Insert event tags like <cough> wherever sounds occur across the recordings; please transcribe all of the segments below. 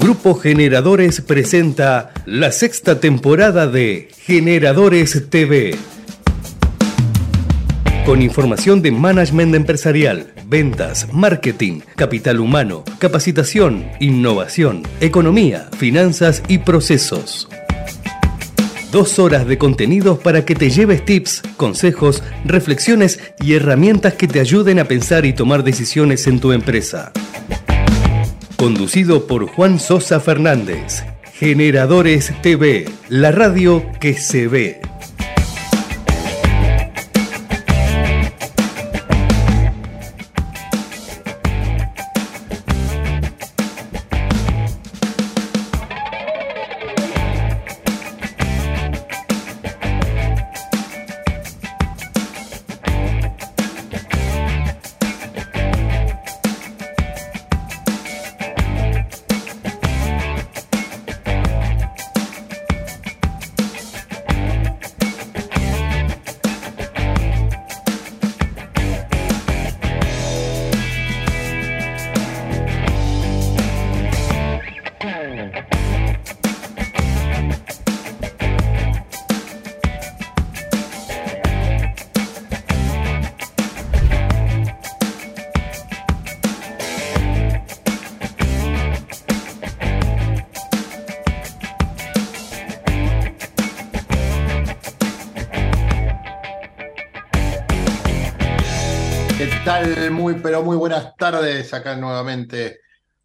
Grupo Generadores presenta la sexta temporada de Generadores TV. Con información de management empresarial, ventas, marketing, capital humano, capacitación, innovación, economía, finanzas y procesos. Dos horas de contenidos para que te lleves tips, consejos, reflexiones y herramientas que te ayuden a pensar y tomar decisiones en tu empresa. Conducido por Juan Sosa Fernández. Generadores TV, la radio que se ve. Acá nuevamente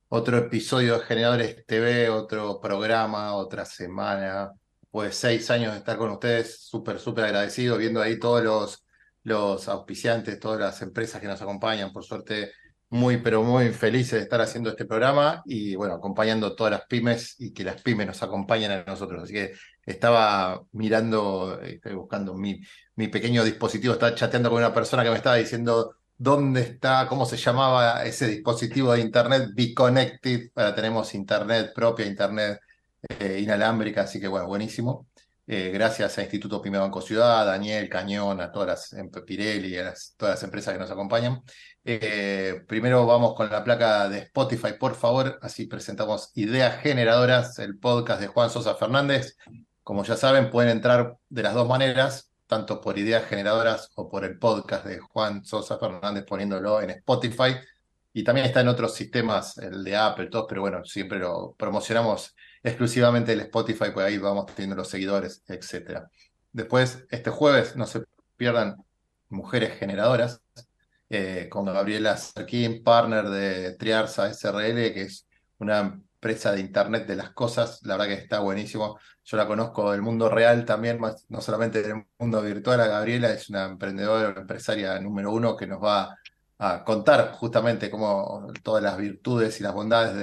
otro episodio de Generadores TV, otro programa, otra semana. Pues seis años de estar con ustedes, súper, súper agradecido, viendo ahí todos los, los auspiciantes, todas las empresas que nos acompañan. Por suerte, muy, pero muy felices de estar haciendo este programa y bueno, acompañando todas las pymes y que las pymes nos acompañen a nosotros. Así que estaba mirando, estoy buscando mi, mi pequeño dispositivo, estaba chateando con una persona que me estaba diciendo dónde está, cómo se llamaba ese dispositivo de Internet, Be Connected, ahora tenemos Internet propia, Internet eh, inalámbrica, así que bueno, buenísimo. Eh, gracias a Instituto Pyme Banco Ciudad, a Daniel, Cañón, a todas las em, Pirelli, a todas las empresas que nos acompañan. Eh, primero vamos con la placa de Spotify, por favor, así presentamos Ideas Generadoras, el podcast de Juan Sosa Fernández. Como ya saben, pueden entrar de las dos maneras, tanto por ideas generadoras o por el podcast de Juan Sosa Fernández poniéndolo en Spotify. Y también está en otros sistemas, el de Apple, todos, pero bueno, siempre lo promocionamos exclusivamente el Spotify, pues ahí vamos teniendo los seguidores, etc. Después, este jueves, no se pierdan Mujeres Generadoras, eh, con Gabriela Serkin, partner de Triarza SRL, que es una empresa de Internet de las cosas, la verdad que está buenísimo. Yo la conozco del mundo real también, no solamente del mundo virtual. A Gabriela es una emprendedora, empresaria número uno que nos va a contar justamente cómo todas las virtudes y las bondades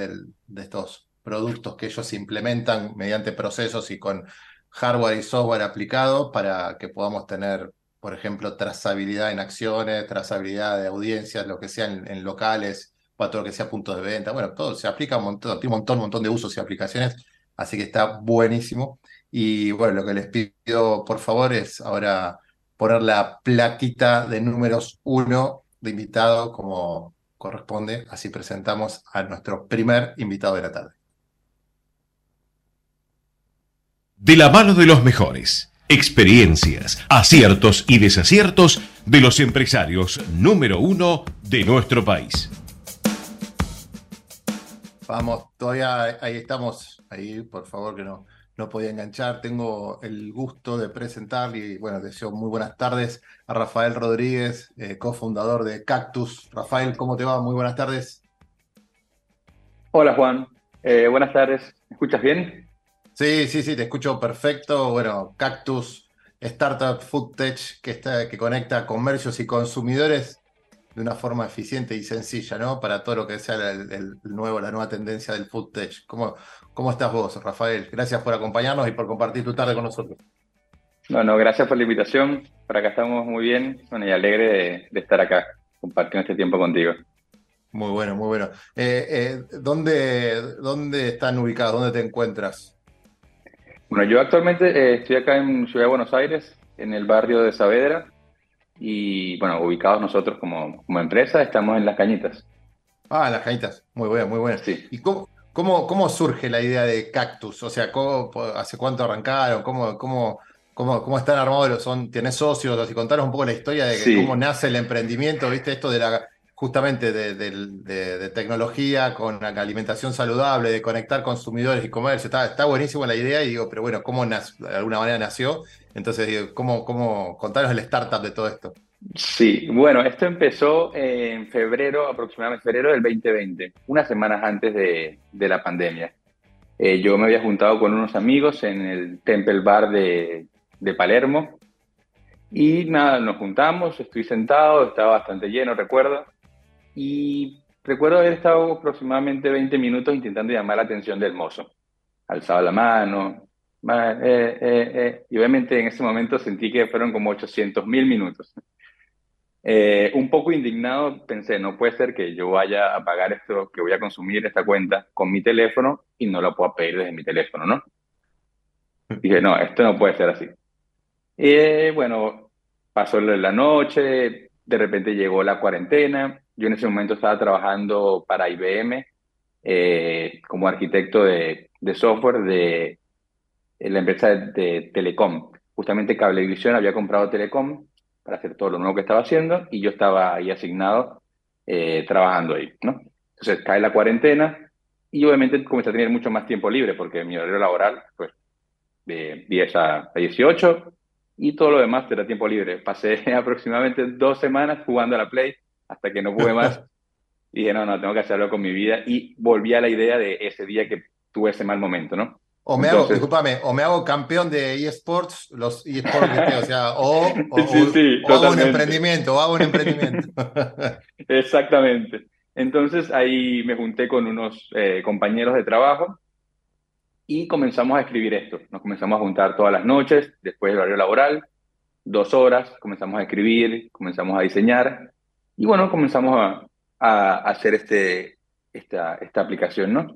de estos productos que ellos implementan mediante procesos y con hardware y software aplicado para que podamos tener, por ejemplo, trazabilidad en acciones, trazabilidad de audiencias, lo que sea en locales, para todo lo que sea puntos de venta. Bueno, todo se aplica un montón, tiene un montón, un montón de usos y aplicaciones, así que está buenísimo. Y bueno, lo que les pido, por favor, es ahora poner la plaquita de números uno de invitado como corresponde. Así presentamos a nuestro primer invitado de la tarde. De la mano de los mejores, experiencias, aciertos y desaciertos de los empresarios número uno de nuestro país. Vamos, todavía ahí estamos, ahí por favor que no, no podía enganchar. Tengo el gusto de presentar y bueno, deseo muy buenas tardes a Rafael Rodríguez, eh, cofundador de Cactus. Rafael, ¿cómo te va? Muy buenas tardes. Hola Juan, eh, buenas tardes. ¿Me escuchas bien? Sí, sí, sí, te escucho perfecto. Bueno, Cactus, Startup Food Tech que, está, que conecta comercios y consumidores de una forma eficiente y sencilla, ¿no? Para todo lo que sea el, nuevo, la nueva tendencia del food tech. ¿Cómo, ¿Cómo estás vos, Rafael? Gracias por acompañarnos y por compartir tu tarde con nosotros. Bueno, gracias por la invitación. Para acá estamos muy bien bueno, y alegre de, estar acá compartiendo este tiempo contigo. Muy bueno, muy bueno. Eh, eh, ¿dónde, ¿Dónde están ubicados? ¿Dónde te encuentras? Bueno, yo actualmente eh, estoy acá en Ciudad de Buenos Aires, en el barrio de Saavedra, y bueno, ubicados nosotros como, como empresa, estamos en Las Cañitas. Ah, en Las Cañitas, muy buena, muy buena. Sí. ¿Y cómo, ¿cómo, ¿cómo surge la idea de Cactus? O sea, ¿hace cuánto arrancaron? ¿Cómo, cómo, cómo, cómo están armados? Son, ¿Tienes socios? Así, contanos un poco la historia de cómo nace el emprendimiento, ¿viste? Esto de la justamente de, tecnología con alimentación saludable, de conectar consumidores y comercio. Está, está buenísimo la idea y digo, pero bueno, ¿cómo de alguna manera nació? Entonces, ¿cómo, cómo contanos el startup de todo esto? Sí, bueno, esto empezó en febrero, aproximadamente febrero del 2020, unas semanas antes de, la pandemia. Eh, yo me había juntado con unos amigos en el Temple Bar de, de Palermo y nada, nos juntamos, estoy sentado, estaba bastante lleno, recuerdo, y recuerdo haber estado aproximadamente 20 minutos intentando llamar la atención del mozo. Alzaba la mano, eh, eh, eh, y obviamente en ese momento sentí que fueron como 800 mil minutos. un poco indignado pensé, no puede ser que yo vaya a pagar esto, que voy a consumir esta cuenta con mi teléfono y no la pueda pedir desde mi teléfono, ¿no? Dije, no, esto no puede ser así. Y bueno, pasó la noche, de repente llegó la cuarentena, yo en ese momento estaba trabajando para IBM eh, como arquitecto de, software de, la empresa de, Telecom. Justamente Cablevisión había comprado Telecom para hacer todo lo nuevo que estaba haciendo y yo estaba ahí asignado eh, trabajando ahí, ¿no? Entonces cae la cuarentena y obviamente comencé a tener mucho más tiempo libre porque mi horario laboral, pues, de 10 a 18 y todo lo demás era tiempo libre. Pasé <laughs> aproximadamente dos semanas jugando a la Play hasta que no pude <laughs> más. y dije, no, no, tengo que hacerlo con mi vida. Y volví a la idea de ese día que tuve ese mal momento, ¿no? O me hago, discúlpame, o me hago campeón de eSports, los eSports, o sea, o, <laughs> hago un emprendimiento, o hago un emprendimiento. <laughs> Exactamente. Entonces ahí me junté con unos eh, compañeros de trabajo y comenzamos a escribir esto. Nos comenzamos a juntar todas las noches, después del horario laboral, dos horas, comenzamos a escribir, comenzamos a diseñar y bueno, comenzamos a, hacer este, esta, esta aplicación, ¿no?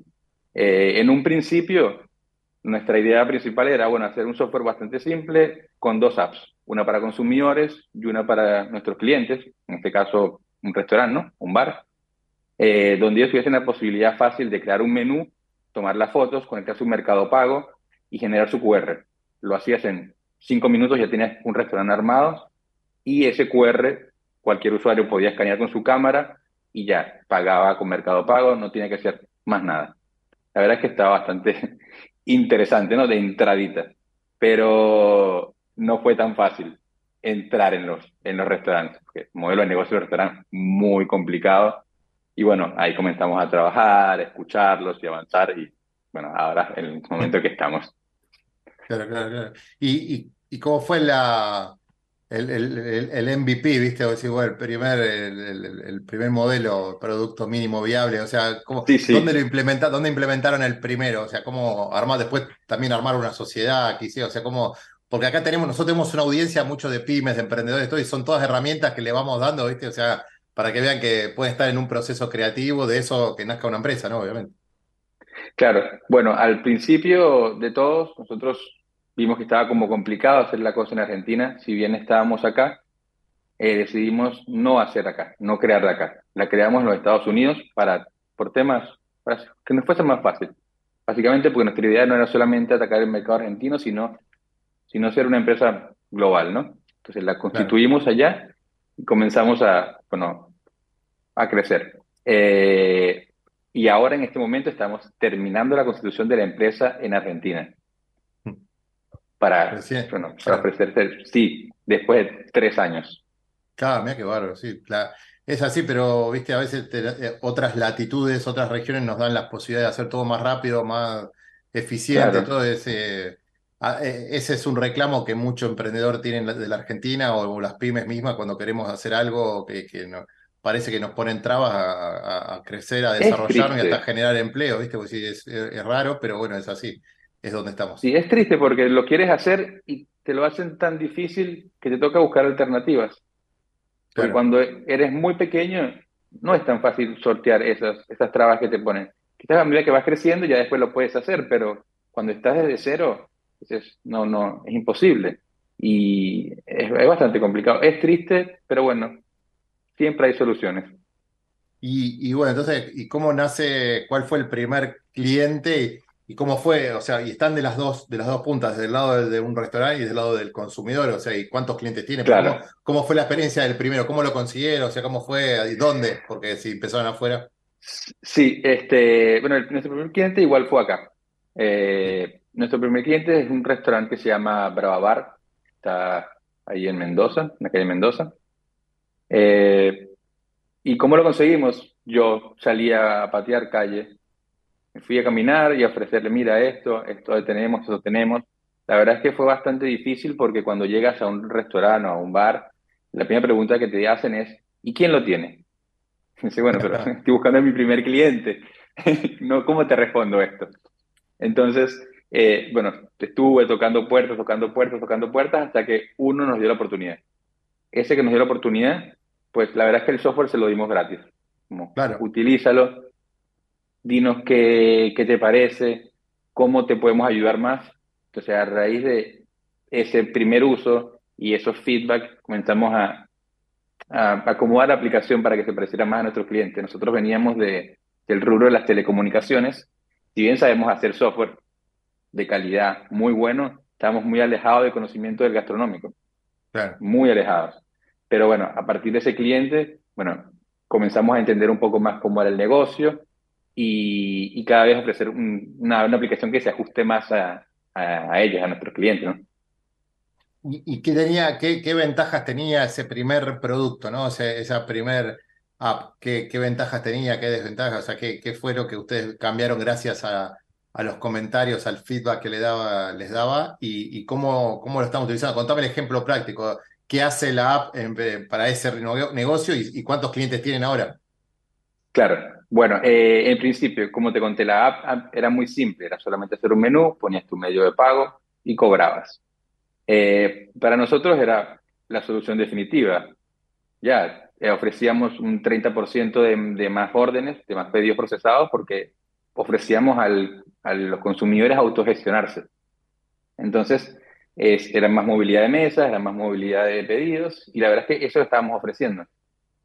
Eh, en un principio, nuestra idea principal era, bueno, hacer un software bastante simple con dos apps, una para consumidores y una para nuestros clientes, en este caso un restaurante, ¿no? Un bar, eh, donde ellos tuviesen la posibilidad fácil de crear un menú, tomar las fotos, conectar su mercado pago y generar su QR. Lo hacías en cinco minutos, ya tenías un restaurante armado y ese QR cualquier usuario podía escanear con su cámara y ya pagaba con Mercado Pago, no tiene que hacer más nada. La verdad es que está bastante interesante, ¿no? De entradita, pero no fue tan fácil entrar en los, en los restaurantes, porque el modelo de negocio de restaurante muy complicado. Y bueno, ahí comenzamos a trabajar, escucharlos y avanzar. Y bueno, ahora en el momento que estamos. Claro, claro, claro. y, y cómo fue la, el, el, el, MVP, ¿viste? O decir, el primer, el, primer modelo, producto mínimo viable, o sea, ¿cómo, ¿dónde lo implementa, dónde implementaron el primero? O sea, ¿cómo armar después también armar una sociedad, quise, o sea, cómo, porque acá tenemos, nosotros tenemos una audiencia mucho de pymes, de emprendedores, todo, y son todas herramientas que le vamos dando, ¿viste? O sea, para que vean que pueden estar en un proceso creativo de eso que nazca una empresa, ¿no? Obviamente. Claro, bueno, al principio de todos, nosotros vimos que estaba como complicado hacer la cosa en Argentina, si bien estábamos acá, eh, decidimos no hacer acá, no crearla acá. La creamos en los Estados Unidos para, por temas, para que nos fuese más fácil. Básicamente porque nuestra idea no era solamente atacar el mercado argentino, sino, sino ser una empresa global, ¿no? Entonces la constituimos allá y comenzamos a, bueno, a crecer. Eh, y ahora en este momento estamos terminando la constitución de la empresa en Argentina para, bueno, para ofrecerte, sí, después de tres años. Claro, mira qué bárbaro, sí. es así, pero viste, a veces eh, otras latitudes, otras regiones nos dan la posibilidad de hacer todo más rápido, más eficiente, todo ese. Ah, e, ese es un reclamo que mucho emprendedor tiene de la Argentina o, las pymes mismas cuando queremos hacer algo que, que no, parece que nos ponen trabas a, crecer, a desarrollarnos y hasta generar empleo, ¿viste? Pues sí, es, es, raro, pero bueno, es así es donde estamos. Sí, es triste porque lo quieres hacer y te lo hacen tan difícil que te toca buscar alternativas. Porque cuando eres muy pequeño, no es tan fácil sortear esas, esas trabas que te ponen. Quizás a medida que vas creciendo ya después lo puedes hacer, pero cuando estás desde cero, es, no, no, es imposible. Y es, es bastante complicado. Es triste, pero bueno, siempre hay soluciones. Y, y bueno, entonces, ¿y cómo nace, cuál fue el primer cliente y cómo fue? O sea, y están de las dos, de las dos puntas, del lado de un restaurante y del lado del consumidor, o sea, ¿y cuántos clientes tiene? Claro. ¿Cómo, cómo fue la experiencia del primero? ¿Cómo lo consiguieron? O sea, ¿cómo fue? ¿Y dónde? Porque si empezaron afuera. Sí, este, bueno, el- nuestro primer cliente igual fue acá. Eh, nuestro primer cliente es un restaurante que se llama Brava Bar, está ahí en Mendoza, en la calle Mendoza. Eh, ¿y cómo lo conseguimos? Yo salí a patear calle, me fui a caminar y a ofrecerle, mira esto, esto tenemos, esto tenemos. La verdad es que fue bastante difícil porque cuando llegas a un restaurante o a un bar, la primera pregunta que te hacen es, ¿y quién lo tiene? <laughs> Dice, bueno, pero <laughs> estoy buscando a mi primer cliente. <laughs> No, ¿cómo te respondo esto? Entonces, eh, bueno, estuve tocando puertas, tocando puertas, tocando puertas, hasta que uno nos dio la oportunidad. Ese que nos dio la oportunidad, pues la verdad es que el software se lo dimos gratis. Como, Claro. utilízalo, dinos qué, qué te parece, cómo te podemos ayudar más. Entonces, a raíz de ese primer uso y esos feedback, comenzamos a, a acomodar la aplicación para que se pareciera más a nuestros clientes. Nosotros veníamos de, del rubro de las telecomunicaciones. Si bien sabemos hacer software de calidad muy bueno, estamos muy alejados del conocimiento del gastronómico, Claro. muy alejados. Pero bueno, a partir de ese cliente, bueno, comenzamos a entender un poco más cómo era el negocio y, cada vez ofrecer un- una, una aplicación que se ajuste más a, a, ellos, a nuestros clientes, ¿no? ¿Y, qué tenía, qué, qué ventajas tenía ese primer producto, ¿no? O sea, esa primer app, ¿qué, qué ventajas tenía, qué desventajas? O sea, ¿qué, qué fue lo que ustedes cambiaron gracias a, a los comentarios, al feedback que le daba, les daba y, cómo, cómo lo estamos utilizando? Contame el ejemplo práctico. ¿Qué hace la app para ese negocio y cuántos clientes tienen ahora? Claro, bueno, eh, en principio, como te conté, la app, era muy simple, era solamente hacer un menú, ponías tu medio de pago y cobrabas. Eh, para nosotros era la solución definitiva. Ya, eh, ofrecíamos un 30% de, de más órdenes, de más pedidos procesados, porque ofrecíamos al- a los consumidores autogestionarse. Entonces, es, era más movilidad de mesas, era más movilidad de pedidos, y la verdad es que eso lo estábamos ofreciendo.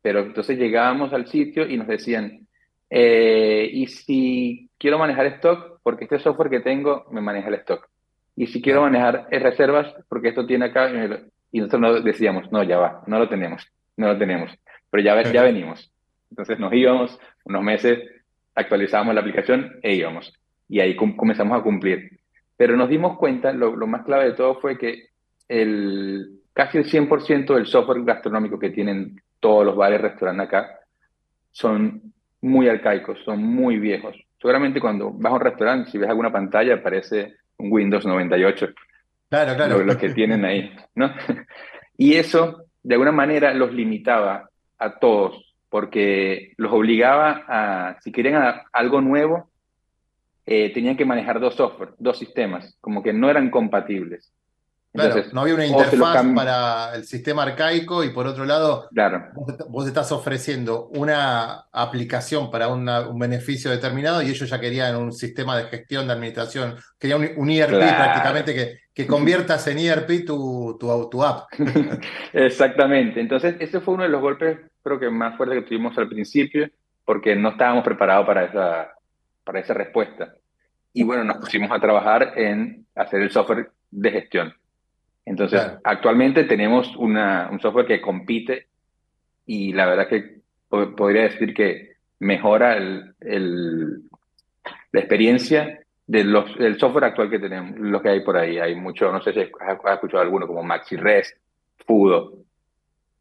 Pero entonces llegábamos al sitio y nos decían, eh, ¿y si quiero manejar stock? Porque este software que tengo me maneja el stock. Y si quiero manejar reservas, porque esto tiene acá, y nosotros nos decíamos, no, ya va, no lo tenemos, no lo tenemos, pero ya, ya venimos. Entonces nos íbamos, unos meses, actualizábamos la aplicación e íbamos. Y ahí com- comenzamos a cumplir. Pero nos dimos cuenta, lo, lo más clave de todo fue que el, casi el 100% del software gastronómico que tienen todos los bares restaurantes acá son muy arcaicos, son muy viejos. Seguramente cuando vas a un restaurante, si ves alguna pantalla, aparece un Windows 98, Claro, claro. lo, lo que tienen ahí, ¿no? <laughs> Y eso, de alguna manera, los limitaba a todos, porque los obligaba a, si querían a- algo nuevo, eh, tenían que manejar dos software, dos sistemas, como que no eran compatibles. Claro, no había una interfaz para el sistema arcaico y por otro lado, Claro, vos, est- vos estás ofreciendo una aplicación para una- un beneficio determinado y ellos ya querían un sistema de gestión de administración, querían un, un ERP Claro. prácticamente que, que conviertas en ERP tu, tu, tu app. <laughs> Exactamente. Entonces, ese fue uno de los golpes, creo que más fuertes que tuvimos al principio, porque no estábamos preparados para esa, para esa respuesta. Y bueno, nos pusimos a trabajar en hacer el software de gestión. Entonces, Claro. actualmente tenemos una, un software que compite y la verdad que po- podría decir que mejora el, el- la experiencia de del software actual que tenemos, lo que hay por ahí. Hay mucho, no sé si has, has escuchado alguno como MaxiRest, Fudo.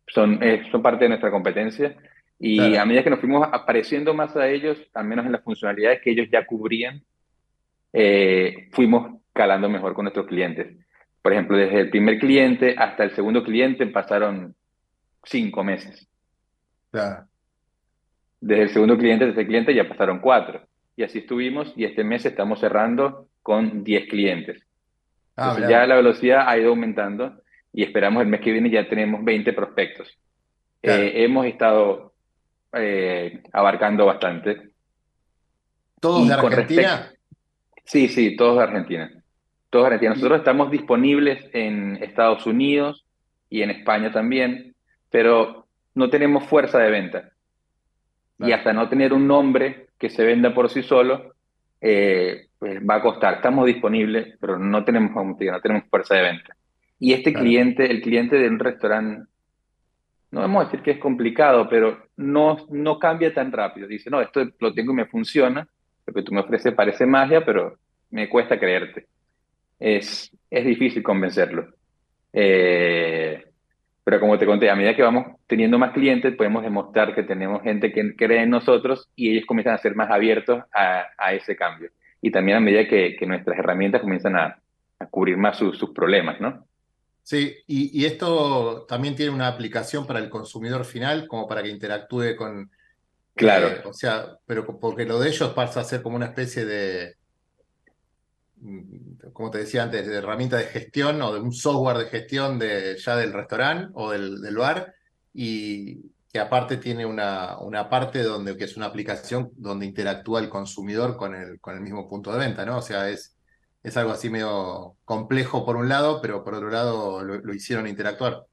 Son, eh, son parte de nuestra competencia y Claro. a medida que nos fuimos apareciendo más a ellos, al menos en las funcionalidades que ellos ya cubrían, eh, fuimos calando mejor con nuestros clientes. Por ejemplo, desde el primer cliente hasta el segundo cliente pasaron cinco meses. Claro. Desde el segundo cliente, desde el cliente ya pasaron cuatro. Y así estuvimos y este mes estamos cerrando con 10 clientes. Ah, Entonces ya la velocidad ha ido aumentando y esperamos el mes que viene ya tenemos 20 prospectos. Claro. Eh, hemos estado eh, abarcando bastante. ¿Todos Y de Argentina? respecto- Sí, sí, todos de Argentina. Todos de Argentina. Nosotros estamos disponibles en Estados Unidos y en España también, pero no tenemos fuerza de venta. Y hasta no tener un nombre que se venda por sí solo, eh, pues va a costar. Estamos disponibles, pero no tenemos, no tenemos fuerza de venta. Y este cliente, el cliente de un restaurante, no vamos a decir que es complicado, pero no, no cambia tan rápido. Dice, no, esto lo tengo y me funciona, lo que tú me ofreces parece magia, pero me cuesta creerte. Es, es difícil convencerlo. Eh, pero como te conté, a medida que vamos teniendo más clientes, podemos demostrar que tenemos gente que cree en nosotros y ellos comienzan a ser más abiertos a, a ese cambio. Y también a medida que, que nuestras herramientas comienzan a, a cubrir más sus problemas, ¿no? Sí, y, y, esto también tiene una aplicación para el consumidor final, como para que interactúe con... Claro. Eh, o sea, pero porque lo de ellos pasa a ser como una especie de, como te decía antes, de herramienta de gestión o de un software de gestión de, ya del restaurante o del, bar y que aparte tiene una, una parte donde que es una aplicación donde interactúa el consumidor con el, con el mismo punto de venta, ¿no? O sea, es, es algo así medio complejo por un lado, pero por otro lado lo, hicieron interactuar.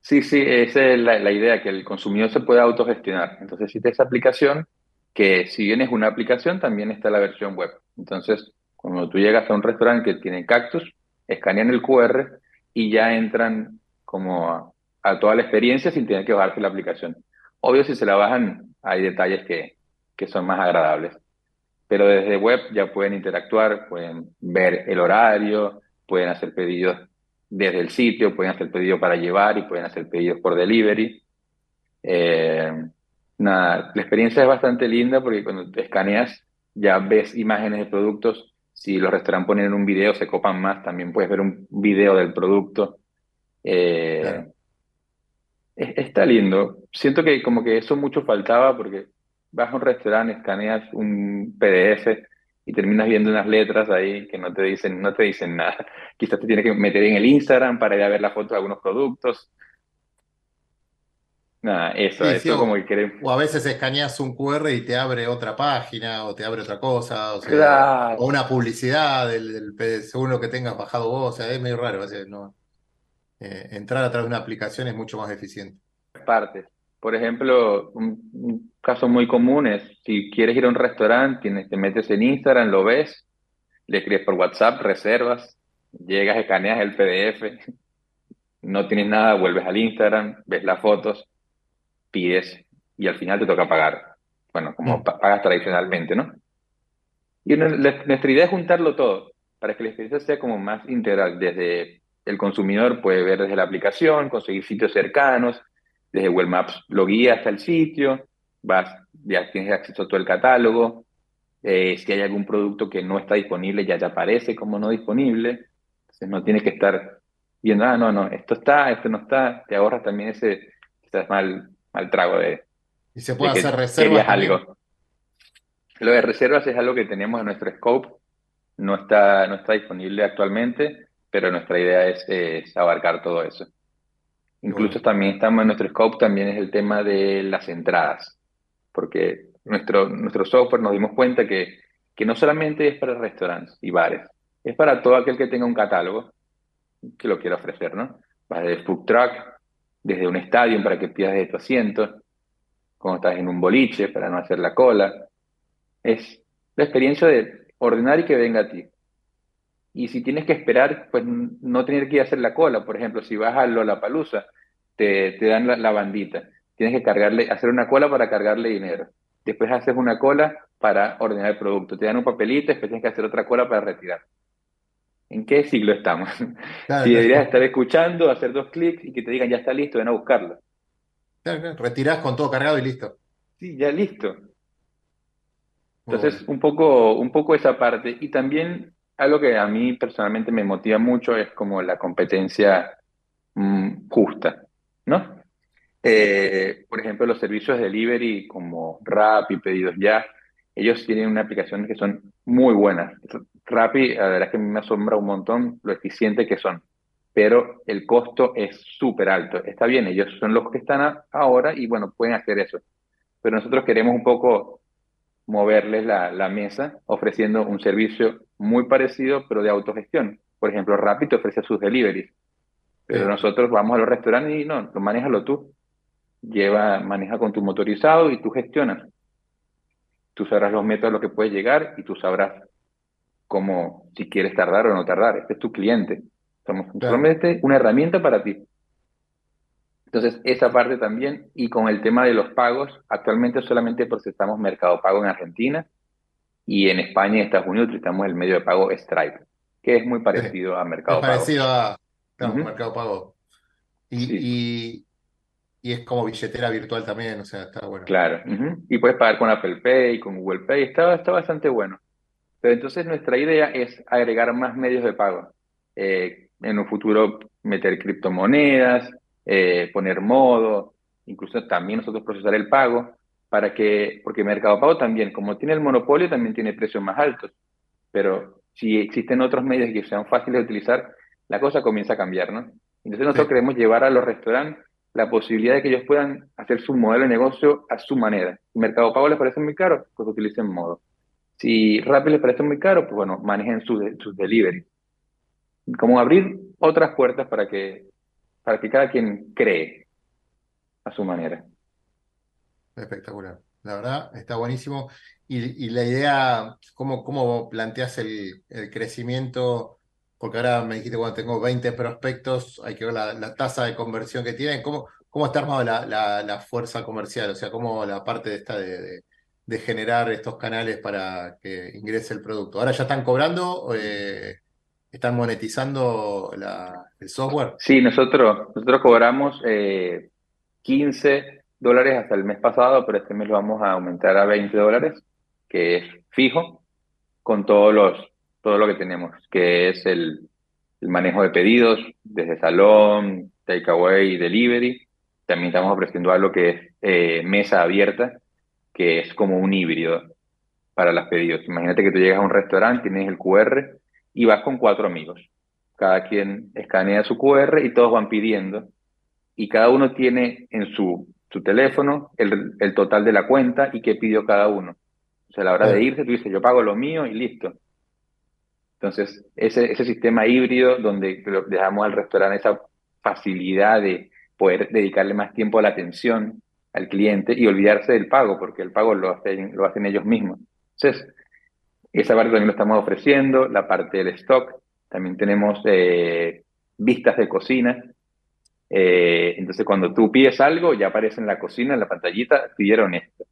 Sí, sí, esa es la, idea, que el consumidor se pueda autogestionar. Entonces, si esa aplicación, que si bien es una aplicación, también está la versión web. Entonces, cuando tú llegas a un restaurante que tiene cactus, escanean el QR y ya entran como a, toda la experiencia sin tener que bajarse la aplicación. Obvio, si se la bajan, hay detalles que, que son más agradables. Pero desde web ya pueden interactuar, pueden ver el horario, pueden hacer pedidos desde el sitio, pueden hacer pedidos para llevar y pueden hacer pedidos por delivery. Eh, nada, la experiencia es bastante linda porque cuando te escaneas ya ves imágenes de productos si los restaurantes ponen un video, se copan más, también puedes ver un video del producto. Eh, claro. Está lindo. Siento que como que eso mucho faltaba porque vas a un restaurante, escaneas un PDF y terminas viendo unas letras ahí que no te dicen, no te dicen nada. <laughs> Quizás te tienes que meter en el Instagram para ir a ver la foto de algunos productos. Nada, eso, Sí, eso sí, o, como que queremos. o a veces escaneas un QR y te abre otra página o te abre otra cosa, o sea, o Claro, una publicidad del, del según lo que tengas bajado vos, o sea, es medio raro, o sea, no, eh, entrar a través de una aplicación es mucho más eficiente. partes. Por ejemplo, un, un caso muy común es si quieres ir a un restaurante, tienes, te metes en Instagram, lo ves, le escribes por WhatsApp, reservas, llegas, escaneas el PDF, <laughs> no tienes nada, vuelves al Instagram, ves las fotos, pides y al final te toca pagar. Bueno, como Mm. pa- pagas tradicionalmente, ¿no? Y nuestra idea es juntarlo todo para que la experiencia sea como más integral. Desde el consumidor puede ver desde la aplicación, conseguir sitios cercanos, desde Google Maps lo guía hasta el sitio, vas, ya tienes acceso a todo el catálogo. Eh, si hay algún producto que no está disponible, ya te aparece como no disponible. Entonces no tienes que estar viendo, ah, no, no, esto está, esto no está. Te ahorras también ese quizás mal, mal trago de, Y se de puede que hacer reservas algo. Lo de reservas es algo que tenemos en nuestro scope, no está, no está disponible actualmente, pero nuestra idea es, es abarcar todo eso. Incluso bueno. también estamos en nuestro scope, también es el tema de las entradas, porque nuestro, nuestro software nos dimos cuenta que, que no solamente es para restaurantes y bares, es para todo aquel que tenga un catálogo que lo quiera ofrecer, ¿no? Va desde food truck, desde un estadio para que pidas de tu asiento, cuando estás en un boliche para no hacer la cola. Es la experiencia de ordenar y que venga a ti. Y si tienes que esperar, pues no tener que ir a hacer la cola. Por ejemplo, si vas a Lollapalooza, te, te dan la, la bandita. Tienes que cargarle, hacer una cola para cargarle dinero. Después haces una cola para ordenar el producto. Te dan un papelito, después tienes que hacer otra cola para retirar. ¿En qué siglo estamos? <laughs> Claro, Si deberías estar escuchando, hacer dos clics y que te digan ya está listo, ven a buscarlo. claro, claro. Retirás con todo cargado y listo. Sí, ya listo. Entonces, un poco, un poco esa parte. Y también algo que a mí personalmente me motiva mucho es como la competencia mm, justa, ¿no? Eh, por ejemplo, los servicios de delivery como Rappi, Pedidos Ya, ellos tienen unas aplicaciones que son muy buenas. Rappi, la verdad es que me asombra un montón lo eficiente que son, pero el costo es súper alto. Está bien, ellos son los que están a- ahora y bueno, pueden hacer eso. Pero nosotros queremos un poco moverles la, la mesa ofreciendo un servicio muy parecido, pero de autogestión. Por ejemplo, Rappi te ofrece sus deliveries, pero Sí. nosotros vamos a los restaurantes y no, lo manéjalo tú. lleva, maneja con tu motorizado y tú gestionas. Tú sabrás los métodos a los que puedes llegar y tú sabrás cómo, si quieres tardar o no tardar. Este es tu cliente. Somos solamente una herramienta para ti. Entonces, esa parte también, y con el tema de los pagos, actualmente solamente procesamos Mercado Pago en Argentina y en España y Estados Unidos utilizamos el medio de pago Stripe, que es muy parecido a Mercado Pago. parecido a Mercado Pago. Y, y, es como billetera virtual también, o sea, está bueno. Claro, y puedes pagar con Apple Pay, con Google Pay, está, está bastante bueno. Pero entonces nuestra idea es agregar más medios de pago. Eh, en un futuro meter criptomonedas, eh, poner modo, incluso también nosotros procesar el pago, para que, porque Mercado Pago también, como tiene el monopolio, también tiene precios más altos. Pero si existen otros medios que sean fáciles de utilizar, la cosa comienza a cambiar, ¿no? Entonces nosotros queremos llevar a los restaurantes la posibilidad de que ellos puedan hacer su modelo de negocio a su manera. Mercado Pago les parece muy caro, pues utilicen modo. Si Rappi les parece muy caro, pues bueno, manejen sus, sus delivery. Como abrir otras puertas para que, para que cada quien cree a su manera. Espectacular. La verdad, está buenísimo. Y, la idea, ¿cómo, cómo planteas el, el, crecimiento? Porque ahora me dijiste, bueno, tengo 20 prospectos, hay que ver la, tasa de conversión que tienen. ¿Cómo, cómo está armada la, la, fuerza comercial? O sea, ¿cómo la parte de esta de, generar estos canales para que ingrese el producto? ¿Ahora ya están cobrando? Eh, ¿Están monetizando el software? Sí, nosotros, nosotros cobramos eh, 15 dólares hasta el mes pasado, pero este mes lo vamos a aumentar a 20 dólares, que es fijo, con todos los, todo lo que tenemos, que es el, manejo de pedidos desde salón, takeaway delivery. También estamos ofreciendo algo que es eh, mesa abierta, que es como un híbrido para los pedidos. Imagínate que tú llegas a un restaurante, tienes el QR y vas con cuatro amigos. Cada quien escanea su QR y todos van pidiendo. Y cada uno tiene en su, su teléfono el, el total de la cuenta y qué pidió cada uno. O sea, a la hora de irse, tú dices, yo pago lo mío y listo. Entonces, ese, ese sistema híbrido donde dejamos al restaurante esa facilidad de poder dedicarle más tiempo a la atención al cliente y olvidarse del pago, porque el pago lo hacen, lo hacen ellos mismos. Entonces, esa parte también lo estamos ofreciendo, la parte del stock. También tenemos eh, vistas de cocina. Eh, entonces, cuando tú pides algo, ya aparece en la cocina, en la pantallita, pidieron esto.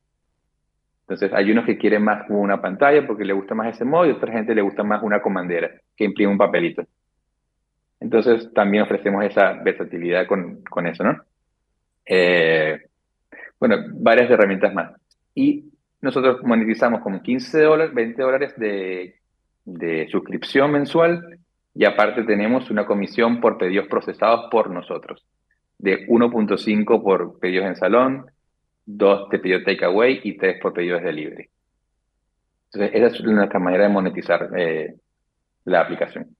Entonces, hay unos que quieren más una pantalla porque le gusta más ese modo y otra gente le gusta más una comandera que imprime un papelito. Entonces, también ofrecemos esa versatilidad con, con eso, ¿no? Eh, bueno, varias herramientas más. Y nosotros monetizamos con 15 dólares, 20 dólares de, suscripción mensual y aparte tenemos una comisión por pedidos procesados por nosotros, de 1.5 por pedidos en salón, 2 de pedido takeaway y 3 por pedidos de delivery. Entonces, esa es nuestra manera de monetizar eh, la aplicación.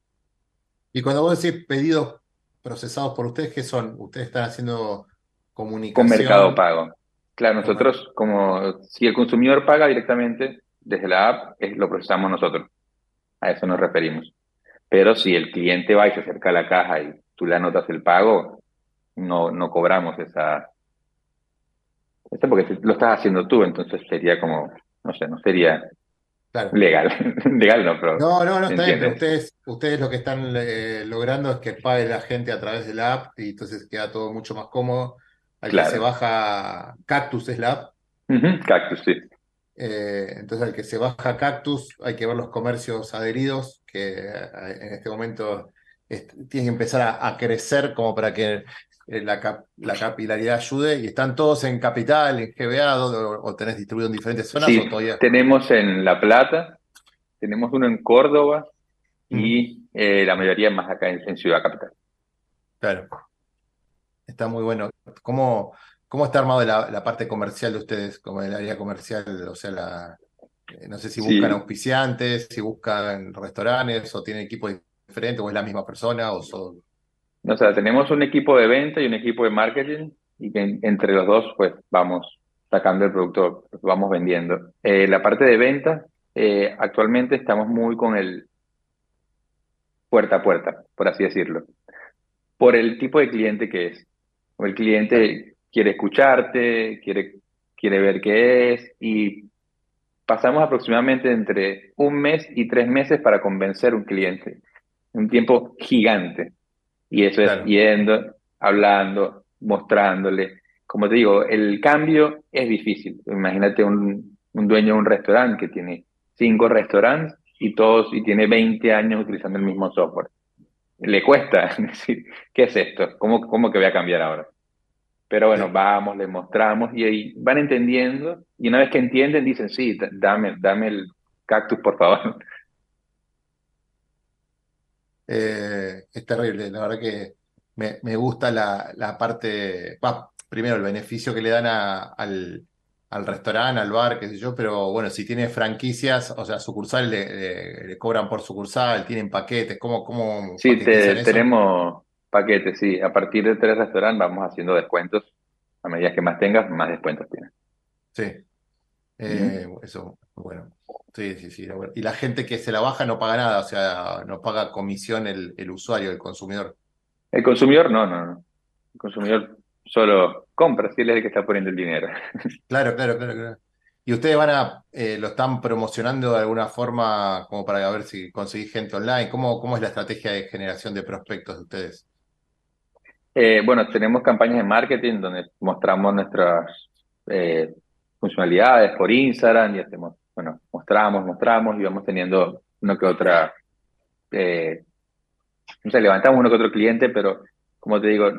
Y cuando vos decís pedidos procesados por ustedes, ¿qué son? ¿Ustedes están haciendo comunicación? Con Mercado Pago. Claro, nosotros como si el consumidor paga directamente desde la app, lo procesamos nosotros. A eso nos referimos. Pero si el cliente va y se acerca a la caja y tú le anotas el pago, no, no cobramos esa, esa porque lo estás haciendo tú, entonces sería como, no sé, no sería legal. <laughs> legal no, pero. No, no, no, está bien, ustedes, ustedes lo que están eh, logrando es que pague la gente a través de la app y entonces queda todo mucho más cómodo al que se baja Cactus es la app. Cactus, sí. Eh, entonces, al que se baja Cactus, hay que ver los comercios adheridos, que eh, en este momento tienen que empezar a, crecer como para que eh, la, la, capilaridad ayude. ¿Y están todos en Capital, en GBA, o, tenés distribuido en diferentes zonas? Sí, tenemos en La Plata, tenemos uno en Córdoba y la mayoría más acá en Ciudad Capital. Claro. Está muy bueno. ¿Cómo, cómo está armado la, parte comercial de ustedes, como el área comercial? O sea, la, eh, no sé si buscan auspiciantes, si buscan restaurantes o tienen equipos diferentes o es la misma persona o son... O sea, tenemos un equipo de venta y un equipo de marketing y que entre los dos pues vamos sacando el producto, vamos vendiendo. Eh, la parte de venta, eh, actualmente estamos muy con el puerta a puerta, por así decirlo, por el tipo de cliente que es. O el cliente quiere escucharte, quiere, quiere ver qué es y pasamos aproximadamente entre un mes y tres meses para convencer un cliente. Un tiempo gigante. Y eso es yendo, hablando, mostrándole. Como te digo, el cambio es difícil. Imagínate un, un dueño de un restaurante que tiene cinco restaurantes y todos y tiene 20 años utilizando el mismo software. Le cuesta <laughs> decir, ¿qué es esto? ¿Cómo, cómo que voy a cambiar ahora? Pero bueno, vamos, le mostramos y ahí van entendiendo y una vez que entienden dicen, sí, dame, dame el cactus, por favor. <laughs> Eh, es terrible, la verdad que me, me gusta la, la parte, primero el beneficio que le dan al, al restaurante, al bar, qué sé yo, pero bueno, si tiene franquicias, o sea, sucursal le, cobran por sucursal, tienen paquetes, ¿cómo? cómo sí, tenemos paquetes, sí. A partir de tres restaurantes vamos haciendo descuentos. A medida que más tengas, más descuentos tienes. Sí. Eh, eso, bueno. Sí, sí, sí. Y la gente que se la baja no paga nada, o sea, no paga comisión el, el usuario, el consumidor. El consumidor no, no, no. El consumidor solo compra, si él es el que está poniendo el dinero. <laughs> Claro, claro, claro, claro. ¿Y ustedes van a, eh, lo están promocionando de alguna forma como para ver si conseguís gente online? ¿Cómo, cómo es la estrategia de generación de prospectos de ustedes? Eh, bueno, tenemos campañas de marketing donde mostramos nuestras eh, funcionalidades por Instagram y hacemos, bueno, mostramos, mostramos y vamos teniendo uno que otra, no sé, levantamos uno que otro cliente, pero como te digo,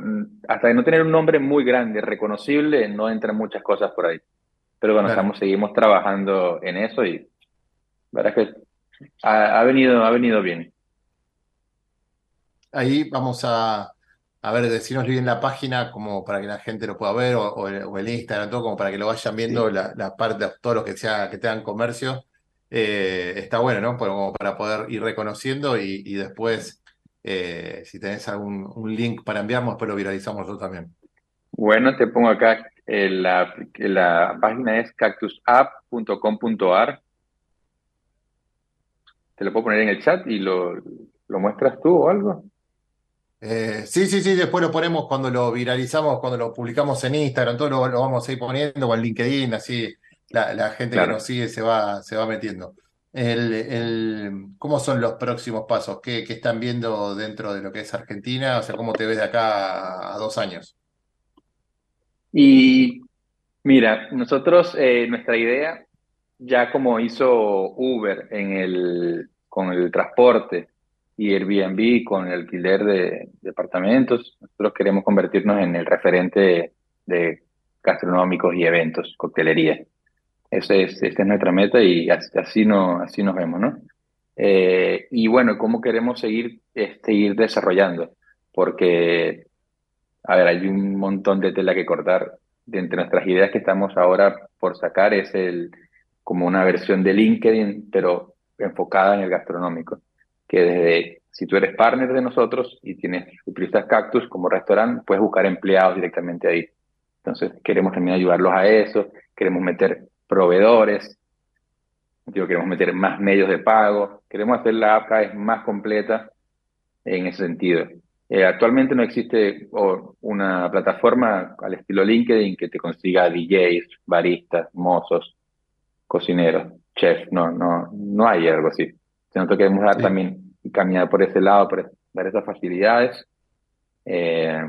hasta de no tener un nombre muy grande, reconocible, no entran muchas cosas por ahí. Pero bueno, estamos, seguimos trabajando en eso y la verdad es que ha, venido, ha venido bien. Ahí vamos a, a ver, decirnos bien la página como para que la gente lo pueda ver, o, el, Instagram, todo como para que lo vayan viendo la, la, parte, todos los que, sea, que tengan comercio. Eh, está bueno, ¿no? Como para poder ir reconociendo y, y después eh, si tenés algún un link para enviarnos, después lo viralizamos nosotros también. Bueno, te pongo acá, eh, la, la página es cactusapp.com.ar. Te lo puedo poner en el chat y lo, lo muestras tú o algo. Eh, sí, sí, sí, después lo ponemos cuando lo viralizamos, cuando lo publicamos en Instagram, todo lo, vamos a ir poniendo o en LinkedIn, así la, gente que nos sigue se va, se va metiendo ¿cómo son los próximos pasos? ¿Qué, están viendo dentro de lo que es Argentina? O sea, ¿cómo te ves de acá a, dos años? Y mira, nosotros, eh, nuestra idea, ya como hizo Uber en el, con el transporte y Airbnb con el alquiler de departamentos, nosotros queremos convertirnos en el referente de gastronómicos y eventos, coctelería. Esa es, esta es nuestra meta y así, así nos vemos, ¿no? Eh, y bueno, ¿cómo queremos seguir, seguir este, desarrollando? Porque, a ver, hay un montón de tela que cortar. De entre nuestras ideas que estamos ahora por sacar es el como una versión de LinkedIn, pero enfocada en el gastronómico. Que desde, si tú eres partner de nosotros y tienes, utilizas Cactus como restaurante, puedes buscar empleados directamente ahí. Entonces, queremos también ayudarlos a eso, queremos meter proveedores, digo, queremos meter más medios de pago, queremos hacer la app cada vez más completa en ese sentido. Eh, actualmente no existe una plataforma al estilo LinkedIn que te consiga DJs, baristas, mozos, cocineros, chefs, no, no, no hay algo así. Nosotros queremos dar también y caminar por ese lado, por dar esas facilidades. Eh,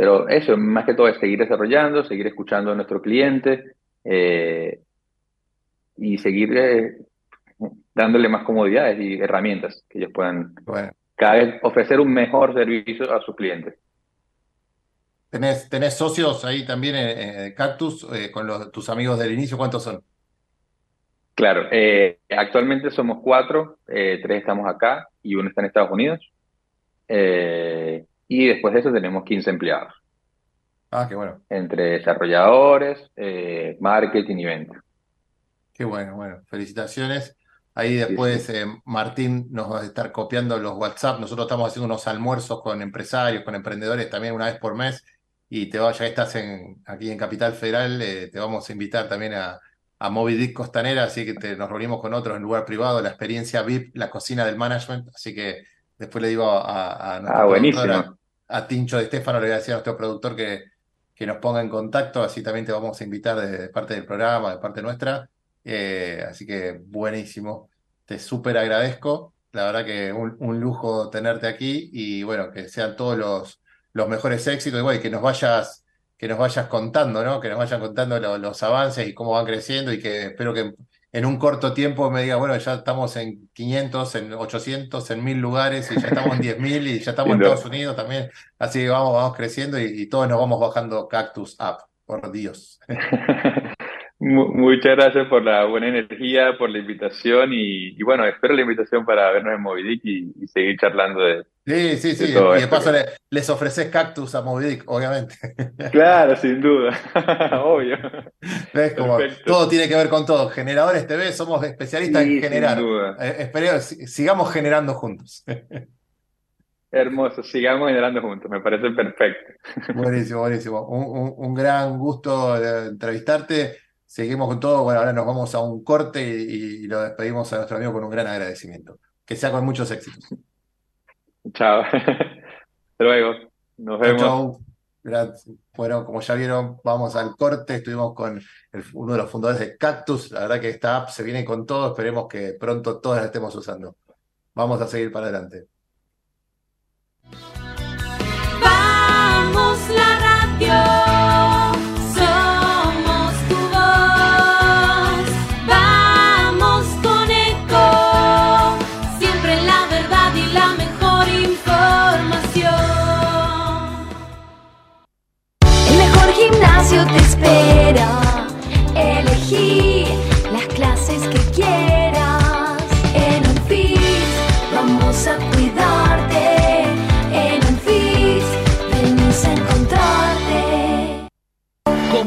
pero eso, más que todo, es seguir desarrollando, seguir escuchando a nuestro cliente eh, y seguir eh, dándole más comodidades y herramientas que ellos puedan cada vez ofrecer un mejor servicio a sus clientes. ¿Tenés, tenés socios ahí también en, Cactus eh, con tus amigos del inicio? ¿Cuántos son? Claro, actualmente somos cuatro, tres estamos acá y uno está en Estados Unidos. Y después de eso tenemos 15 empleados. Ah, qué bueno. Entre desarrolladores, eh, marketing y venta. Qué bueno, bueno. Felicitaciones. Ahí después eh, Martín nos va a estar copiando los WhatsApp. Nosotros estamos haciendo unos almuerzos con empresarios, con emprendedores también una vez por mes. Y te va, ya que estás en, aquí en Capital Federal, eh, te vamos a invitar también a, a Moby Dick Costanera, así que nos reunimos con otros en lugar privado, la experiencia VIP, la cocina del management. Así que después le digo a, a, ah, buenísimo a Tincho de Estefano, le voy a decir a nuestro productor que, que nos ponga en contacto, así también te vamos a invitar de, parte del programa, de parte nuestra. Eh, así que buenísimo, te súper agradezco. La verdad que un, un, lujo tenerte aquí y bueno, que sean todos los, los mejores éxitos y, que nos vayas que nos vayas contando, ¿no? Que nos vayan contando los avances y cómo van creciendo y que espero que en un corto tiempo me diga, bueno, ya estamos en 500, en 800, en 1000 lugares y ya estamos en 10.000 y ya estamos en <laughs> Estados Unidos también. Así que vamos, vamos creciendo y, y todos nos vamos bajando Cactus Up, por Dios. <laughs> Muchas gracias por la buena energía, por la invitación y, bueno, espero la invitación para vernos en Movidic y, y seguir charlando de, Sí, sí, sí. y de paso les ofreces cactus a Movidic, obviamente. <laughs> Claro, sin duda. <laughs> Obvio. ¿Ves? Como todo tiene que ver con todo. Generadores TV, somos especialistas en generar. Eh, sigamos generando juntos. <laughs> Hermoso, sigamos generando juntos, me parece perfecto. Buenísimo, buenísimo. Un, gran gusto entrevistarte. Seguimos con todo. Bueno, ahora nos vamos a un corte y, y lo despedimos a nuestro amigo con un gran agradecimiento. Que sea con muchos éxitos. Chao. <laughs> Hasta luego. Nos vemos. Chao. Gracias. Bueno, como ya vieron, vamos al corte. Estuvimos con uno de los fundadores de Cactus. La verdad que esta app se viene con todo. Esperemos que pronto todos la estemos usando. Vamos a seguir para adelante.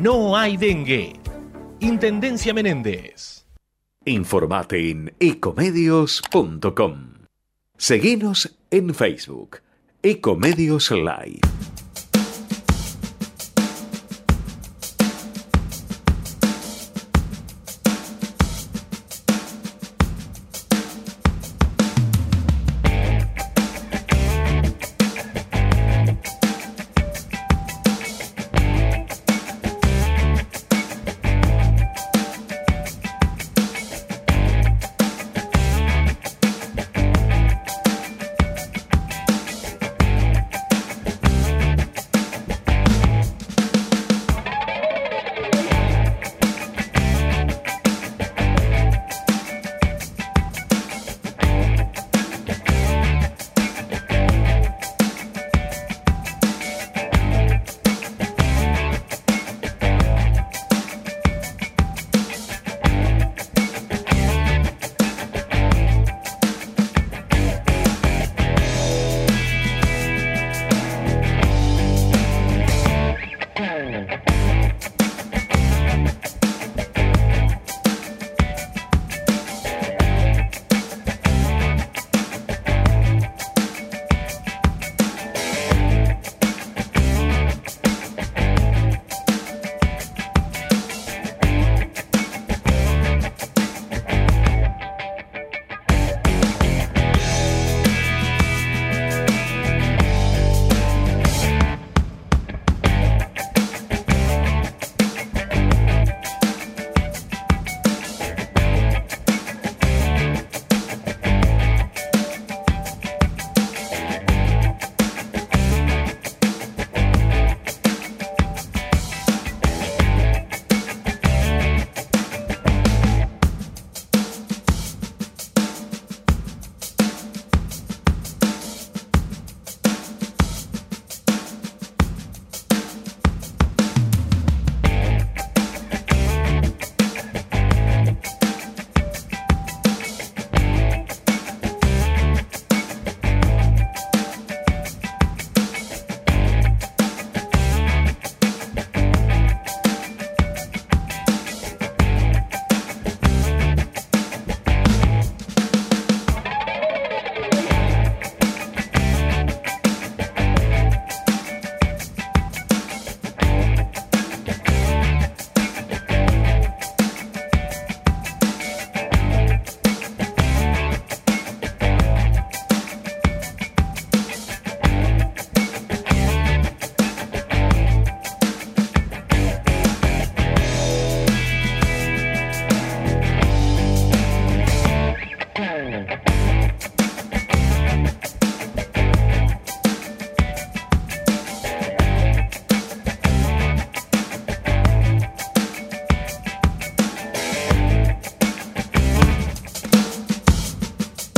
no hay dengue. Intendencia Menéndez. Informate en ecomedios.com. Seguinos en Facebook. Ecomedios Live.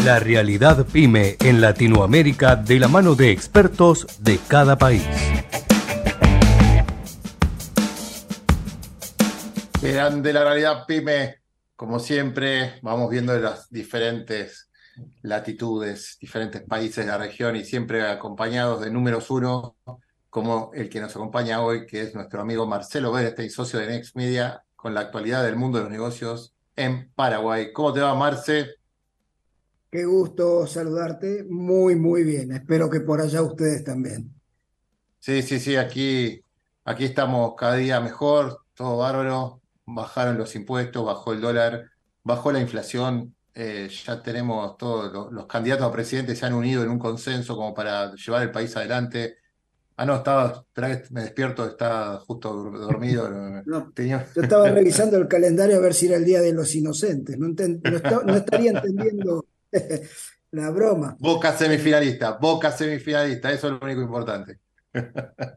La realidad pyme en Latinoamérica de la mano de expertos de cada país. Grande la realidad pyme, como siempre, vamos viendo las diferentes latitudes, diferentes países de la región y siempre acompañados de números uno, como el que nos acompaña hoy, que es nuestro amigo Marcelo Berestein, socio de Next Media, con la actualidad del mundo de los negocios en Paraguay. ¿Cómo te va, Marce? Qué gusto saludarte. Muy, muy bien. Espero que por allá ustedes también. Sí, sí, sí, aquí, aquí estamos cada día mejor, todo bárbaro. Bajaron los impuestos, bajó el dólar, bajó la inflación. eh, ya tenemos todos los, los candidatos a presidente se han unido en un consenso como para llevar el país adelante. Ah, no, estaba, espera que me despierto, está justo dormido. <laughs> No, Tenía- yo estaba revisando el calendario a ver si era el Día de los Inocentes. No, enten- no estaría entendiendo <laughs> la broma. Boca semifinalista, Boca semifinalista, eso es lo único importante.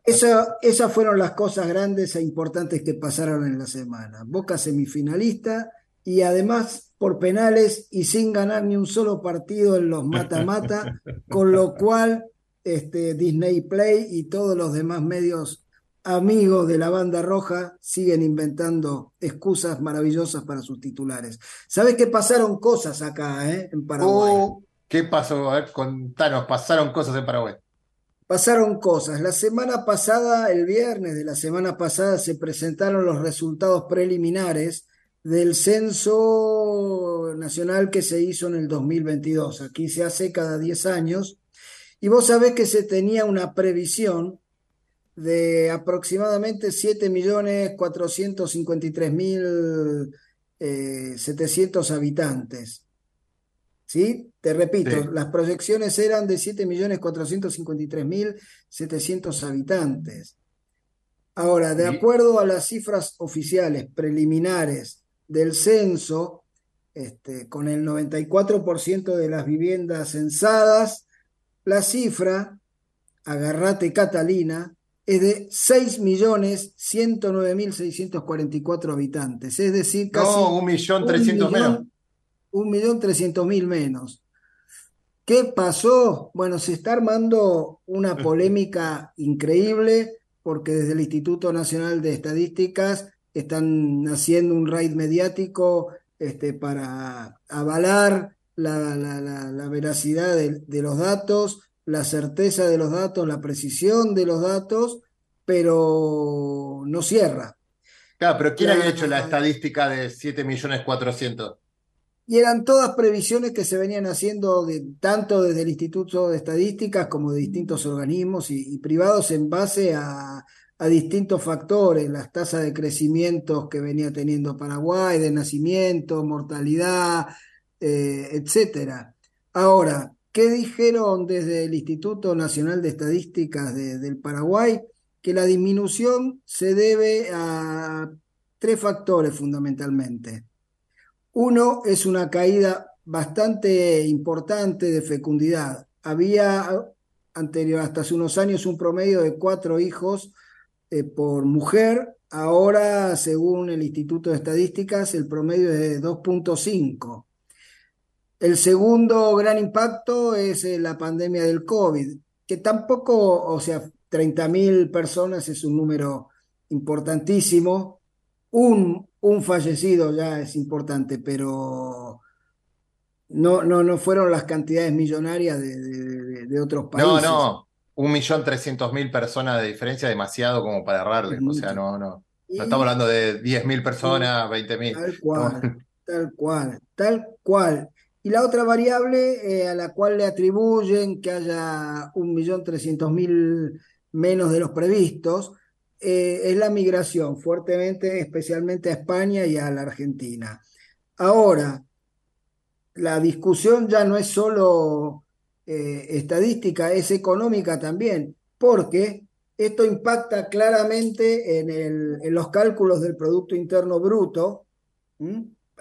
Esa- esas fueron las cosas grandes e importantes que pasaron en la semana. Boca semifinalista y además por penales y sin ganar ni un solo partido en los mata-mata, <laughs> con lo cual este, Disney Play y todos los demás medios amigos de la banda roja siguen inventando excusas maravillosas para sus titulares. ¿Sabes que pasaron cosas acá, eh, en Paraguay? Uh, ¿qué pasó? A ver, contanos, pasaron cosas en Paraguay. Pasaron cosas. La semana pasada, el viernes de la semana pasada, se presentaron los resultados preliminares del censo nacional que se hizo en el 2022. Aquí se hace cada 10 años. Y vos sabés que se tenía una previsión de aproximadamente 7.453.700 habitantes. ¿Sí? Te repito, Sí. las proyecciones eran de 7.453.700 habitantes. Ahora, de acuerdo a las cifras oficiales preliminares del censo, este, con el 94% de las viviendas censadas, la cifra, agarrate Catalina, es de 6.109.644 habitantes, es decir, casi No, un millón trescientos menos. millón- un millón trescientos mil menos. ¿Qué pasó? Bueno, se está armando una <laughs> polémica increíble porque desde el Instituto Nacional de Estadísticas están haciendo un raid mediático este, para avalar la, la- la- la veracidad de, de los datos, la certeza de los datos, la precisión de los datos, pero no cierra. Claro, pero ¿quién había hecho la estadística de 7 millones 400? Y eran todas previsiones que se venían haciendo de- tanto desde el Instituto de Estadísticas como de distintos organismos y, y privados en base a, a distintos factores, las tasas de crecimiento que venía teniendo Paraguay, de nacimiento, mortalidad, eh, etcétera. Ahora, ¿qué dijeron desde el Instituto Nacional de Estadísticas de- del Paraguay? Que la disminución se debe a tres factores fundamentalmente. Uno es una caída bastante importante de fecundidad. Había anterior, hasta hace unos años, un promedio de cuatro hijos eh, por mujer. Ahora, según el Instituto de Estadísticas, el promedio es de 2.5. El segundo gran impacto es eh, la pandemia del COVID, que tampoco, o sea, 30.000 personas es un número importantísimo. Un, un fallecido ya es importante, pero no, no, no fueron las cantidades millonarias de, de- otros No, países. no, un millón trescientos mil personas de diferencia, demasiado como para errarles. O sea, no, no. Y- No estamos hablando de 10 mil personas, 20 mil. Tal cual, tal cual, tal cual. Y la otra variable eh, a la cual le atribuyen que haya un millón trescientos mil menos de los previstos eh, es la migración, fuertemente, especialmente a España y a la Argentina. Ahora, la discusión ya no es solo eh, estadística, es económica también, porque esto impacta claramente en el- en los cálculos del Producto Interno Bruto.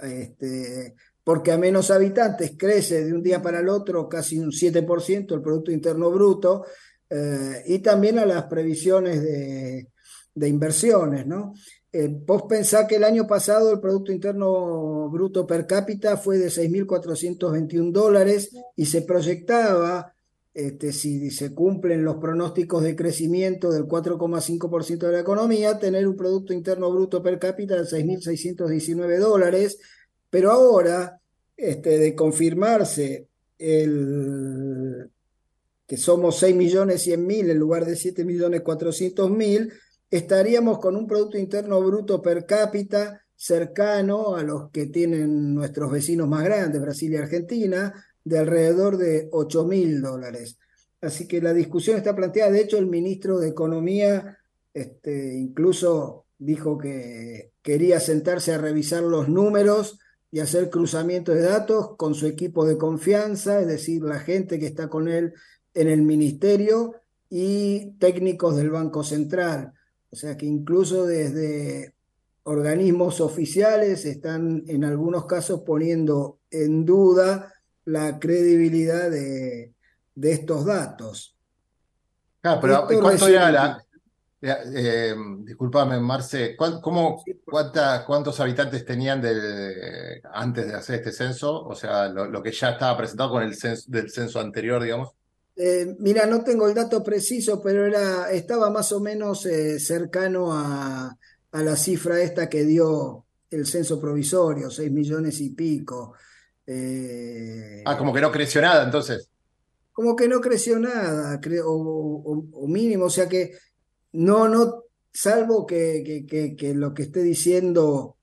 Este, porque a menos habitantes crece de un día para el otro casi un 7% el Producto Interno Bruto, eh, y también a las previsiones de, inversiones, ¿no? eh, vos pensás que el año pasado el Producto Interno Bruto per cápita fue de 6.421 dólares y se proyectaba, este, si se cumplen los pronósticos de crecimiento del 4,5% de la economía, tener un Producto Interno Bruto per cápita de 6.619 dólares, pero ahora, este, de confirmarse el, que somos 6 millones 100 mil en lugar de 7 millones 400 mil, estaríamos con un Producto Interno Bruto per cápita cercano a los que tienen nuestros vecinos más grandes, Brasil y Argentina, de alrededor de 8 mil dólares. Así que la discusión está planteada. De hecho, el ministro de Economía este, incluso dijo que quería sentarse a revisar los números y hacer cruzamiento de datos con su equipo de confianza, es decir, la gente que está con él en el ministerio y técnicos del Banco Central. O sea que incluso desde organismos oficiales están en algunos casos poniendo en duda la credibilidad de, estos datos. Claro, pero ¿cuánto era la... Eh, disculpame, Marce, cómo, ¿cuántos habitantes tenían antes de hacer este censo? O sea, lo, que ya estaba presentado con el censo, del censo anterior, digamos. Eh, mira, no tengo el dato preciso, pero era, estaba más o menos eh, cercano a, la cifra esta que dio el censo provisorio, 6 millones y pico. Eh, ah, como que no creció nada entonces. Como que no creció nada, o, mínimo, o sea que no, no, salvo que, que lo que esté diciendo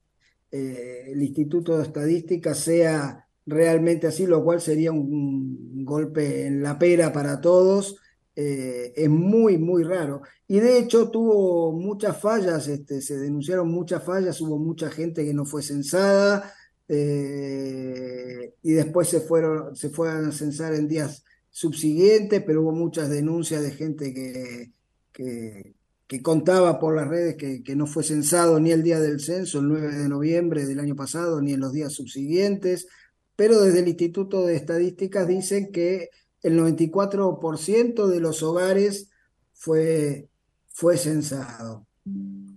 el Instituto de Estadística sea realmente así, lo cual sería un, golpe en la pera para todos. Eh, es muy, muy raro. Y de hecho tuvo muchas fallas, este, se denunciaron muchas fallas, hubo mucha gente que no fue censada eh, y después se fueron, se fueron a censar en días subsiguientes, pero hubo muchas denuncias de gente que, contaba por las redes que, que, no fue censado ni el día del censo, el 9 de noviembre del año pasado, ni en los días subsiguientes pero desde el Instituto de Estadísticas dicen que el 94% de los hogares fue, fue censado.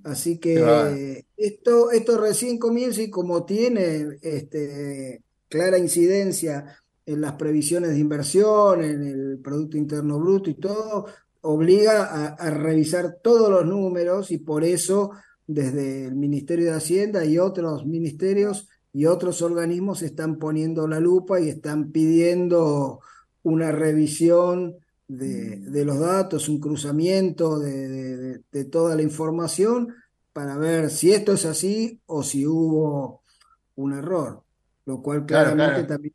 Así que esto, esto recién comienza y como tiene este, clara incidencia en las previsiones de inversión, en el Producto Interno Bruto y todo, obliga a, a revisar todos los números y por eso desde el Ministerio de Hacienda y otros ministerios y otros organismos están poniendo la lupa y están pidiendo una revisión de, mm. los datos, un cruzamiento de, toda la información para ver si esto es así o si hubo un error, lo cual claramente también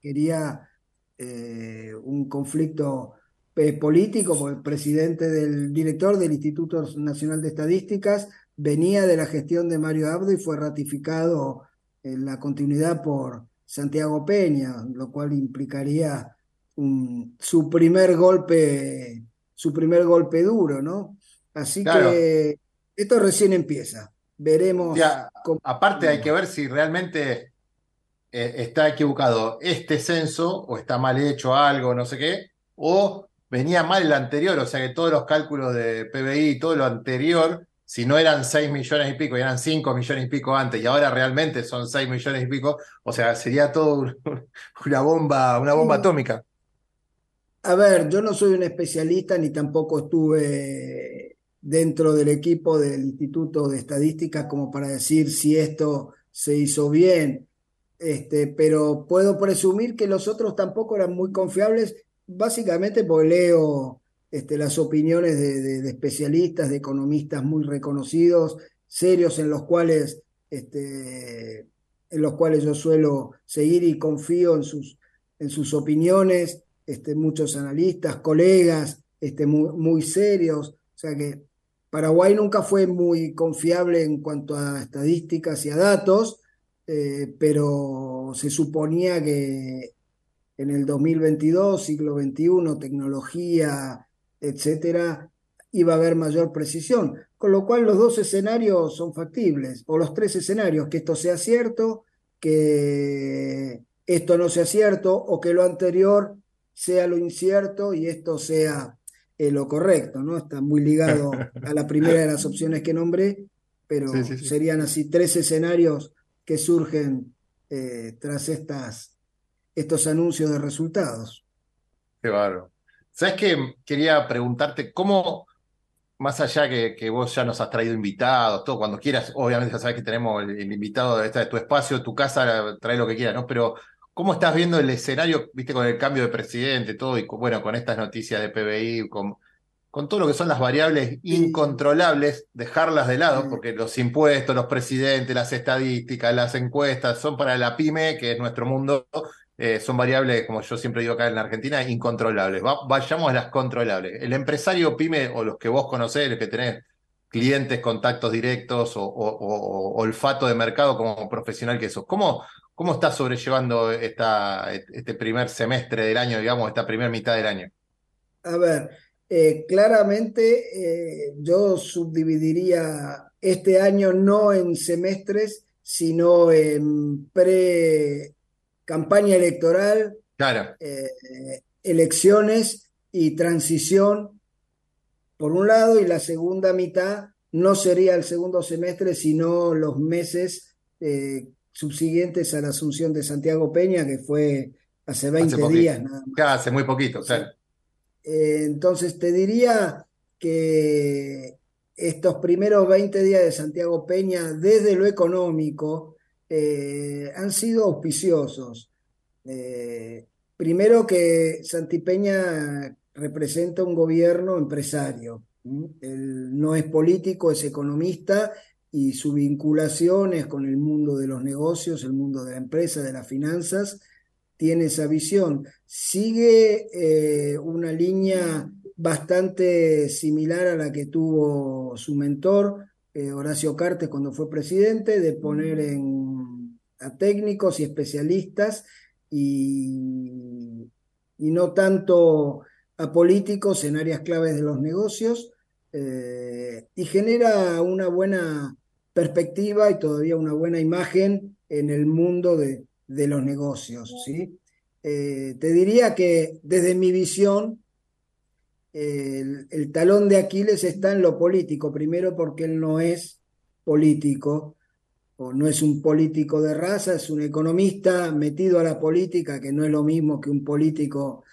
quería eh, un conflicto eh, político, porque el presidente del director del Instituto Nacional de Estadísticas venía de la gestión de Mario Abdo y fue ratificado en la continuidad por Santiago Peña, lo cual implicaría su primer golpe, su primer golpe duro, ¿no? Así que esto recién empieza. Veremos. Aparte hay que ver si realmente eh, está equivocado este censo o está mal hecho algo, no sé qué, o venía mal el anterior, o sea que todos los cálculos de PBI y todo lo anterior si no eran 6 millones y pico, y eran 5 millones y pico antes, y ahora realmente son 6 millones y pico, o sea, sería todo <laughs> una bomba, una bomba atómica. A ver, yo no soy un especialista ni tampoco estuve dentro del equipo del Instituto de Estadísticas como para decir si esto se hizo bien, este, pero puedo presumir que los otros tampoco eran muy confiables, básicamente porque leo este, las opiniones de, especialistas, de economistas muy reconocidos, serios en los cuales, este, en los cuales yo suelo seguir y confío en sus, en sus opiniones, este, muchos analistas, colegas muy, serios. O sea que Paraguay nunca fue muy confiable en cuanto a estadísticas y a datos, eh, pero se suponía que en el 2022, siglo XXI, tecnología, etcétera, iba a haber mayor precisión. Con lo cual los dos escenarios son factibles, o los tres escenarios, que esto sea cierto, que esto no sea cierto, o que lo anterior sea lo incierto y esto sea eh, lo correcto, ¿no? Está muy ligado a la primera de las opciones que nombré, pero Sí, sí, sí. serían así tres escenarios que surgen eh, tras estas, estos anuncios de resultados. Qué bárbaro. ¿Sabes qué? Quería preguntarte cómo, más allá que, que vos ya nos has traído invitados, todo, cuando quieras, obviamente ya sabes que tenemos el, el invitado de, esta- de tu espacio, tu casa, trae lo que quieras, ¿no? Pero ¿cómo estás viendo el escenario, viste, con el cambio de presidente, todo, y bueno, con estas noticias de PBI, con, con todo lo que son las variables incontrolables, dejarlas de lado, porque los impuestos, los presidentes, las estadísticas, las encuestas, son para la pyme, que es nuestro mundo, eh, son variables, como yo siempre digo acá en la Argentina, incontrolables. Va- vayamos a las controlables. El empresario pyme o los que vos conocés, los que tenés clientes, contactos directos o, o- o- olfato de mercado como profesional que sos, ¿cómo, cómo estás sobrellevando esta, este primer semestre del año, digamos, esta primera mitad del año? A ver, eh, claramente eh, yo subdividiría este año no en semestres, sino en pre-campaña electoral, Claro, eh, elecciones y transición, por un lado, y la segunda mitad no sería el segundo semestre, sino los meses eh, subsiguientes a la asunción de Santiago Peña, que fue hace 20 poquito. días nada más. hace muy poquito, o sea, Eh, entonces te diría que estos primeros 20 días de Santiago Peña, desde lo económico, eh, han sido auspiciosos. Eh, primero que Santi Peña representa un gobierno empresario. Él no es político, es economista y su vinculación es con el mundo de los negocios, el mundo de la empresa, de las finanzas tiene esa visión. Sigue eh, una línea bastante similar a la que tuvo su mentor, Horacio Cartes, cuando fue presidente, de poner en, a técnicos y especialistas y, y no tanto a políticos en áreas claves de los negocios, eh, y genera una buena perspectiva y todavía una buena imagen en el mundo de, de los negocios, ¿sí? Eh, te diría que desde mi visión, el, el talón de Aquiles está en lo político, primero porque él no es político, o no es un político de raza, es un economista metido a la política, que no es lo mismo que un político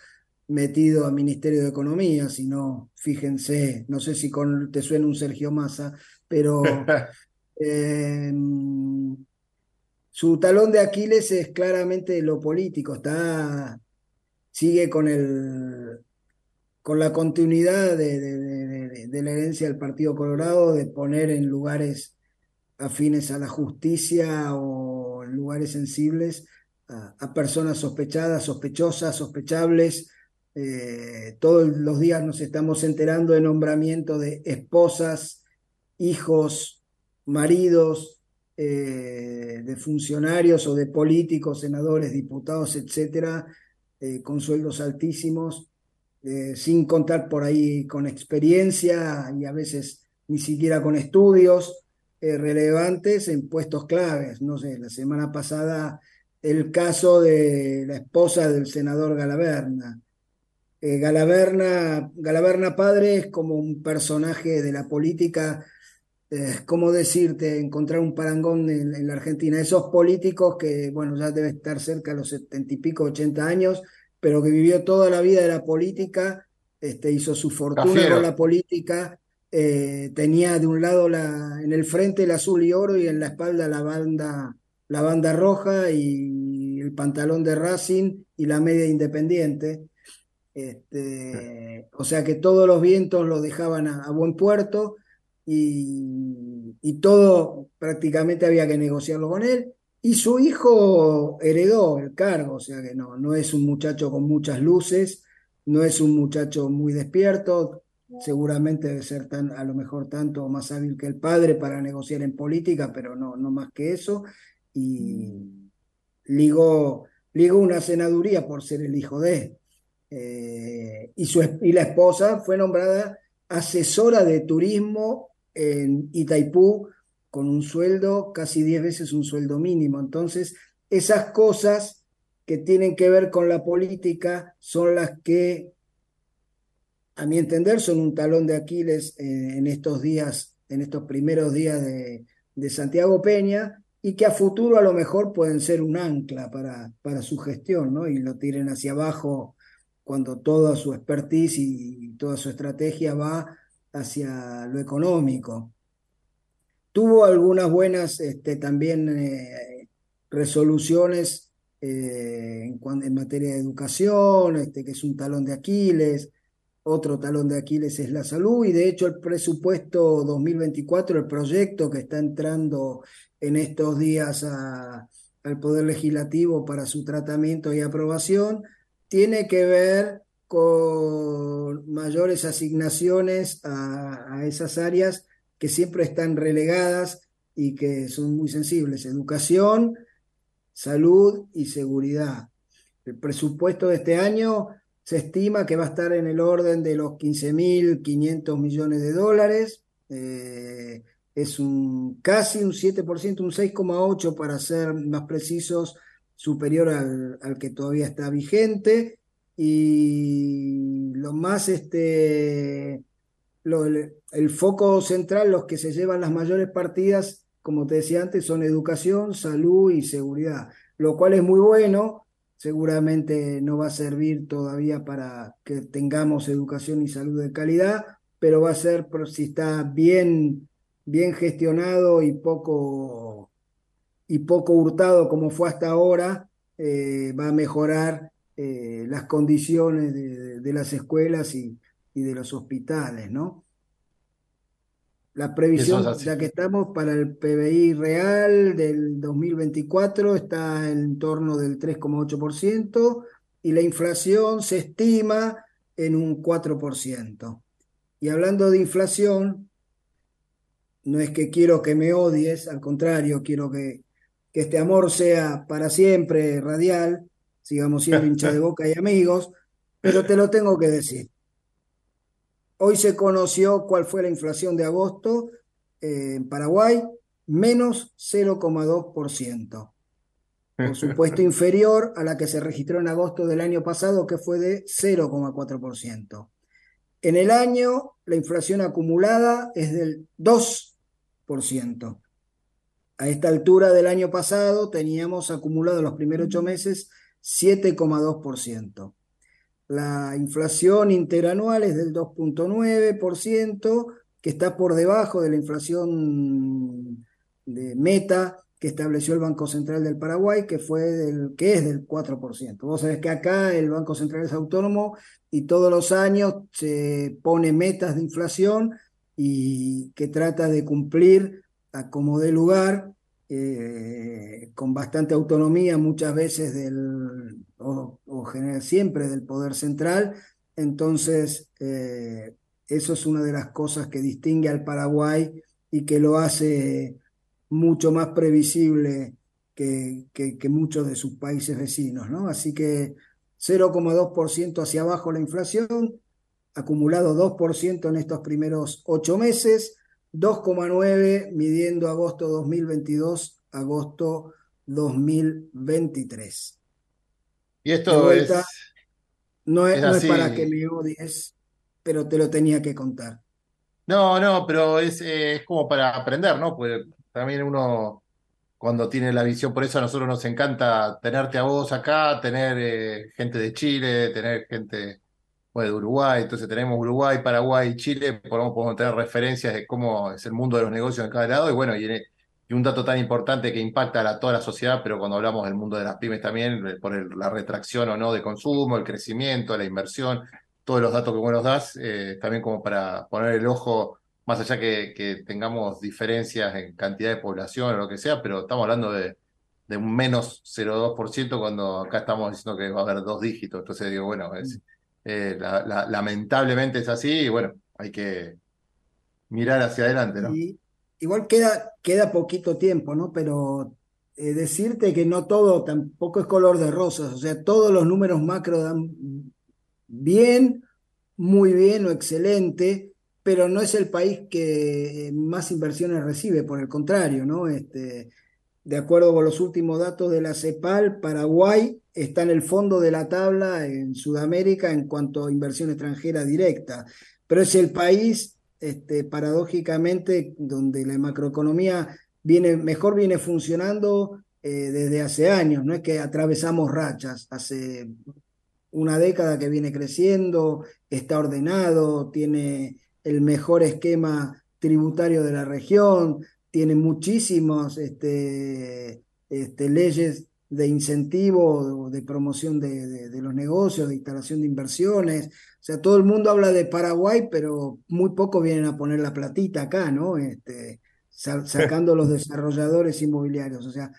metido al Ministerio de Economía, sino, fíjense, no sé si con, te suena un Sergio Massa, pero <laughs> eh, su talón de Aquiles es claramente lo político, está, sigue con el, con la continuidad de, de- de- de- de la herencia del Partido Colorado, de poner en lugares afines a la justicia o lugares sensibles a, personas sospechadas, sospechosas, sospechables. Eh, todos los días nos estamos enterando de nombramiento de esposas, hijos, maridos, eh, de funcionarios o de políticos, senadores, diputados, etcétera, eh, con sueldos altísimos, sin contar por ahí con experiencia y a veces ni siquiera con estudios eh, relevantes en puestos claves. No sé, la semana pasada el caso de la esposa del senador Galaverna. Eh, Galaverna, Galaverna padre es como un personaje de la política, eh, ¿cómo decirte? Encontrar un parangón en, en la Argentina. Esos políticos que, bueno, ya debe estar cerca de los setenta y pico, ochenta años, pero que vivió toda la vida de la política, este, hizo su fortuna Cafiero. con la política, eh, tenía de un lado la, en el frente el azul y oro y en la espalda la banda, la banda roja y el pantalón de Racing y la media independiente. Este, o sea que todos los vientos lo dejaban a, a buen puerto y, y todo prácticamente había que negociarlo con él. Y su hijo heredó el cargo, o sea que no, no es un muchacho con muchas luces, no es un muchacho muy despierto, seguramente debe ser tan, a lo mejor tanto o más hábil que el padre para negociar en política, pero no, no más que eso. Y ligó, ligó una senaduría por ser el hijo de. Eh, y, su, y la esposa fue nombrada asesora de turismo en Itaipú con un sueldo casi 10 veces un sueldo mínimo. Entonces, esas cosas que tienen que ver con la política son las que, a mi entender, son un talón de Aquiles eh, en estos días en estos primeros días de, Santiago Peña y que a futuro a lo mejor pueden ser un ancla para, para su gestión, ¿no? Y lo tiren hacia abajo cuando toda su expertise y toda su estrategia va hacia lo económico. Tuvo algunas buenas este, también eh, resoluciones eh, en, en, materia de educación, este, que es un talón de Aquiles, otro talón de Aquiles es la salud y de hecho el presupuesto 2024, el proyecto que está entrando en estos días al Poder Legislativo para su tratamiento y aprobación, tiene que ver con mayores asignaciones a, esas áreas que siempre están relegadas y que son muy sensibles, educación, salud y seguridad. El presupuesto de este año se estima que va a estar en el orden de los 15.500 millones de dólares. Eh, es un casi un 7%, un 6,8% para ser más precisos, superior al, al, que todavía está vigente. Y lo más, este, el, el foco central, los que se llevan las mayores partidas, como te decía antes, son educación, salud y seguridad, lo cual es muy bueno seguramente no va a servir todavía para que tengamos educación y salud de calidad, pero va a ser si está bien, bien gestionado y poco, y poco hurtado como fue hasta ahora, eh, va a mejorar eh, las condiciones de, las escuelas y, y de los hospitales, ¿no? La previsión, ya que estamos para el PBI real del 2024, está en torno del 3,8% y la inflación se estima en un 4%. Y hablando de inflación, no es que quiero que me odies, al contrario, quiero que, que este amor sea para siempre radial, sigamos siendo <laughs> hincha de boca y amigos, pero te lo tengo que decir. Hoy se conoció cuál fue la inflación de agosto eh, en Paraguay, menos 0,2%. Por <laughs> supuesto, inferior a la que se registró en agosto del año pasado, que fue de 0,4%. En el año, la inflación acumulada es del 2%. A esta altura del año pasado teníamos acumulado los primeros ocho meses 7,2%. La inflación interanual es del 2.9%, que está por debajo de la inflación de meta que estableció el Banco Central del Paraguay, que fue del, que es del 4%. Vos sabés que acá el Banco Central es autónomo y todos los años se pone metas de inflación y que trata de cumplir a como de lugar eh, con bastante autonomía muchas veces del, o, siempre del poder central. Entonces, eh, eso es una de las cosas que distingue al Paraguay y que lo hace mucho más previsible que, que, que muchos de sus países vecinos, ¿no? Así que 0,2% hacia abajo la inflación, acumulado 2% en estos primeros ocho meses, 2,9 midiendo agosto 2022, agosto 2023. Y esto vuelta, es, no, es, es no es para que me odies, pero te lo tenía que contar. No, no, pero es, eh, es como para aprender, ¿no? Pues también uno, cuando tiene la visión, por eso a nosotros nos encanta tenerte a vos acá, tener eh, gente de Chile, tener gente bueno, de Uruguay, entonces tenemos Uruguay, Paraguay, Chile, podemos, podemos tener referencias de cómo es el mundo de los negocios en cada lado, y bueno, y, en- y un dato tan importante que impacta a la- toda la sociedad, pero cuando hablamos del mundo de las pymes también, por la retracción o no de consumo, el crecimiento, la inversión, todos los datos que vos nos das, eh, también como para poner el ojo, más allá que, que tengamos diferencias en cantidad de población o lo que sea, pero estamos hablando de, de un menos 0,2% cuando acá estamos diciendo que va a haber dos dígitos, entonces digo, bueno, es, eh, la- la- lamentablemente es así y bueno, hay que mirar hacia adelante, ¿no? Igual queda, queda poquito tiempo, ¿no? Pero eh, decirte que no todo tampoco es color de rosas, o sea, todos los números macro dan bien, muy bien o excelente, pero no es el país que eh, más inversiones recibe, por el contrario, ¿no? Este, de acuerdo con los últimos datos de la CEPAL, Paraguay está en el fondo de la tabla en Sudamérica en cuanto a inversión extranjera directa, pero es el país este, paradójicamente, donde la macroeconomía viene, mejor viene funcionando eh, desde hace años, no es que atravesamos rachas, hace una década que viene creciendo, está ordenado, tiene el mejor esquema tributario de la región, tiene muchísimas este, este, leyes de incentivo, de promoción de, de, los negocios, de instalación de inversiones. O sea, todo el mundo habla de Paraguay, pero muy poco vienen a poner la platita acá, ¿no? Este, sacando los desarrolladores inmobiliarios. O sea,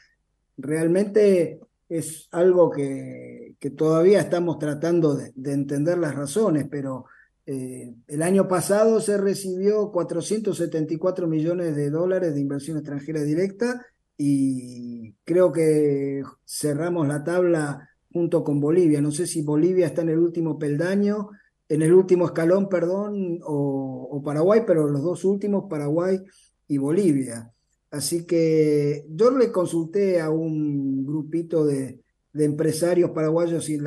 realmente es algo que, que todavía estamos tratando de, de, entender las razones, pero eh, el año pasado se recibió 474 millones de dólares de inversión extranjera directa y creo que cerramos la tabla junto con Bolivia. No sé si Bolivia está en el último peldaño, en el último escalón, perdón, o, Paraguay, pero los dos últimos, Paraguay y Bolivia. Así que yo le consulté a un grupito de, de empresarios paraguayos y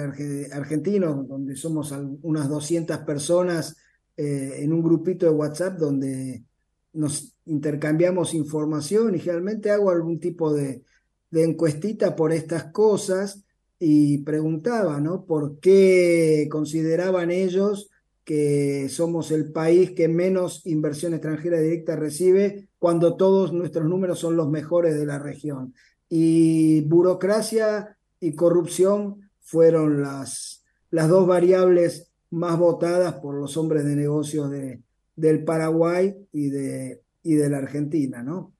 argentinos, donde somos unas 200 personas eh, en un grupito de WhatsApp donde nos intercambiamos información y generalmente hago algún tipo de, encuestita por estas cosas y preguntaba, ¿no? ¿Por qué consideraban ellos que somos el país que menos inversión extranjera directa recibe cuando todos nuestros números son los mejores de la región? Y burocracia y corrupción fueron las, las dos variables más votadas por los hombres de negocios de, del Paraguay y de, y de la Argentina, ¿no?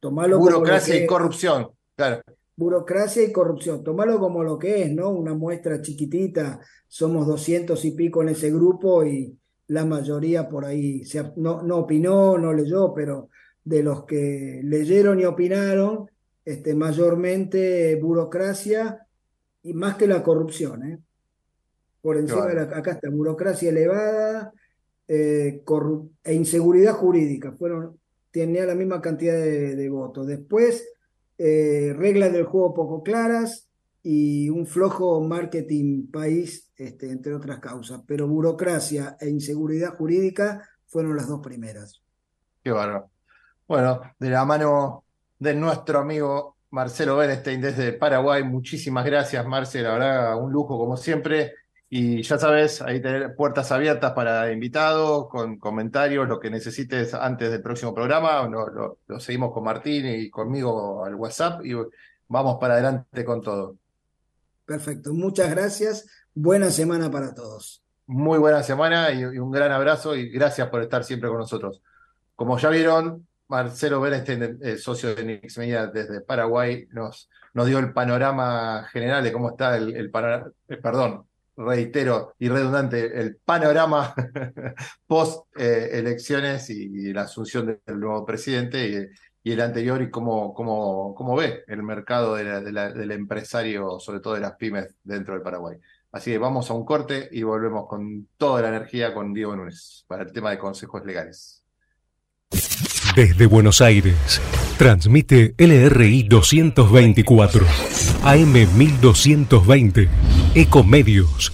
Tomalo Burocracia y corrupción, claro. Burocracia y corrupción, tomalo como lo que es, ¿no? Una muestra chiquitita, somos doscientos y pico en ese grupo y la mayoría por ahí se, no, no opinó, no leyó, pero de los que leyeron y opinaron, este, mayormente burocracia y más que la corrupción, ¿eh? Por encima de la, acá está, burocracia elevada eh, e inseguridad jurídica, fueron, tenía la misma cantidad de, votos. Después, eh, reglas del juego poco claras y un flojo marketing país, este, entre otras causas, pero burocracia e inseguridad jurídica fueron las dos primeras. Qué bárbaro. Bueno, de la mano de nuestro amigo Marcelo Bernstein desde Paraguay. Muchísimas gracias, Marcelo. La verdad, un lujo como siempre. Y ya sabes, ahí tener puertas abiertas para invitados, con comentarios, lo que necesites antes del próximo programa. Lo, lo, seguimos con Martín y conmigo al WhatsApp y vamos para adelante con todo. Perfecto, muchas gracias. Buena semana para todos. Muy buena semana y, y un gran abrazo y gracias por estar siempre con nosotros. Como ya vieron, Marcelo Bernstein, eh, socio de Nix Media desde Paraguay, nos, nos dio el panorama general de cómo está el, el, eh, perdón, reitero y redundante, el panorama <laughs> post eh, elecciones y, la asunción del nuevo presidente y, el anterior y cómo, cómo, cómo ve el mercado del empresario, sobre todo de las pymes dentro del Paraguay. Así que vamos a un corte y volvemos con toda la energía con Diego Núñez para el tema de consejos legales. Desde Buenos Aires, transmite LRI 224, AM 1220, Ecomedios.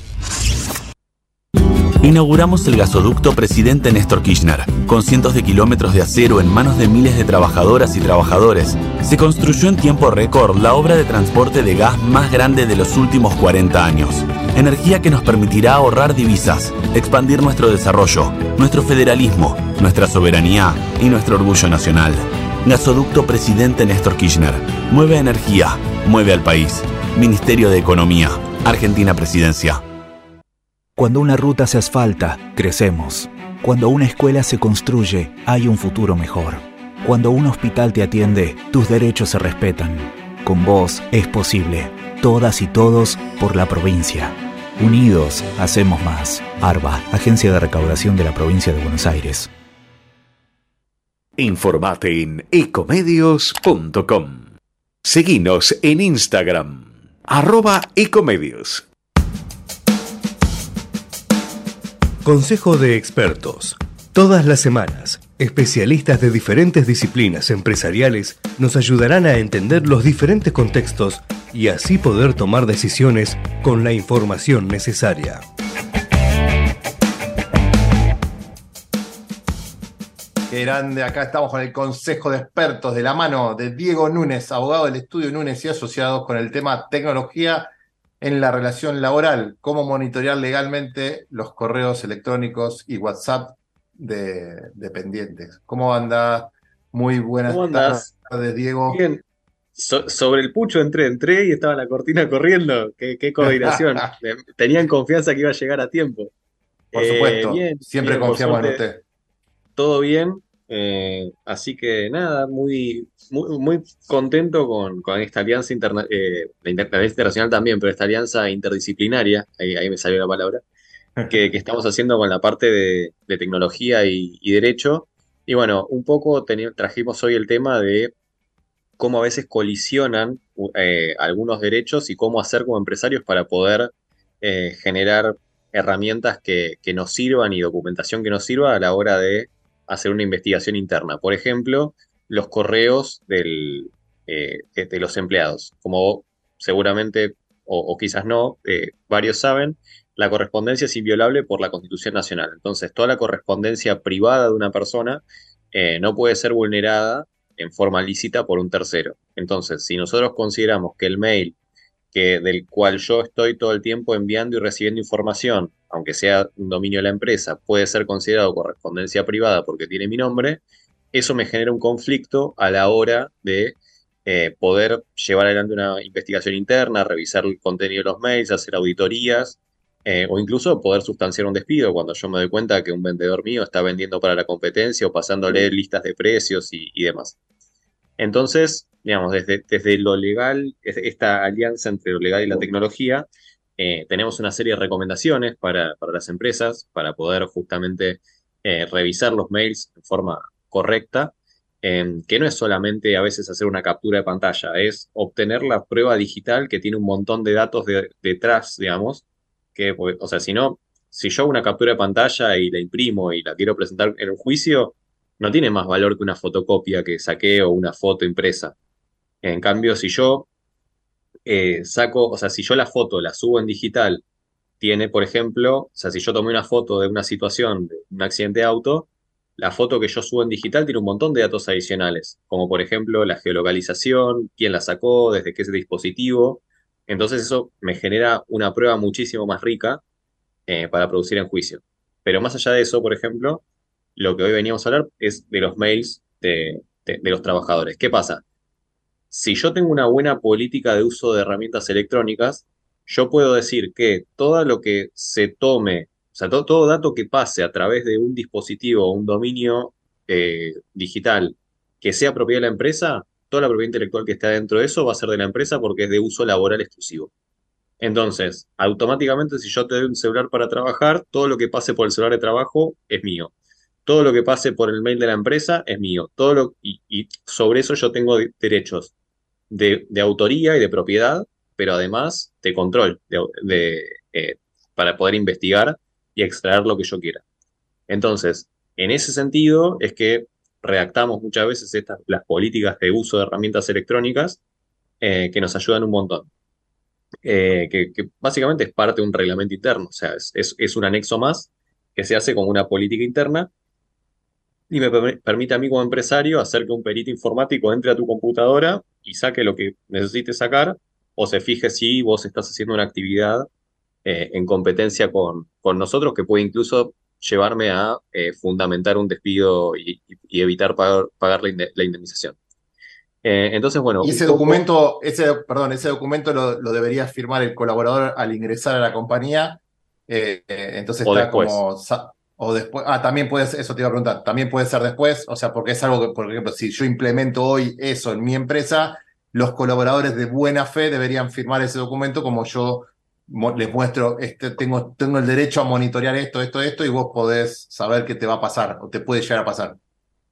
Inauguramos el gasoducto Presidente Néstor Kirchner, con cientos de kilómetros de acero en manos de miles de trabajadoras y trabajadores. Se construyó en tiempo récord la obra de transporte de gas más grande de los últimos 40 años. Energía que nos permitirá ahorrar divisas, expandir nuestro desarrollo, nuestro federalismo, nuestra soberanía y nuestro orgullo nacional. Gasoducto Presidente Néstor Kirchner. Mueve energía, mueve al país. Ministerio de Economía. Argentina Presidencia. Cuando una ruta se asfalta, crecemos. Cuando una escuela se construye, hay un futuro mejor. Cuando un hospital te atiende, tus derechos se respetan. Con vos es posible. Todas y todos por la provincia. Unidos, hacemos más. ARBA, Agencia de Recaudación de la Provincia de Buenos Aires. Informate en ecomedios.com. Seguinos en Instagram, arroba ecomedios. Consejo de expertos. Todas las semanas, especialistas de diferentes disciplinas empresariales nos ayudarán a entender los diferentes contextos y así poder tomar decisiones con la información necesaria. Qué grande, acá estamos con el Consejo de Expertos de la mano de Diego Núñez, abogado del estudio Núñez y asociados con el tema tecnología en la relación laboral, cómo monitorear legalmente los correos electrónicos y WhatsApp de dependientes. ¿Cómo anda? Muy buenas ¿Cómo andás? tardes, Diego. Bien. So- sobre el pucho entré, entré y estaba la cortina corriendo. Qué, qué coordinación. <laughs> Tenían confianza que iba a llegar a tiempo. Por Eh, supuesto, bien, siempre bien, por confiamos en usted. Todo bien. Eh, así que nada, muy, muy, muy contento con, con esta alianza interna- eh, la alianza internacional también, pero esta alianza interdisciplinaria, ahí, ahí me salió la palabra, que, que estamos haciendo con la parte de, de tecnología y, y derecho. Y bueno, un poco trajimos hoy el tema de cómo a veces colisionan eh, algunos derechos y cómo hacer como empresarios para poder generar herramientas que, que nos sirvan y documentación que nos sirva a la hora de hacer una investigación interna. Por ejemplo, los correos eh, de, los empleados. Como seguramente, o, o quizás no, eh, varios saben, la correspondencia es inviolable por la Constitución Nacional. Entonces, toda la correspondencia privada de una persona eh, no puede ser vulnerada en forma lícita por un tercero. Entonces, si nosotros consideramos que el mail que, del cual yo estoy todo el tiempo enviando y recibiendo información, aunque sea un dominio de la empresa, puede ser considerado correspondencia privada porque tiene mi nombre, eso me genera un conflicto a la hora de eh, poder llevar adelante una investigación interna, revisar el contenido de los mails, hacer auditorías, eh, o incluso poder sustanciar un despido cuando yo me doy cuenta que un vendedor mío está vendiendo para la competencia o pasándole listas de precios y, y demás. Entonces, digamos, desde, desde lo legal, es- esta alianza entre lo legal y la tecnología, eh, tenemos una serie de recomendaciones para, para las empresas para poder justamente eh, revisar los mails en forma correcta, em, que no es solamente a veces hacer una captura de pantalla, es obtener la prueba digital que tiene un montón de datos de- detrás, digamos, que, pues, o sea, si no, si yo hago una captura de pantalla y la imprimo y la quiero presentar en un juicio, no tiene más valor que una fotocopia que saqué o una foto impresa. En cambio, si yo eh, saco, o sea, si yo la foto la subo en digital, tiene, por ejemplo, o sea, si yo tomé una foto de una situación, de un accidente de auto, la foto que yo subo en digital tiene un montón de datos adicionales, como por ejemplo la geolocalización, quién la sacó, desde qué dispositivo. Entonces eso me genera una prueba muchísimo más rica eh, para producir en juicio. Pero más allá de eso, por ejemplo, lo que hoy veníamos a hablar es de los mails de, de- de los trabajadores. ¿Qué pasa? Si yo tengo una buena política de uso de herramientas electrónicas, yo puedo decir que todo lo que se tome, o sea, to- todo, dato que pase a través de un dispositivo o un dominio eh, digital que sea propiedad de la empresa, toda la propiedad intelectual que está dentro de eso va a ser de la empresa porque es de uso laboral exclusivo. Entonces, automáticamente, si yo te doy un celular para trabajar, todo lo que pase por el celular de trabajo es mío. Todo lo que pase por el mail de la empresa es mío. Todo lo, y, sobre eso yo tengo de- derechos de, autoría y de propiedad, pero además de control, de, eh, para poder investigar y extraer lo que yo quiera. Entonces, en ese sentido es que redactamos muchas veces estas, las políticas de uso de herramientas electrónicas eh, que nos ayudan un montón eh, que, que básicamente es parte de un reglamento interno, o sea, es, es- es un anexo más que se hace como una política interna y me permi- permite a mí como empresario hacer que un perito informático entre a tu computadora y saque lo que necesite sacar o se fije si vos estás haciendo una actividad eh, en competencia con, con nosotros que puede incluso llevarme a eh, fundamentar un despido y, evitar pagar, pagar la, inde- la indemnización. Eh, entonces, bueno, Y ese poco- documento, ese, perdón, ese documento lo, lo debería firmar el colaborador al ingresar a la compañía. entonces O está después. como. O después. Ah, también puede ser, eso te iba a preguntar. También puede ser después. O sea, porque es algo que, por ejemplo, si yo implemento hoy eso en mi empresa, los colaboradores de buena fe deberían firmar ese documento como yo les muestro, este, tengo, tengo el derecho a monitorear esto, esto, esto, y vos podés saber qué te va a pasar o te puede llegar a pasar.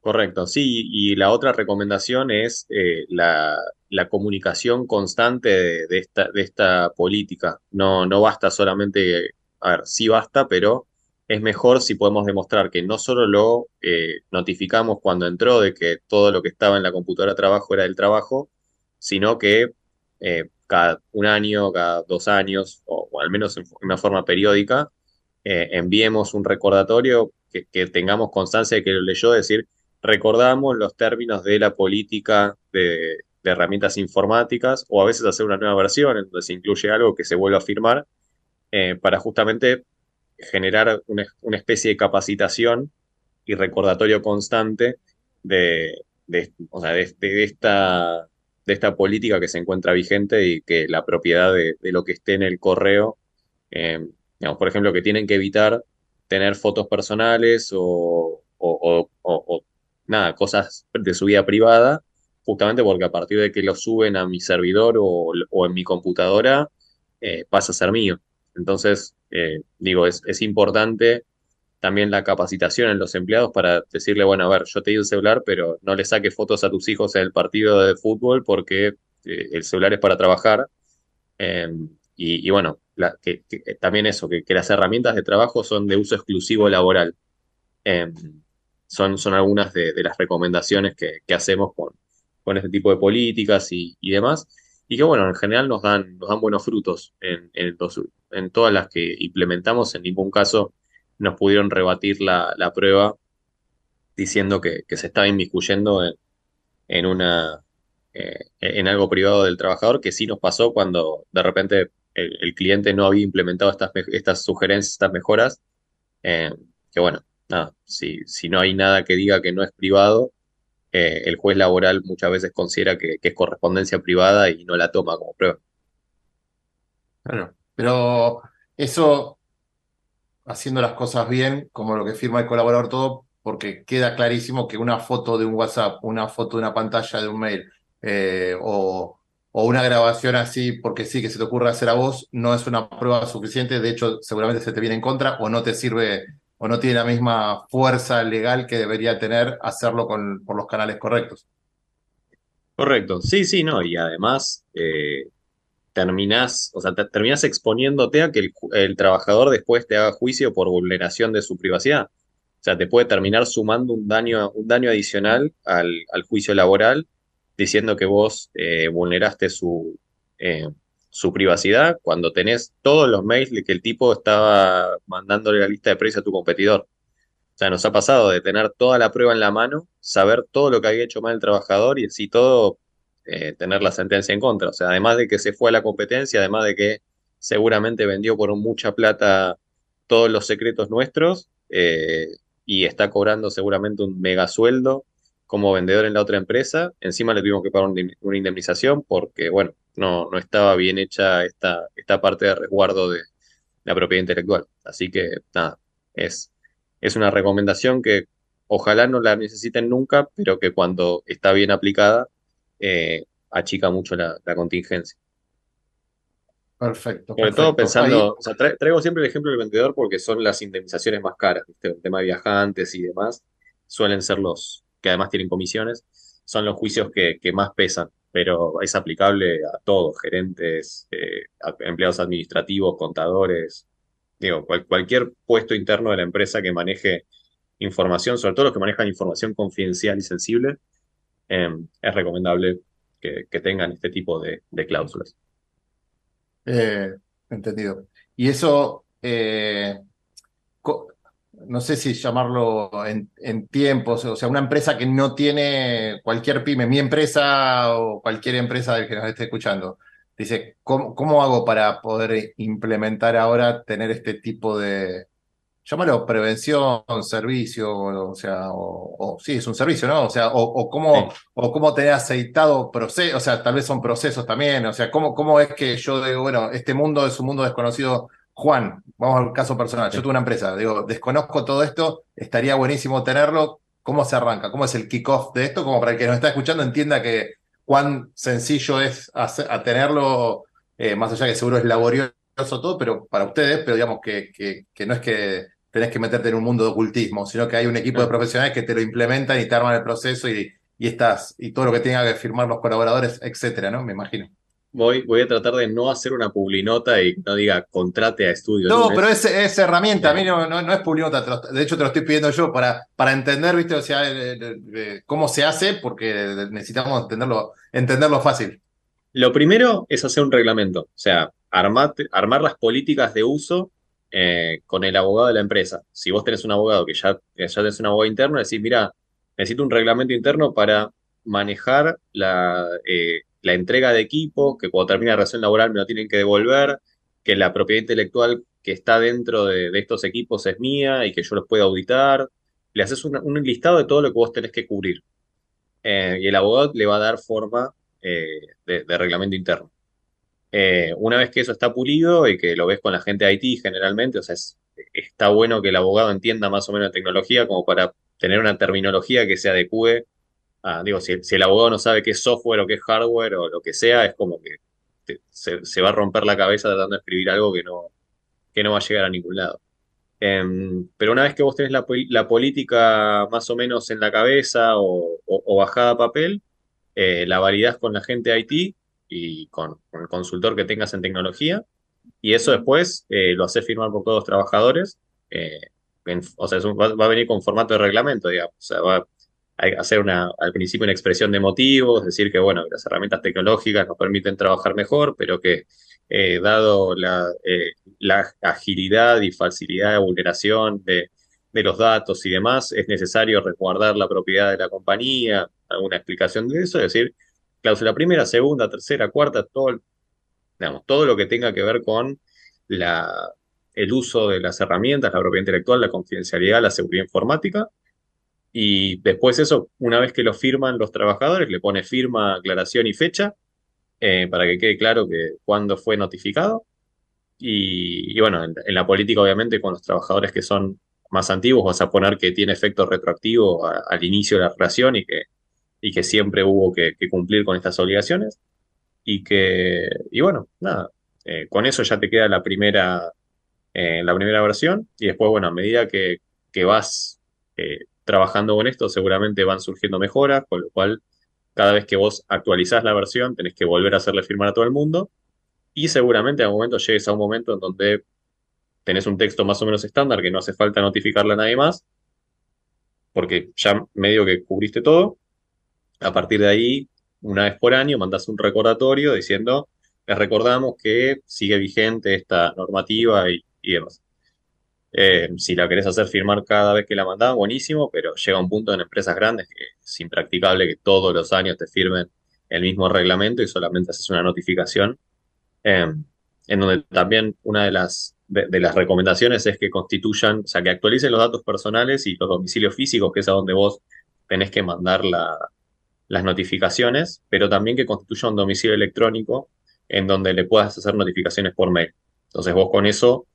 Correcto, sí, y la otra recomendación es eh, la, la comunicación constante de, de esta, de esta política. No, no basta solamente, a ver, sí basta, pero es mejor si podemos demostrar que no solo lo eh, notificamos cuando entró de que todo lo que estaba en la computadora de trabajo era del trabajo, sino que eh, cada un año, cada dos años, o, al menos en una forma periódica, eh, enviemos un recordatorio que, tengamos constancia de que lo leyó, decir, recordamos los términos de la política de, herramientas informáticas o a veces hacer una nueva versión en donde se incluye algo que se vuelva a firmar para justamente generar una, especie de capacitación y recordatorio constante de, esta, de esta política que se encuentra vigente y que la propiedad de, lo que esté en el correo, eh, por ejemplo, que tienen que evitar tener fotos personales o, nada, cosas de su vida privada, justamente porque a partir de que lo suben a mi servidor o, en mi computadora, eh, pasa a ser mío. Entonces, eh, digo, es, importante también la capacitación en los empleados para decirle, bueno, a ver, yo te di el celular, pero no le saques fotos a tus hijos en el partido de fútbol porque eh, el celular es para trabajar. Em, y, bueno, que, también eso, que, las herramientas de trabajo son de uso exclusivo laboral. Em, son, son algunas de, las recomendaciones que, hacemos con, con, este tipo de políticas y, demás. Y que bueno, en general nos dan, nos dan buenos frutos en, en, en todas las que implementamos. En ningún caso nos pudieron rebatir la, prueba diciendo que, se estaba inmiscuyendo en, en una, eh, en algo privado del trabajador, que sí nos pasó cuando de repente el, cliente no había implementado estas, estas sugerencias, estas mejoras, eh, que bueno, nada, si, si no hay nada que diga que no es privado, eh, el juez laboral muchas veces considera que, es correspondencia privada y no la toma como prueba. Claro, pero eso, haciendo las cosas bien, como lo que firma el colaborador todo, porque queda clarísimo que una foto de un WhatsApp, una foto de una pantalla de un mail eh, o, o, una grabación así, porque sí que se te ocurre hacer a vos, no es una prueba suficiente, de hecho seguramente se te viene en contra o no te sirve o no tiene la misma fuerza legal que debería tener hacerlo con, por los canales correctos. Correcto, sí, sí, no, y además eh, terminás, o sea, exponiéndote a que el, trabajador después te haga juicio por vulneración de su privacidad. O sea, te puede terminar sumando un daño, un daño adicional al, juicio laboral diciendo que vos eh, vulneraste su, eh, su privacidad cuando tenés todos los mails que el tipo estaba mandándole la lista de precios a tu competidor. O sea, nos ha pasado de tener toda la prueba en la mano, saber todo lo que había hecho mal el trabajador y así todo eh, tener la sentencia en contra. O sea, además de que se fue a la competencia, además de que seguramente vendió por mucha plata todos los secretos nuestros eh, y está cobrando seguramente un mega sueldo como vendedor en la otra empresa, encima le tuvimos que pagar una indemnización porque, bueno, no, no estaba bien hecha esta, esta parte de resguardo de la propiedad intelectual. Así que, nada, es, es una recomendación que ojalá no la necesiten nunca, pero que cuando está bien aplicada, eh, achica mucho la, contingencia. Perfecto. Sobre todo pensando, o sea, traigo siempre el ejemplo del vendedor porque son las indemnizaciones más caras, el tema de viajantes y demás, suelen ser los que además tienen comisiones, son los juicios que, que más pesan pero es aplicable a todos, gerentes, eh, empleados administrativos, contadores, digo, cualquier puesto interno de la empresa que maneje información, sobre todo los que manejan información confidencial y sensible, em, es recomendable que, tengan este tipo de, cláusulas. Eh, entendido. Y eso, eh, no sé si llamarlo en, tiempos, o sea, una empresa que no tiene cualquier pyme, mi empresa o cualquier empresa del que nos esté escuchando, dice, ¿cómo, hago para poder implementar ahora, tener este tipo de, llámalo prevención, servicio, o sea, o, sí, es un servicio, ¿no? O sea, o, cómo, o cómo tener aceitado proceso, o sea, tal vez son procesos también, o sea, cómo, cómo es que yo digo, bueno, este mundo es un mundo desconocido Juan, vamos al caso personal. Yo tuve una empresa, digo, desconozco todo esto, estaría buenísimo tenerlo. ¿Cómo se arranca? ¿Cómo es el kickoff de esto? Como para el que nos está escuchando entienda que cuán sencillo es a tenerlo, eh, más allá que seguro es laborioso todo, pero para ustedes, pero digamos que, que, no es que tenés que meterte en un mundo de ocultismo, sino que hay un equipo de profesionales que te lo implementan y te arman el proceso y, y estás, y todo lo que tenga que firmar los colaboradores, etcétera, ¿no? Me imagino voy, voy a tratar de no hacer una publinota y no diga contrate a estudio. No, pero es, es, herramienta, a mí no, no, es publinota, de hecho te lo estoy pidiendo yo para, para entender, ¿viste? O sea, cómo se hace, porque necesitamos entenderlo, entenderlo fácil. Lo primero es hacer un reglamento, o sea, armar, armar las políticas de uso eh, con el abogado de la empresa. Si vos tenés un abogado que ya, ya tenés un abogado interno, decís, mira, necesito un reglamento interno para manejar la, eh, la entrega de equipo, que cuando termina la relación laboral me lo tienen que devolver, que la propiedad intelectual que está dentro de, estos equipos es mía y que yo los puedo auditar. Le haces un, listado de todo lo que vos tenés que cubrir. Eh, y el abogado le va a dar forma eh, de, reglamento interno. Eh, una vez que eso está pulido y que lo ves con la gente de IT generalmente, o sea, es- está bueno que el abogado entienda más o menos la tecnología como para tener una terminología que se adecue a, digo, si, el abogado no sabe qué es software o qué es hardware o lo que sea, es como que se, va a romper la cabeza tratando de escribir algo que no, que no va a llegar a ningún lado. Em, pero una vez que vos tenés la, pol- la política más o menos en la cabeza o, bajada a papel, eh, la validás con la gente de IT y con, el consultor que tengas en tecnología, y eso después eh, lo haces firmar por todos los trabajadores. eh, o sea, va, a venir con formato de reglamento, digamos. O sea, va hacer una, al principio una expresión de motivos, decir que, bueno, las herramientas tecnológicas nos permiten trabajar mejor, pero que eh, dado la, eh, la agilidad y facilidad de vulneración de, los datos y demás, es necesario resguardar la propiedad de la compañía, alguna explicación de eso, es decir, cláusula primera, segunda, tercera, cuarta, todo, digamos, todo lo que tenga que ver con la, el uso de las herramientas, la propiedad intelectual, la confidencialidad, la seguridad informática. Y después eso, una vez que lo firman los trabajadores, le pone firma, aclaración y fecha eh, para que quede claro que cuándo fue notificado. Y, bueno, en, la política, obviamente, con los trabajadores que son más antiguos, vas a poner que tiene efecto retroactivo al inicio de la relación y que, y que siempre hubo que, cumplir con estas obligaciones. Y que, y bueno, nada, eh, con eso ya te queda la primera, eh, la primera versión. Y después, bueno, a medida que, que vas trabajando con esto, seguramente van surgiendo mejoras, con lo cual cada vez que vos actualizás la versión, tenés que volver a hacerle firmar a todo el mundo. Y seguramente a un momento llegues a un momento en donde tenés un texto más o menos estándar que no hace falta notificarle a nadie más, porque ya medio que cubriste todo. A partir de ahí, una vez por año, mandás un recordatorio diciendo, les recordamos que sigue vigente esta normativa y, y demás. Eh, si la querés hacer firmar cada vez que la mandás, buenísimo, pero llega un punto en empresas grandes que es impracticable que todos los años te firmen el mismo reglamento y solamente haces una notificación. Eh, en donde también una de las, de las recomendaciones es que constituyan, o sea, que actualicen los datos personales y los domicilios físicos, que es a donde vos tenés que mandar la, las notificaciones, pero también que constituya un domicilio electrónico en donde le puedas hacer notificaciones por mail. Entonces vos con eso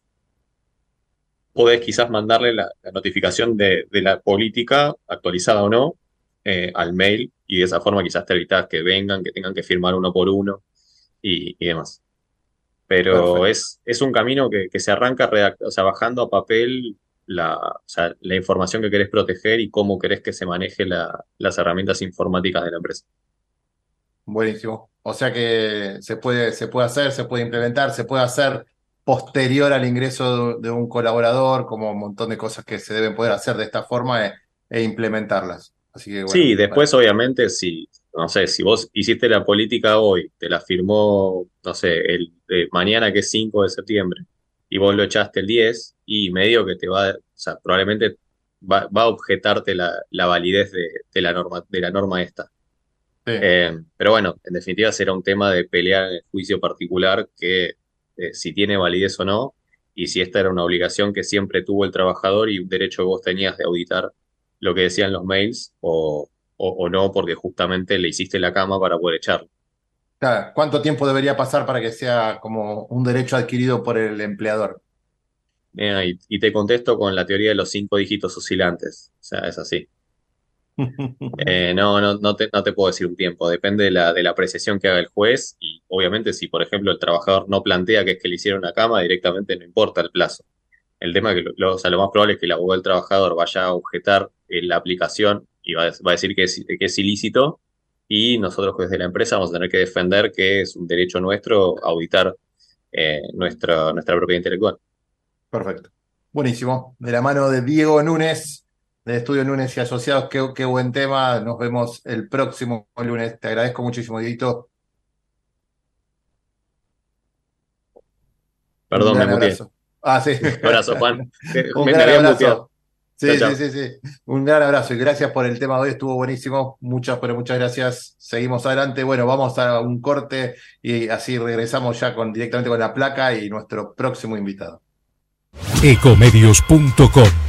podés quizás mandarle la, la notificación de, de la política, actualizada o no, eh, al mail y de esa forma quizás te evitas que vengan, que tengan que firmar uno por uno y, y demás. Pero es, es un camino que, que se arranca o sea, bajando a papel la, o sea, la información que querés proteger y cómo querés que se maneje la- las herramientas informáticas de la empresa. Buenísimo. O sea que se puede, se puede hacer, se puede implementar, se puede hacer posterior al ingreso de, de un colaborador, como un montón de cosas que se deben poder hacer de esta forma e, e implementarlas. Así que bueno, Sí, después obviamente si, no sé, si vos hiciste la política hoy, te la firmó, no sé, el mañana que es 5 de septiembre, y vos lo echaste el 10, y medio que te va, o sea, probablemente va, va a objetarte la, la validez de, de la norma, de la norma esta. sí. Eh, pero bueno, en definitiva será un tema de pelear en el juicio particular que eh, si tiene validez o no, y si esta era una obligación que siempre tuvo el trabajador y un derecho que vos tenías de auditar lo que decían los mails, o, o, o no, porque justamente le hiciste la cama para poder echarlo. Claro, ¿Cuánto tiempo debería pasar para que sea como un derecho adquirido por el empleador? Y, y te contesto con la teoría de los cinco dígitos oscilantes. O sea, es así. Eh, no, no, no te, no te puedo decir un tiempo, depende de la, de la apreciación que haga el juez y obviamente si, por ejemplo, el trabajador no plantea que es que le hicieron una cama, directamente no importa el plazo. El tema es que lo, o sea, lo más probable es que el abogado del trabajador vaya a objetar eh, la aplicación y va a, decir que es, que ilícito y nosotros desde la empresa vamos a tener que defender que es un derecho nuestro auditar eh, nuestra, nuestra propiedad intelectual. Perfecto. Buenísimo. De la mano de Diego Núñez, de Estudio Núñez y Asociados, qué, qué buen tema. Nos vemos el próximo lunes. Te agradezco muchísimo, Dieguito. Perdón, Un me muteé. abrazo. Ah, sí. <laughs> Un abrazo, Juan. Un <laughs> Me, me gran había abrazo. muteado. Sí, Chao, chao. sí, sí, sí. Un gran abrazo y gracias por el tema de hoy, estuvo buenísimo. Muchas, pero muchas gracias. Seguimos adelante. Bueno, vamos a un corte y así regresamos ya con, directamente con la placa y nuestro próximo invitado. Ecomedios.com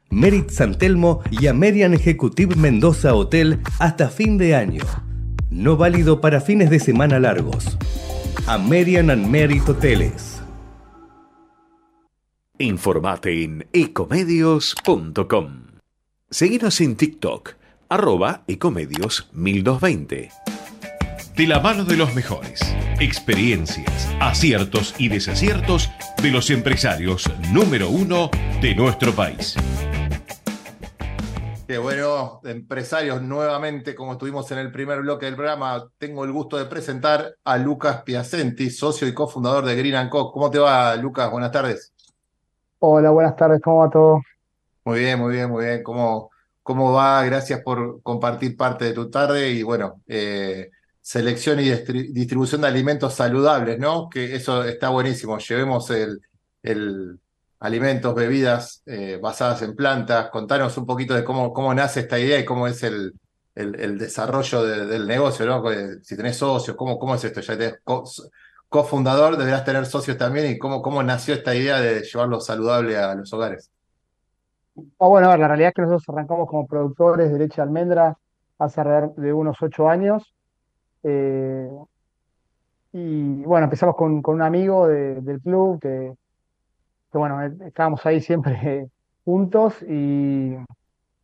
Merit San Telmo y American Executive Mendoza Hotel hasta fin de año. No válido para fines de semana largos. American and Merit Hoteles. Informate en ecomedios.com. Seguinos en TikTok, arroba ecomedios 1220. De la mano de los mejores. Experiencias, aciertos y desaciertos de los empresarios número uno de nuestro país. Qué bueno, empresarios, nuevamente, como estuvimos en el primer bloque del programa, tengo el gusto de presentar a Lucas Piacenti, socio y cofundador de Green Co. ¿Cómo te va, Lucas? Buenas tardes. Hola, buenas tardes, ¿cómo va todo? Muy bien, muy bien, muy bien. ¿Cómo, cómo va? Gracias por compartir parte de tu tarde y bueno, eh, selección y distri- distribución de alimentos saludables, ¿no? Que eso está buenísimo. Llevemos el, el alimentos, bebidas eh, basadas en plantas. Contanos un poquito de cómo, cómo nace esta idea y cómo es el, el, desarrollo de- del negocio, ¿no? Si tenés socios, ¿cómo, cómo es esto? Ya tenés co- cofundador, deberás tener socios también y cómo, cómo nació esta idea de llevarlo saludable a los hogares. Ah, bueno, a ver, la realidad es que nosotros arrancamos como productores de leche de almendra hace alrededor de unos ocho años. eh, y bueno, empezamos con, con un amigo de- del club que, que, bueno, eh, estábamos ahí siempre <laughs> juntos y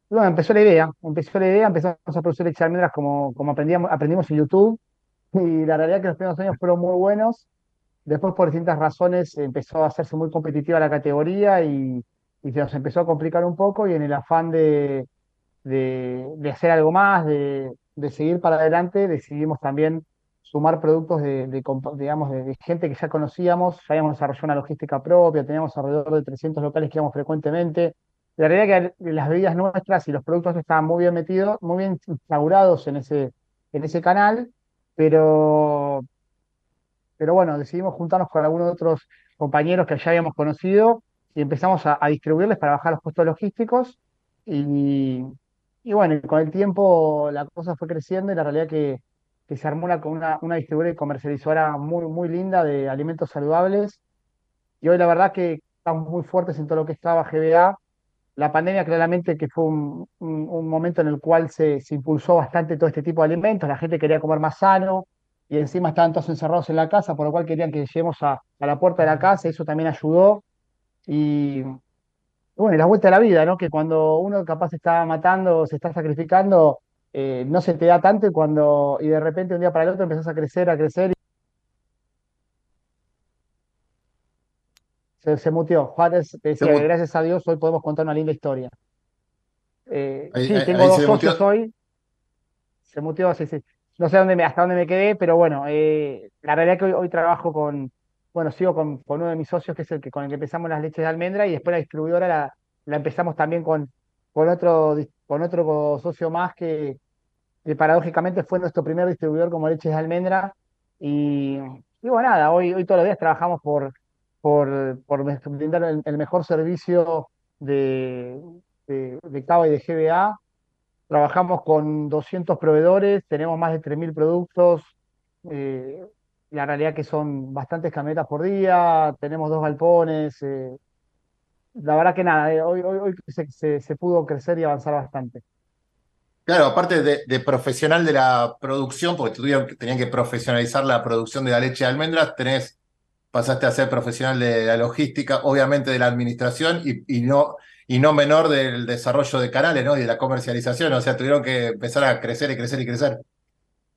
bueno, empezó la idea, empezó la idea, empezamos a producir almendras como, como aprendíamos, aprendimos en YouTube y la realidad es que los primeros años fueron muy buenos. Después, por distintas razones, empezó a hacerse muy competitiva la categoría y, y se nos empezó a complicar un poco y en el afán de, de, de hacer algo más, de, de seguir para adelante, decidimos también sumar productos de, digamos, de, gente que ya conocíamos, ya habíamos desarrollado una logística propia, teníamos alrededor de 300 locales que íbamos frecuentemente. La realidad es que las bebidas nuestras y los productos estaban muy bien metidos, muy bien instaurados en ese, en ese canal, pero pero bueno, decidimos juntarnos con algunos otros compañeros que ya habíamos conocido y empezamos a, a distribuirles para bajar los costos logísticos. Y, y bueno, con el tiempo la cosa fue creciendo y la realidad que, que se armó una, una, una distribuidora y comercializadora muy, muy linda de alimentos saludables. Y hoy la verdad que estamos muy fuertes en todo lo que estaba GBA. La pandemia claramente que fue un, un- un momento en el cual se, se impulsó bastante todo este tipo de alimentos, la gente quería comer más sano y encima estaban todos encerrados en la casa, por lo cual querían que lleguemos a, a la puerta de la casa, eso también ayudó. Y bueno, y la vuelta de la vida, ¿no? Que cuando uno capaz se está matando, se está sacrificando, eh, no se te da tanto y cuando, y de repente un día para el otro empezás a crecer, a crecer. Se, se muteó. Juárez te decía que gracias a Dios hoy podemos contar una linda historia. Eh, Ahí- sí, ahí- tengo ahí dos socios hoy. Se muteó, sí, sí. No sé dónde me, hasta dónde me quedé, pero bueno, eh, la realidad es que hoy, hoy trabajo con, bueno, sigo con, con uno de mis socios, que es el que con el que empezamos las leches de almendra, y después la distribuidora la, la empezamos también con, con otro, con otro socio más que, paradójicamente fue nuestro primer distribuidor como leches de almendra. Y, y bueno, nada, hoy, hoy todos los días trabajamos por, por, brindar el, el mejor servicio de, de, de Cava y de GBA. Trabajamos con 200 proveedores, tenemos más de 3.000 productos. eh, la realidad que son bastantes camionetas por día, tenemos dos galpones. eh, la verdad que nada, eh, hoy, hoy, hoy se, se- se pudo crecer y avanzar bastante. Claro, aparte de, de profesional de la producción, porque tuvieron, tenían que profesionalizar la producción de la leche de almendras, tenés, pasaste a ser profesional de la logística, obviamente de la administración y, y no, y no menor del desarrollo de canales, ¿no? Y de la comercialización, o sea, tuvieron que empezar a crecer y crecer y crecer.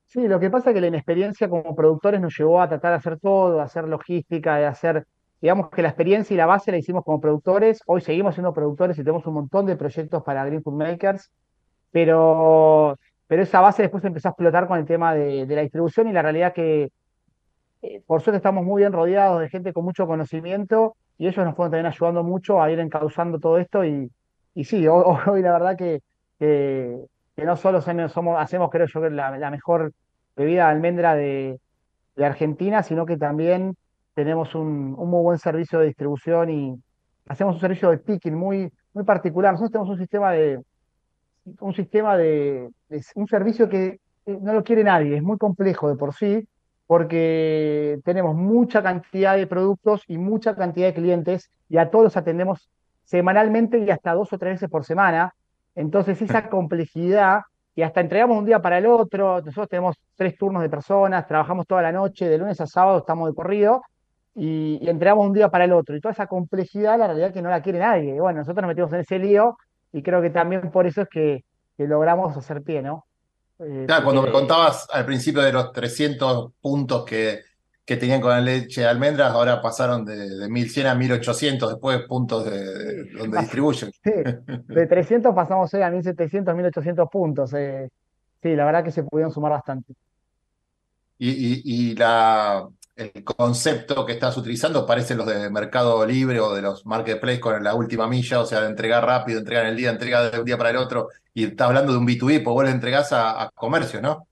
Sí, lo que pasa es que la inexperiencia como productores nos llevó a tratar de hacer todo, de hacer logística, de hacer digamos que la experiencia y la base la hicimos como productores, hoy seguimos siendo productores y tenemos un montón de proyectos para Green Food Makers, pero, pero esa base después empezó a explotar con el tema de, la distribución y la realidad que eh, por suerte estamos muy bien rodeados de gente con mucho conocimiento y ellos nos fueron también ayudando mucho a ir encauzando todo esto y, y sí, <laughs> hoy, la verdad que, que, no solo somos, hacemos, creo yo, la, la mejor bebida de almendra de, de Argentina, sino que también tenemos un, un muy buen servicio de distribución y hacemos un servicio de picking muy, muy particular. Nosotros tenemos un sistema de, un sistema de, de- un servicio que eh, no lo quiere nadie, es muy complejo de por sí, porque tenemos mucha cantidad de productos y mucha cantidad de clientes y a todos los atendemos semanalmente y hasta dos o tres veces por semana. Entonces esa complejidad y hasta entregamos un día para el otro, nosotros tenemos tres turnos de personas, trabajamos toda la noche, de lunes a sábado estamos de corrido y, y entregamos un día para el otro. Y toda esa complejidad, la realidad es que no la quiere nadie. Y bueno, nosotros nos metimos en ese lío y creo que también por eso es que, que logramos hacer pie, ¿no? Eh, Claro, cuando me contabas al principio de los 300 puntos que, que tenían con la leche de almendras, ahora pasaron de, de 1100 a 1800 después puntos de, de donde Pas- distribuyen. Sí, <laughs> de 300 pasamos hoy a 1700, 1800 puntos. eh. Sí, la verdad que se pudieron sumar bastante. Y, y- y la, el concepto que estás utilizando parecen los de Mercado Libre o de los marketplaces con la última milla, o sea, de entregar rápido, entregar en el día, entregar de un día para el otro. Y estás hablando de un B2B, pues vos le entregás a, a comercio, ¿no?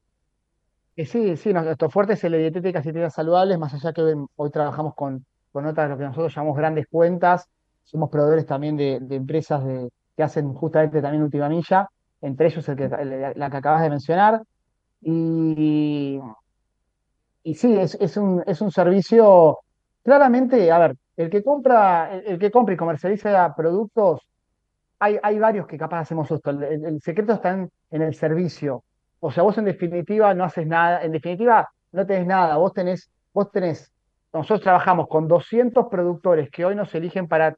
Sí, sí, nuestro fuerte es el de dietéticas y dietas saludables, más allá que hoy, trabajamos con, con otras lo que nosotros llamamos grandes cuentas. Somos proveedores también de, empresas que hacen justamente también última milla, entre ellos el que, la que acabas de mencionar. Y, y sí, es, es un, es un servicio, claramente, a ver, el que compra, el, que compra y comercializa productos, hay, hay varios que capaz hacemos esto. El, el- el secreto está en, en el servicio. O sea, vos en definitiva no haces nada, en definitiva no tenés nada, vos tenés, vos tenés, nosotros trabajamos con 200 productores que hoy nos eligen para,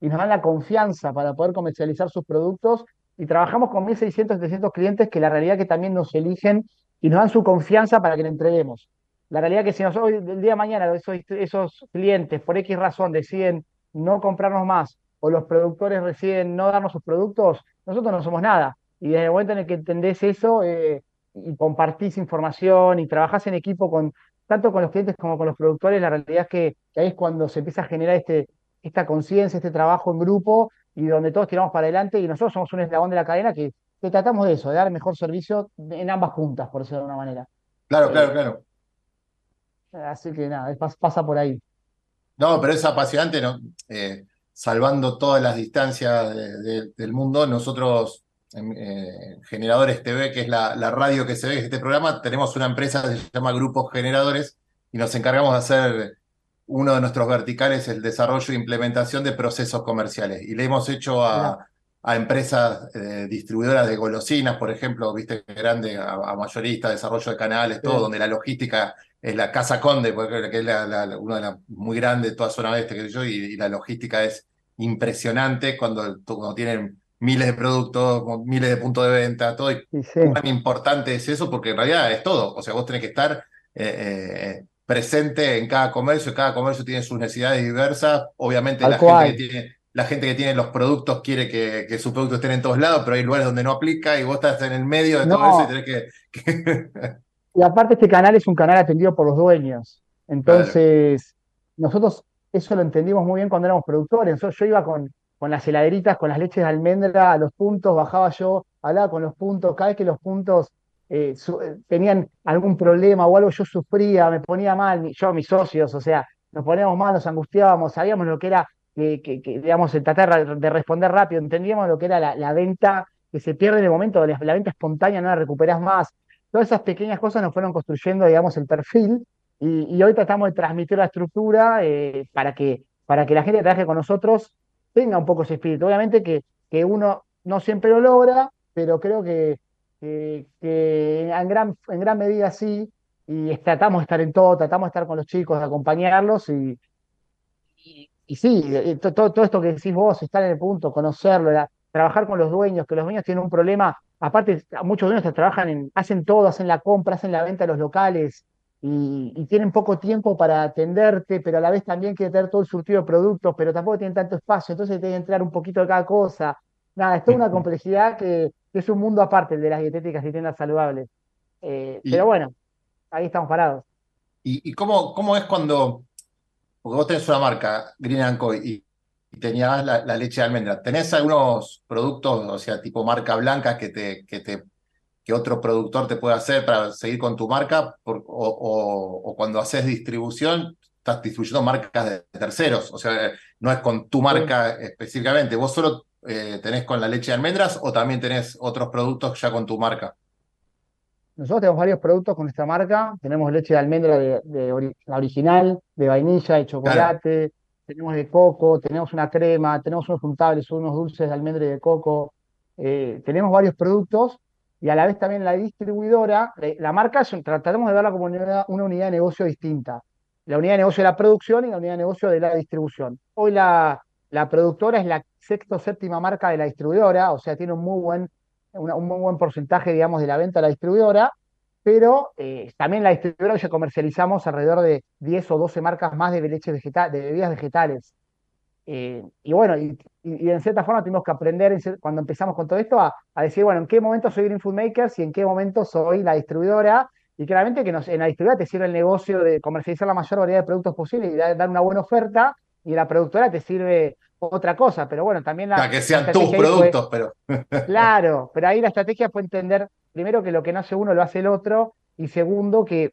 y nos dan la confianza para poder comercializar sus productos, y trabajamos con 1.600, 700 clientes que la realidad que también nos eligen y nos dan su confianza para que le entreguemos. La realidad que si nosotros el día de mañana esos, esos clientes por X razón deciden no comprarnos más o los productores deciden no darnos sus productos, nosotros no somos nada. Y desde el momento en el que entendés eso eh, y compartís información y trabajás en equipo con tanto con los clientes como con los productores, la realidad es que, que ahí es cuando se empieza a generar este, esta conciencia, este trabajo en grupo y donde todos tiramos para adelante y nosotros somos un eslabón de la cadena que, que tratamos de eso, de dar mejor servicio en ambas puntas, por decirlo de alguna manera. Claro, claro, claro. Así que nada, pasa por ahí. No, pero es apasionante, ¿no? Eh, salvando todas las distancias de- de- del mundo, nosotros en eh, Generadores TV, que es la, la radio que se ve en este programa, tenemos una empresa que se llama Grupos Generadores y nos encargamos de hacer uno de nuestros verticales, el desarrollo e implementación de procesos comerciales. Y le hemos hecho a, a empresas eh, distribuidoras de golosinas, por ejemplo, viste, grande, a, a mayoristas, desarrollo de canales, todo, Sí. donde la logística es la Casa Conde, porque, que es la, la- la- una de las muy grandes de toda zona oeste, que yo, y, y la logística es impresionante cuando, cuando tienen miles de productos, miles de puntos de venta, todo, y sí, cuán importante es eso, porque en realidad es todo. O sea, vos tenés que estar eh, eh, presente en cada comercio, cada comercio tiene sus necesidades diversas. Obviamente la gente que tiene, la gente que tiene los productos quiere que, que sus productos estén en todos lados, pero hay lugares donde no aplica y vos estás en el medio de todo eso y tenés que, que- <laughs> Y aparte este canal es un canal atendido por los dueños. Entonces, nosotros eso lo entendimos muy bien cuando éramos productores. Yo iba con, con las heladeritas, con las leches de almendra a los puntos, bajaba yo, hablaba con los puntos, cada vez que los puntos eh, eh, tenían algún problema o algo, yo sufría, me ponía mal, yo, mis socios, o sea, nos poníamos mal, nos angustiábamos, sabíamos lo que era, que, digamos, el tratar de responder rápido, entendíamos lo que era la, la venta que se pierde en el momento, la, la venta espontánea, no la recuperás más. Todas esas pequeñas cosas nos fueron construyendo, digamos, el perfil y, hoy tratamos de transmitir la estructura eh, para que, para que la gente que trabaje con nosotros tenga un poco ese espíritu. Obviamente que, que uno no siempre lo logra, pero creo que, que, en gran, en gran medida sí, y tratamos de estar en todo, tratamos de estar con los chicos, de acompañarlos y, y, sí, eh, to- todo, todo esto que decís vos, estar en el punto, conocerlo, trabajar con los dueños, que los dueños tienen un problema, aparte muchos dueños te trabajan en, hacen todo, hacen la compra, hacen la venta de los locales, y, y tienen poco tiempo para atenderte, pero a la vez también quieren tener todo el surtido de productos, pero tampoco tienen tanto espacio, entonces tienen que entrar un poquito de cada cosa. Nada, es toda una complejidad que, que es un mundo aparte el de las dietéticas y tiendas saludables. Eh, Y, pero bueno, ahí estamos parados. y, y cómo, cómo es cuando, porque vos tenés una marca, Green Co, y, y tenías la, la leche de almendra. ¿Tenés algunos productos, o sea, tipo marca blanca que te, que te, que otro productor te puede hacer para seguir con tu marca? Por- o, o- o cuando haces distribución, estás distribuyendo marcas de terceros, o sea, no es con tu Sí. marca específicamente. ¿Vos solo eh, tenés con la leche de almendras o también tenés otros productos ya con tu marca? Nosotros tenemos varios productos con nuestra marca. Tenemos leche de almendra de, de ori- la original, de vainilla Claro. chocolate. Tenemos de coco, tenemos una crema, tenemos unos untables, unos dulces de almendra y de coco. Eh, tenemos varios productos y a la vez también la distribuidora, la, la marca, es tratamos de verla como una, unidad de negocio distinta. La unidad de negocio de la producción y la unidad de negocio de la distribución. Hoy la, la productora es la sexta o séptima marca de la distribuidora, o sea, tiene un muy buen, un muy buen porcentaje, digamos, de la venta de la distribuidora, pero eh, también la distribuidora ya comercializamos alrededor de 10 o 12 marcas más de leche vegetal, de bebidas vegetales. Eh, y bueno, y, y- en cierta forma tuvimos que aprender cuando empezamos con todo esto a, decir, bueno, en qué momento soy Green Food Makers y en qué momento soy la distribuidora. Y claramente que en la distribuidora te sirve el negocio de comercializar la mayor variedad de productos posibles y dar, dar una buena oferta, y en la productora te sirve otra cosa. Pero bueno, también O la, sea, que sean tus fue, productos, pero... <laughs> claro, pero ahí la estrategia fue entender, primero, que lo que no hace uno lo hace el otro, y segundo, que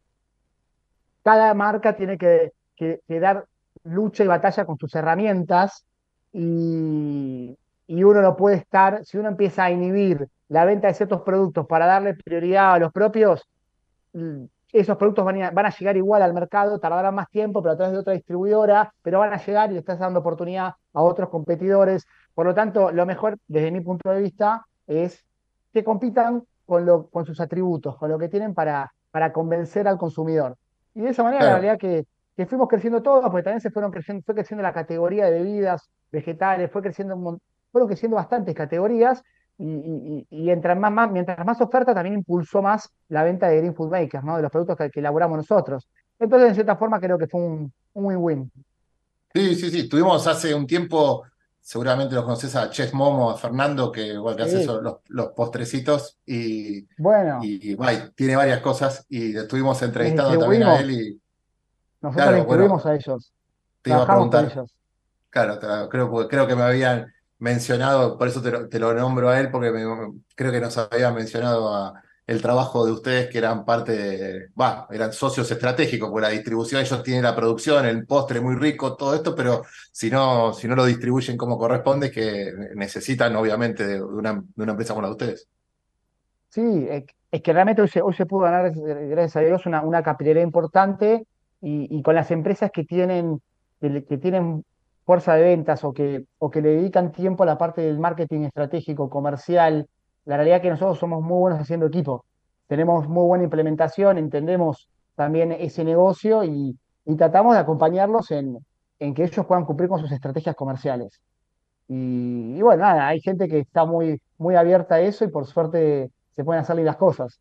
cada marca tiene que, que- que dar lucha y batalla con sus herramientas y, y uno no puede estar, si uno empieza a inhibir la venta de ciertos productos para darle prioridad a los propios, mm, esos productos van a, van a llegar igual al mercado, tardarán más tiempo, pero a través de otra distribuidora, pero van a llegar y le estás dando oportunidad a otros competidores. Por lo tanto, lo mejor, desde mi punto de vista, es que compitan con, lo, con sus atributos, con lo que tienen para, para convencer al consumidor. Y de esa manera, la Claro. realidad que, que fuimos creciendo todos, porque también se fueron creciendo, fue creciendo la categoría de bebidas vegetales, fue creciendo un fueron creciendo bastantes categorías, y, y, y y entre más, más- mientras más oferta también impulsó más la venta de Green Food Makers, ¿no? De los productos que, que elaboramos nosotros. Entonces, en cierta forma, creo que fue un win-win. Sí, sí, sí. Tuvimos hace un tiempo, seguramente los conoces a Chef Momo, a Fernando, que, bueno, que hace Sí. los, los postrecitos y, Bueno, y, tiene varias cosas y estuvimos entrevistando también a él y nosotros claro, bueno, distribuimos a ellos, te iba a con preguntar, ellos. claro, creo que me habían mencionado, por eso te lo, te lo nombro a él, porque creo que nos habían mencionado el trabajo de ustedes que eran parte va, eran socios estratégicos, porque la distribución, ellos tienen la producción, el postre muy rico, todo esto, pero si no, si no lo distribuyen como corresponde, es que necesitan obviamente de una, empresa como la de ustedes. Sí, es, es que realmente hoy se, pudo ganar, gracias a Dios, una, una capilaridad importante y, y con las empresas que tienen, que tienen fuerza de ventas o que, o que le dedican tiempo a la parte del marketing estratégico, comercial, la realidad es que nosotros somos muy buenos haciendo equipo. Tenemos muy buena implementación, entendemos también ese negocio y, tratamos de acompañarlos en, en que ellos puedan cumplir con sus estrategias comerciales. Y, bueno, hay gente que está muy, muy abierta a eso y por suerte se pueden hacer las cosas.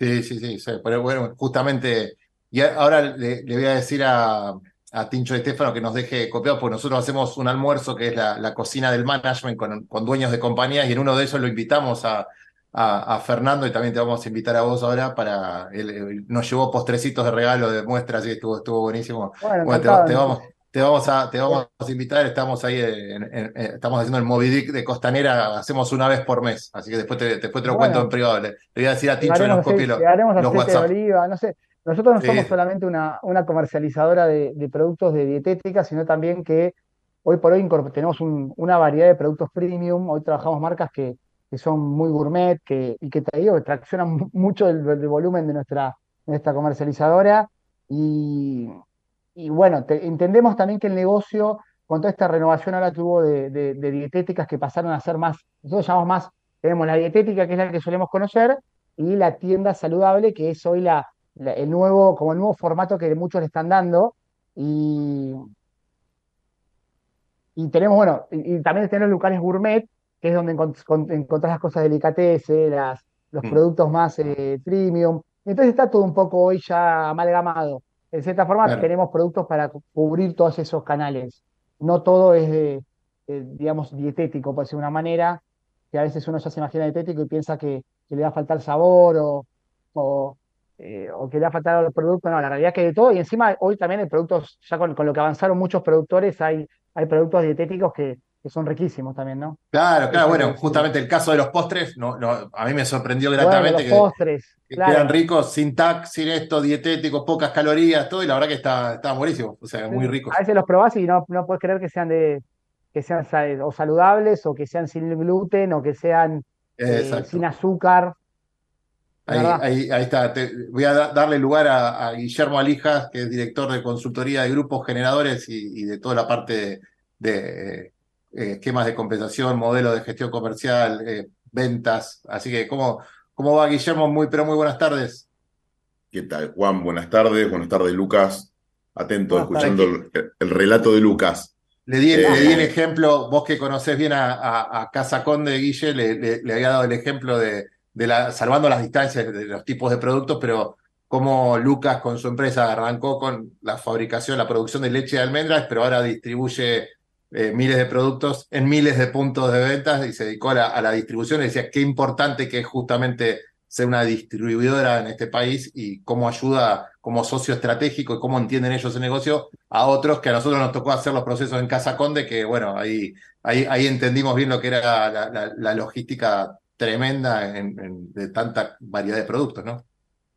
Sí, sí, sí, sí, pero bueno, justamente, y ahora le voy a decir a, a Tincho y Estefano que nos deje copiado, porque nosotros hacemos un almuerzo que es la, la cocina del management con, con dueños de compañías, y en uno de ellos lo invitamos a, a, a Fernando, y también te vamos a invitar a vos ahora para, él, él nos llevó postrecitos de regalo, de muestras, y estuvo, estuvo buenísimo. Bueno, Bueno, te, vamos, te vamos a, te vamos a invitar, estamos ahí, en- en- en- estamos haciendo el Moby Dick de Costanera, hacemos una vez por mes, así que después te, después te lo cuento en privado, le, le voy a decir a Tincho que nos copie los, los de WhatsApp. oliva, no sé. Nosotros no Sí, somos solamente una, una comercializadora de, de productos de dietética, sino también que hoy por hoy tenemos un- una variedad de productos premium. Hoy trabajamos marcas que, que son muy gourmet que, y que te digo, que traccionan mu- mucho el, el volumen de nuestra, nuestra comercializadora. Y, y bueno, te- entendemos también que el negocio, con toda esta renovación ahora que hubo de, de- de dietéticas que pasaron a ser más, nosotros llamamos más, tenemos la dietética, que es la que solemos conocer, y la tienda saludable, que es hoy la- el nuevo, como el nuevo formato que muchos le están dando. Y, y tenemos, bueno, y, y también tenemos locales gourmet, que es donde encont- con- encontrás las cosas delicatessen, las, los Mm. productos más eh, premium. Entonces está todo un poco hoy ya amalgamado. En cierta forma Claro. tenemos productos para cu- cubrir todos esos canales. No todo es, de, eh, digamos, dietético, por decir de una manera, que a veces uno ya se imagina dietético y piensa que, que le va a faltar sabor o, o, eh, o que le va a faltar el producto. No, la realidad es que hay de todo. Y encima hoy también hay productos, ya con, con lo que avanzaron muchos productores, hay, hay productos dietéticos que, que son riquísimos también, ¿no? Claro, claro, bueno, justamente el caso de los postres, no, no, a mí me sorprendió Bueno, gratamente los que, postres, que claro. eran ricos, sin TAC, sin esto, dietético, pocas calorías, todo, y la verdad que está, estaban buenísimos, o sea, muy Sí, ricos. A veces los probás y no, no puedes creer que sean de que sean o saludables o que sean sin gluten o que sean eh, sin azúcar. Ahí, ahí, ahí está. Te- voy a da- darle lugar a, a Guillermo Alijas, que es director de consultoría de grupos generadores y, y de toda la parte de, de, eh, esquemas de compensación, modelo de gestión comercial, eh, ventas. Así que, ¿cómo, ¿cómo va Guillermo? Muy, pero muy buenas tardes. ¿Qué tal, Juan? Buenas tardes, buenas tardes, Lucas. Atento, Buenas escuchando el, el relato de Lucas. Le di, Eh, le di el ejemplo, vos que conocés bien a, a- a Casa Conde, Guille, le, le- le había dado el ejemplo de, salvando las distancias de los tipos de productos, pero cómo Lucas con su empresa arrancó con la fabricación, la producción de leche de almendras, pero ahora distribuye eh, miles de productos en miles de puntos de ventas y se dedicó a la, distribución. Y decía qué importante que es justamente ser una distribuidora en este país y cómo ayuda como socio estratégico y cómo entienden ellos el negocio a otros que a nosotros nos tocó hacer los procesos en Casa Conde, que bueno, ahí, ahí, ahí entendimos bien lo que era la logística tremenda en- en- de tanta variedad de productos, ¿no?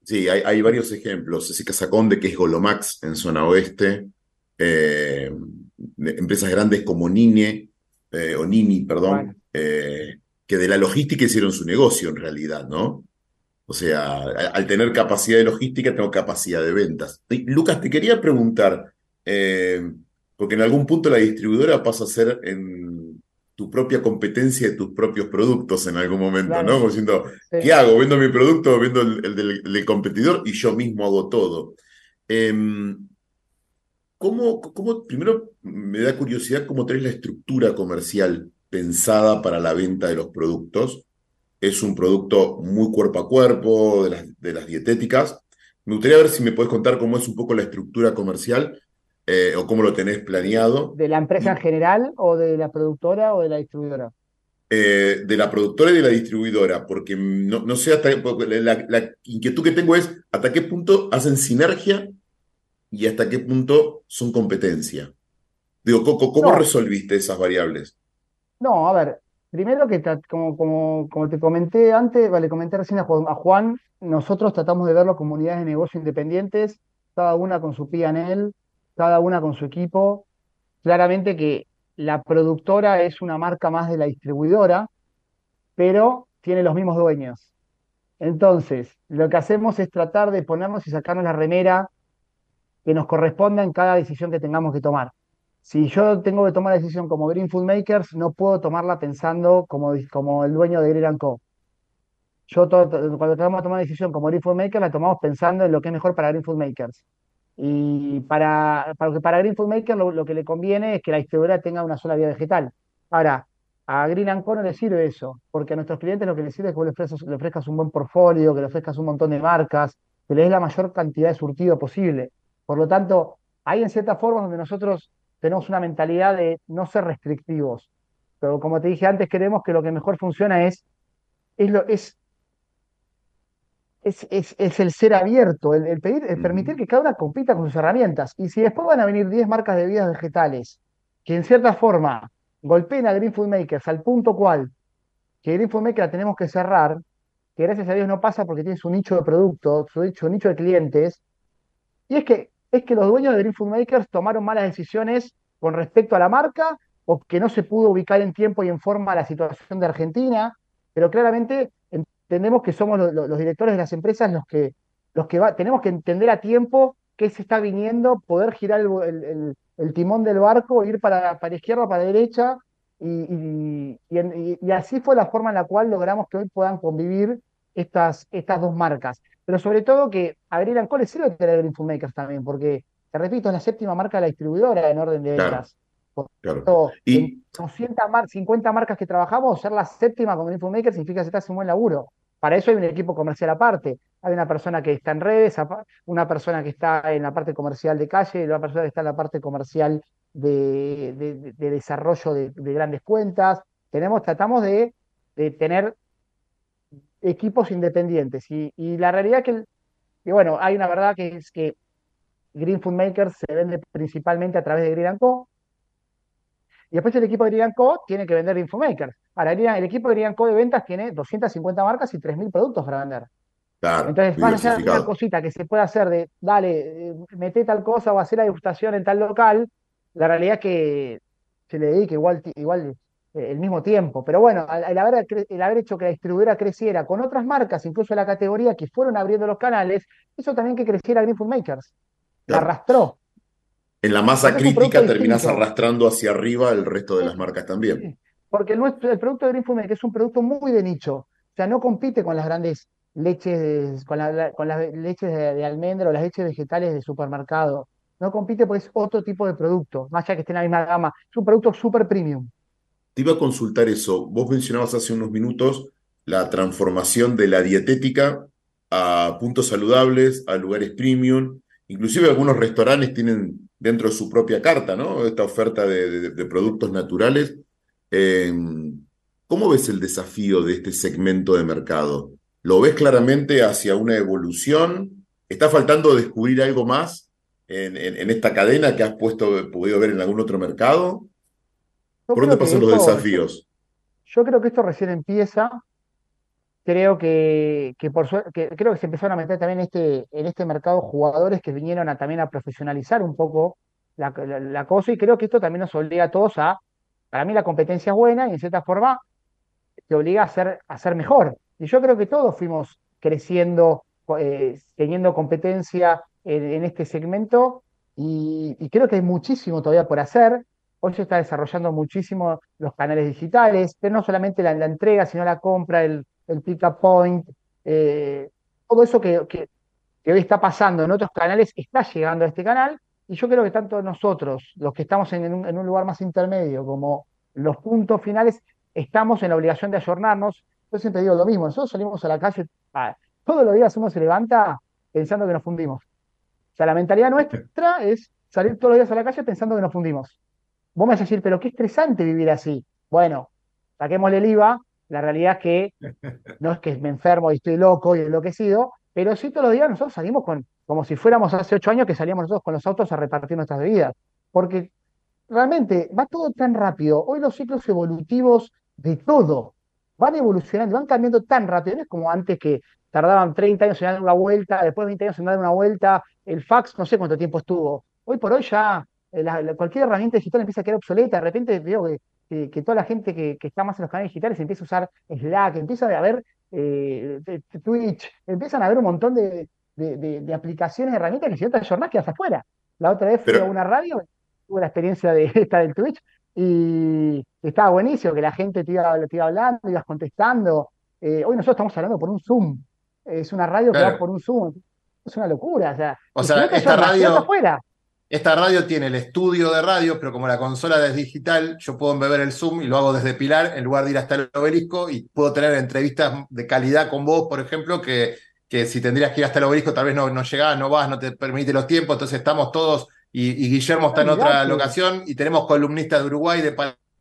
Sí, hay, hay varios ejemplos. Ese Casaconde, que es Golomax en zona oeste, eh, empresas grandes como Nine, eh, o Nini, perdón, Bueno. eh, que de la logística hicieron su negocio en realidad, ¿no? O sea, al, al tener capacidad de logística, tengo capacidad de ventas. Y, Lucas, te quería preguntar, eh, porque en algún punto la distribuidora pasa a ser en tu propia competencia de tus propios productos en algún momento, Claro. ¿no? Como diciendo, Sí. ¿Qué hago? ¿Vendo mi producto vendo el, el del, el del competidor y yo mismo hago todo? Em, ¿cómo, cómo- primero me da curiosidad cómo tenés la estructura comercial pensada para la venta de los productos? Es un producto muy cuerpo a cuerpo, de las, de las dietéticas. Me gustaría ver si me puedes contar cómo es un poco la estructura comercial eh, o cómo lo tenés planeado. ¿De la empresa en general o de la productora o de la distribuidora? eh, de la productora y de la distribuidora, porque no, no sé hasta la, la inquietud que tengo es hasta qué punto hacen sinergia y hasta qué punto son competencia. Digo, ¿cómo, cómo No. resolviste esas variables? No, a ver, primero que como, como, como te comenté antes, vale, comenté recién a Juan, nosotros tratamos de verlo como unidades de negocio independientes, cada una con su P&L, cada una con su equipo. Claramente que la productora es una marca más de la distribuidora, pero tiene los mismos dueños. Entonces, lo que hacemos es tratar de ponernos y sacarnos la remera que nos corresponda en cada decisión que tengamos que tomar. Si yo tengo que tomar la decisión como Green Food Makers, no puedo tomarla pensando como, como el dueño de Green Co. Yo cuando tenemos que tomar una decisión como Green Food Makers, la tomamos pensando en lo que es mejor para Green Food Makers. Y para, para, para Green Food Makers lo, que le conviene es que la distribuidora tenga una sola vía vegetal. Ahora, a Green Co no le sirve eso, porque a nuestros clientes lo que les sirve es que vos le ofrezcas, un buen portfolio, que le ofrezcas un montón de marcas, que le des la mayor cantidad de surtido posible. Por lo tanto, hay en cierta forma donde nosotros tenemos una mentalidad de no ser restrictivos. Pero como te dije antes, queremos que lo que mejor funciona es, es, es, es, es el ser abierto, el, el pedir, el permitir que cada una compita con sus herramientas. Y si después van a venir 10 marcas de bebidas vegetales que en cierta forma golpeen a Green Food Makers al punto cual que Green Food Makers la tenemos que cerrar, que gracias a Dios no pasa porque tiene su nicho de producto, su nicho, su nicho de clientes, y es que, es que los dueños de Green Food Makers tomaron malas decisiones con respecto a la marca o que no se pudo ubicar en tiempo y en forma la situación de Argentina, pero claramente entendemos que somos lo- lo- los directores de las empresas los que, los que va- tenemos que entender a tiempo qué se está viniendo, poder girar el, el- el- el timón del barco, ir para, para izquierda, para derecha, y, y- y y- y así fue la forma en la cual logramos que hoy puedan convivir estas, estas dos marcas. Pero sobre todo que a Green Co le sirve tener Green Food Makers también, porque, te repito, es la séptima marca de la distribuidora en orden de Claro, ventas. claro. Por Y- en 200 mar- 50 marcas que trabajamos, ser la séptima con Green Food Makers significa que se está hace un buen laburo. Para eso hay un equipo comercial aparte. Hay una persona que está en redes, una persona que está en la parte comercial de calle, y una persona que está en la parte comercial de, desarrollo de, grandes cuentas. Tenemos, tratamos de, tener equipos independientes. Y, la realidad que, que, bueno, hay una verdad que es que Green Food Makers se vende principalmente a través de Green Co. Y después el equipo de Green Co tiene que vender Green Food. Ahora, el equipo de Green Co de ventas tiene 250 marcas y 3.000 productos para vender. Entonces, vas a hacer una cosita que se puede hacer de, dale, eh, mete tal cosa o hacer la degustación en tal local, la realidad es que se le dedica igual, igual eh, el mismo tiempo. Pero bueno, el haber, el haber hecho que la distribuidora creciera con otras marcas, incluso la categoría, que fueron abriendo los canales, hizo también que creciera Green Food Makers. La arrastró. En la masa crítica terminás arrastrando hacia arriba el resto de las marcas también. Porque el, producto de Green es un producto muy de nicho. O sea, no compite con las grandes leches, con, con las leches de, de almendra o las leches vegetales de supermercado no compite porque es otro tipo de producto, más allá que esté en la misma gama. Es un producto súper premium. Te iba a consultar eso. Vos mencionabas hace unos minutos la transformación de la dietética a puntos saludables, a lugares premium. Inclusive algunos restaurantes tienen dentro de su propia carta, ¿no? Esta oferta de, productos naturales. Eh, ¿Cómo ves el desafío de este segmento de mercado? ¿Lo ves claramente hacia una evolución? ¿Está faltando descubrir algo más? en, esta cadena que has puesto, podido ver en algún otro mercado? ¿Por dónde pasan los desafíos? Yo creo que esto recién empieza. Creo que, por creo que se empezaron a meter también este, en este mercado jugadores que vinieron a, también a profesionalizar un poco la, cosa y creo que esto también nos obliga a todos a, para mí la competencia es buena y en cierta forma te obliga a ser, a ser mejor. Y yo creo que todos fuimos creciendo, eh, teniendo competencia, en, este segmento y, creo que hay muchísimo todavía por hacer. Hoy se está desarrollando muchísimo los canales digitales, pero no solamente la, entrega, sino la compra, el, el pick-up point, eh, todo eso que, que, hoy está pasando en otros canales está llegando a este canal y yo creo que tanto nosotros, los que estamos en, un, lugar más intermedio, como los puntos finales, estamos en la obligación de ayornarnos. Yo siempre digo lo mismo, nosotros salimos a la calle, todos los días uno se levanta pensando que nos fundimos sea, la mentalidad nuestra es salir todos los días a la calle pensando que nos fundimos. Vos me vas a decir, pero qué estresante vivir así. Bueno, saquémosle el IVA, la realidad es que no es que me enfermo y estoy loco y enloquecido, pero sí todos los días nosotros salimos con, como si fuéramos hace ocho años que salíamos nosotros con los autos a repartir nuestras bebidas. Porque realmente va todo tan rápido. Hoy los ciclos evolutivos de todo van evolucionando, van cambiando tan rápido. No es como antes que tardaban 30 años en dar una vuelta, después de 20 años en dar una vuelta, el fax no sé cuánto tiempo estuvo. Hoy por hoy ya eh, cualquier herramienta digital empieza a quedar obsoleta, de repente veo que, que, toda la gente que, está más en los canales digitales empieza a usar Slack, empieza a haber eh, Twitch, empiezan a haber un montón de, de, aplicaciones, herramientas que si no te que quedas afuera. La otra vez fui a una radio, tuve la experiencia de <laughs> esta del Twitch y estaba buenísimo, que la gente te iba, te iba hablando, ibas contestando. Eh, hoy nosotros estamos hablando por un Zoom, es una radio que va por un Zoom. Es una locura. O sea, esta radio. Esta radio tiene el estudio de radio, pero como la consola es digital, yo puedo embeber el Zoom y lo hago desde Pilar en lugar de ir hasta el obelisco y puedo tener entrevistas de calidad con vos, por ejemplo, que, que si tendrías que ir hasta el obelisco tal vez no, no llegás, no vas, no te permite los tiempos, entonces estamos todos y, Guillermo está en otra locación y tenemos columnistas de Uruguay, de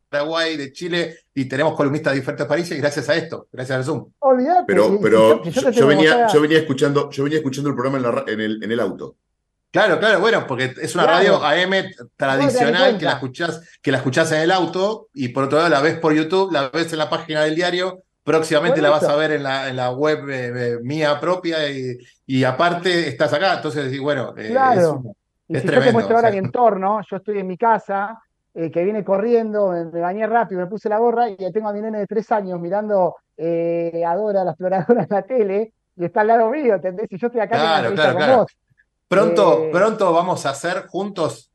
Paraguay, de Chile, y tenemos columnistas de diferentes países gracias a esto, gracias al Zoom. Olvídate. Pero, pero yo, venía, yo, venía, escuchando, yo venía escuchando el programa en, el, en el auto. Claro, claro, bueno, porque es una radio AM tradicional que la escuchás, que la escuchás en el auto, y por otro lado la ves por YouTube, la ves en la página del diario, próximamente la vas a ver en la, en la web eh, mía propia, y, y, aparte estás acá, entonces bueno, eh, claro. es, y si Yo te muestro ahora mi entorno, yo estoy en mi casa, eh, que viene corriendo, me, bañé rápido, me puse la gorra y tengo a mi nene de tres años mirando eh, a Dora, la exploradora en la tele, y está al lado mío, ¿entendés? Y yo estoy acá claro, claro, con vos. Pronto, eh, pronto vamos a hacer juntos,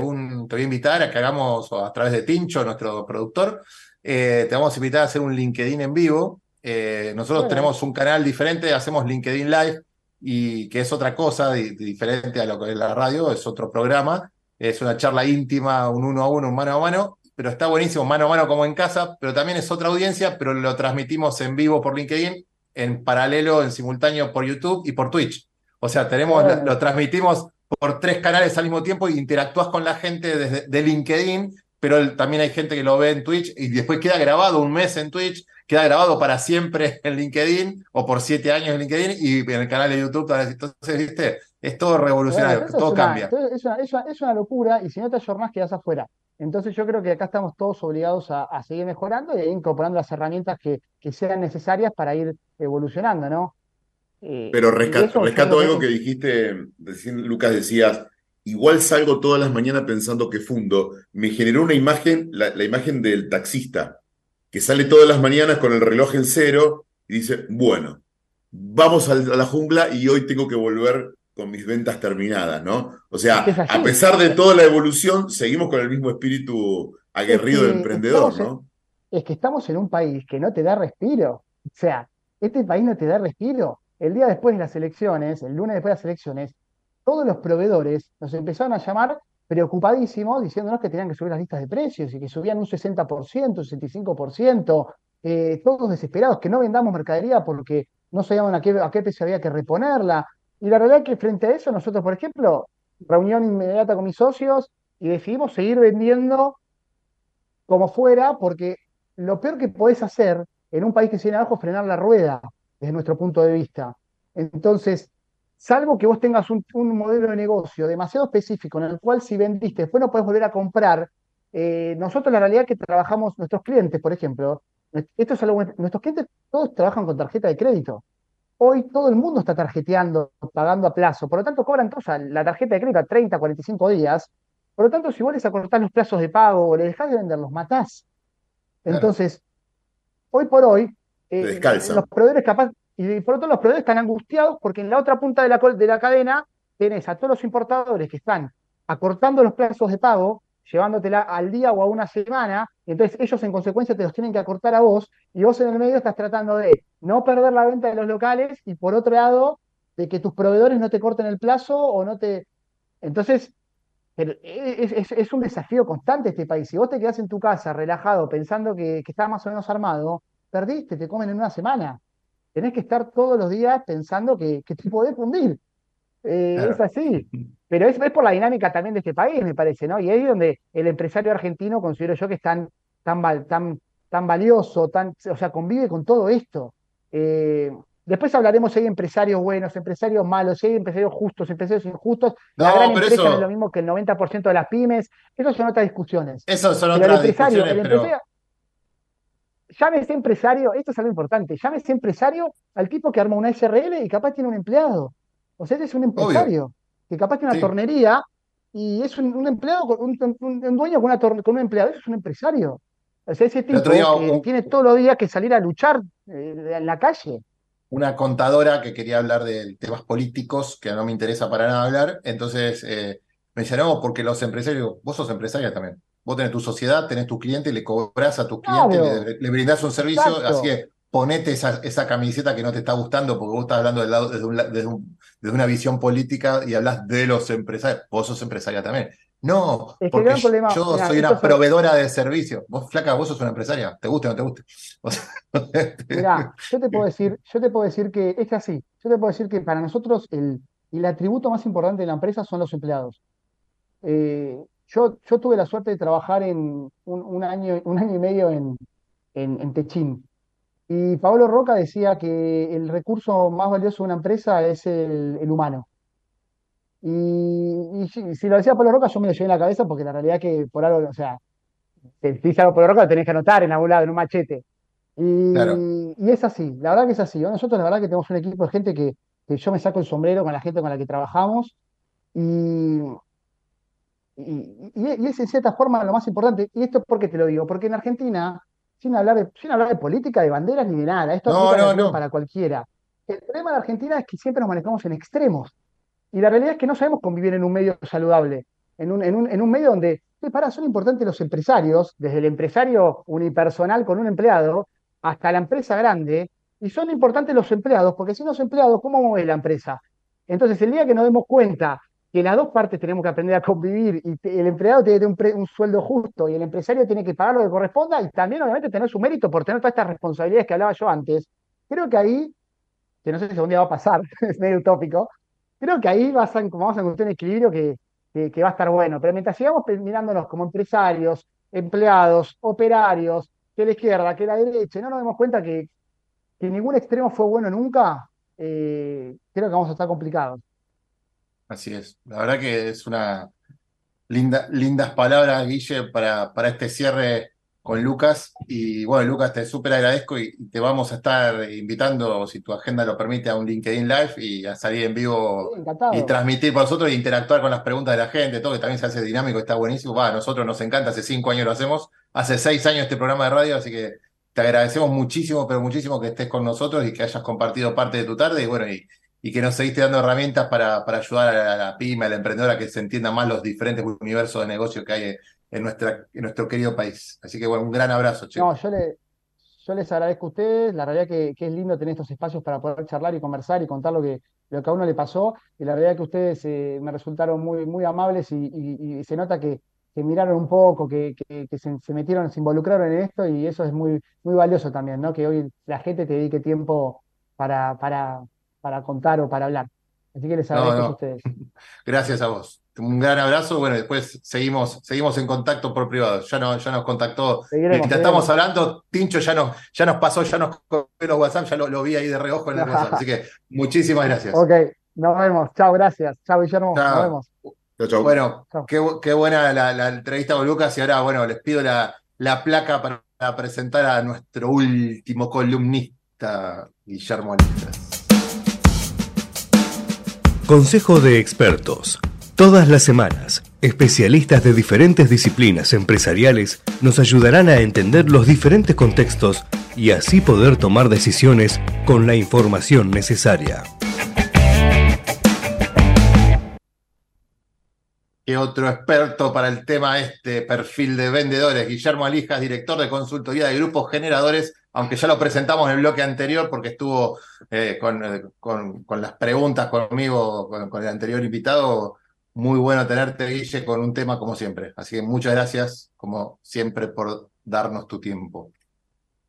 un, te voy a invitar a que hagamos a través de Tincho, nuestro productor, te vamos a invitar a hacer un LinkedIn en vivo. nosotros tenemos un canal diferente, hacemos LinkedIn Live, y que es otra cosa diferente a lo que es la radio, es otro programa, es una charla íntima, un uno a uno, un mano a mano, pero está buenísimo, mano a mano como en casa, pero también es otra audiencia, pero lo transmitimos en vivo por LinkedIn. en paralelo, en simultáneo por YouTube y por Twitch. O sea, tenemos, lo transmitimos por tres canales al mismo tiempo y interactúas con la gente desde de LinkedIn, pero el- también hay gente que lo ve en Twitch y después queda grabado un mes en Twitch, queda grabado para siempre <laughs> en LinkedIn o por siete años en LinkedIn y en el canal de YouTube. Entonces, viste, es todo revolucionario, todo es una, cambia. es una, es una- es una locura y si no te ayornás quedás afuera. Entonces yo creo que acá estamos todos obligados a, a seguir mejorando y ir incorporando las herramientas que, que sean necesarias para ir evolucionando, ¿no? Eh, Pero rescato algo que dijiste, recién Lucas decías, igual salgo todas las mañanas pensando que fundo. Me generó una imagen, la, la imagen del taxista, que sale todas las mañanas con el reloj en cero y dice, bueno, vamos a la jungla y hoy tengo que volver con mis ventas terminadas, ¿no? O sea, Es que es así. a pesar de toda la evolución, seguimos con el mismo espíritu aguerrido Es que emprendedor, en- ¿no? es que estamos en un país que no te da respiro. O sea, este país no te da respiro. El día después de las elecciones, el lunes después de las elecciones, todos los proveedores nos empezaron a llamar preocupadísimos diciéndonos que tenían que subir las listas de precios y que subían un 60%, un 65%, eh, todos desesperados, que no vendamos mercadería porque no sabíamos a qué, precio había que reponerla. Y la realidad es que frente a eso, nosotros, por ejemplo, reunión inmediata con mis socios y decidimos seguir vendiendo como fuera, porque lo peor que podés hacer en un país que se viene abajo es frenar la rueda, desde nuestro punto de vista. Entonces, salvo que vos tengas un, un modelo de negocio demasiado específico en el cual si vendiste, después no podés volver a comprar, eh, nosotros la realidad es que trabajamos, nuestros clientes, por ejemplo, esto es algo, nuestros clientes todos trabajan con tarjeta de crédito. Hoy todo el mundo está tarjeteando, pagando a plazo, por lo tanto cobran todos a la tarjeta de crédito a 30, 45 días. Por lo tanto, si vos les acortás los plazos de pago o les dejás de vender, los matás. Entonces, hoy por hoy, eh, los proveedores capaz, y por otro los proveedores están angustiados porque en la otra punta de la, de la cadena tenés a todos los importadores que están acortando los plazos de pago, llevándotela al día o a una semana, y entonces ellos en consecuencia te los tienen que acortar a vos, y vos en el medio estás tratando de no perder la venta de los locales, y por otro lado, de que tus proveedores no te corten el plazo o no te... Entonces, pero es, es- es un desafío constante este país. Si vos te quedás en tu casa relajado pensando que, que estás más o menos armado, perdiste, te comen en una semana. Tenés que estar todos los días pensando que, que te podés fundir. Eh, Claro. es así. Pero es, es por la dinámica también de este país, me parece, ¿no? Y ahí es donde el empresario argentino considero yo que es tan, tan, tan, tan valioso, tan, o sea, convive con todo esto. Eh, después hablaremos si hay empresarios buenos, empresarios malos, si hay empresarios justos, empresarios injustos. La No, gran pero empresa no eso- es lo mismo que el 90% de las pymes. Esas son otras discusiones. Eso son Pero el otras discusiones, pero llámese empresario, esto es algo importante, llámese empresario al tipo que arma una SRL y capaz tiene un empleado. O sea, ese es un empresario, que capaz tiene una Sí. tornería y es un, un empleado, un, un- un dueño con, una tor- con un empleado, eso es un empresario. O sea, ese tipo día que tiene todos los días que salir a luchar eh, en la calle. una contadora que quería hablar de temas políticos, que no me interesa para nada hablar, entonces eh, me decía, no, porque los empresarios, vos sos empresaria también, vos tenés tu sociedad, tenés tu cliente, le cobras a tus Claro. clientes, le, le brindás un servicio, Exacto. así que ponete esa, esa camiseta que no te está gustando porque vos estás hablando del lado, desde, un la- desde, un- desde una visión política y hablas de los empresarios, vos sos empresaria también. No, Es porque problema- yo soy una es- proveedora de servicio. Vos, flaca, vos sos una empresaria, te guste o no te guste. <laughs> Sea, Mirá, yo te puedo decir, yo te puedo decir que es así. Yo te puedo decir que para nosotros el, el atributo más importante de la empresa son los empleados. Eh, yo, yo tuve la suerte de trabajar en un, un año, un año y medio en, en, en Techín. Y Pablo Roca decía que el recurso más valioso de una empresa es el, el humano. Y, y si, lo decía Pablo Roca, yo me lo llevé en la cabeza porque la realidad es que por algo, o sea, si dice algo Pablo Roca, lo tenés que anotar en algún lado, en un machete. Y, Claro. y es así, la verdad que es así. Nosotros la verdad que tenemos un equipo de gente que, que yo me saco el sombrero con la gente con la que trabajamos y, y, es en cierta forma lo más importante. Y esto es porque te lo digo, porque en Argentina, sin hablar de, sin hablar de política, de banderas ni de nada, esto No, no, para cualquiera. El problema de Argentina es que siempre nos manejamos en extremos. Y la realidad es que no sabemos convivir en un medio saludable, en un, en un, en un medio donde, eh, pará, son importantes los empresarios, desde el empresario unipersonal con un empleado hasta la empresa grande, y son importantes los empleados, porque sin los empleados, ¿cómo mueve la empresa? Entonces, el día que nos demos cuenta que las dos partes tenemos que aprender a convivir y el empleado tiene que tener un, sueldo justo y el empresario tiene que pagar lo que corresponda y también, obviamente, tener su mérito por tener todas estas responsabilidades que hablaba yo antes, creo que ahí que no sé si algún día va a pasar, <laughs> es medio utópico, creo que ahí vas a, vamos a encontrar un equilibrio que, que, va a estar bueno. Pero mientras sigamos mirándonos como empresarios, empleados, operarios, que la izquierda, que la derecha, y no nos demos cuenta que, que ningún extremo fue bueno nunca, eh, creo que vamos a estar complicados. Así es. La verdad que es una linda, lindas palabras, Guille, para, para este cierre con Lucas. Y bueno, Lucas, te súper agradezco y te vamos a estar invitando, si tu agenda lo permite, a un LinkedIn Live y a salir en vivo Sí, y transmitir por nosotros e interactuar con las preguntas de la gente, todo que también se hace dinámico, está buenísimo. Va, a nosotros nos encanta, hace cinco años lo hacemos, hace seis años este programa de radio, así que te agradecemos muchísimo, pero muchísimo que estés con nosotros y que hayas compartido parte de tu tarde y bueno, y, y que nos seguiste dando herramientas para, para ayudar a la, a la pyme, a la emprendedora, que se entiendan más los diferentes universos de negocio que hay en, nuestra, en nuestro querido país. Así que bueno, un gran abrazo, che. No, yo, le, yo les agradezco a ustedes, la realidad que, que es lindo tener estos espacios para poder charlar y conversar y contar lo que, lo que a uno le pasó, y la realidad que ustedes eh, me resultaron muy, muy amables y, se nota que, que miraron un poco, que, que- que se, se metieron, se involucraron en esto, y eso es muy, muy valioso también, ¿no? Que hoy la gente te dedique tiempo para, para, para contar o para hablar. Así que les No, agradezco a ustedes. <laughs> Gracias a vos. Un gran abrazo. Bueno, después seguimos, seguimos en contacto por privado. Ya, no, ya nos contactó. Seguiremos, Mientras estamos hablando, Tincho ya nos, ya nos pasó, ya nos copió los WhatsApp, ya lo, lo vi ahí de reojo en el WhatsApp. Así que muchísimas gracias. Ok, nos vemos. Chao, gracias. Chao, Guillermo. Nos vemos. Chau, chau. Bueno, qué, bu- qué buena la, la entrevista con Lucas y ahora, bueno, les pido la, la placa para presentar a nuestro último columnista, Guillermo Alistas. Consejo de expertos. Todas las semanas, especialistas de diferentes disciplinas empresariales nos ayudarán a entender los diferentes contextos y así poder tomar decisiones con la información necesaria. ¿Qué otro experto para el tema este perfil de vendedores? Guillermo Alijas, director de consultoría de grupos generadores, aunque ya lo presentamos en el bloque anterior porque estuvo eh, con, eh, con- con las preguntas conmigo, con, el anterior invitado. Muy bueno tenerte, Guille, con un tema como siempre. Así que muchas gracias, como siempre, por darnos tu tiempo.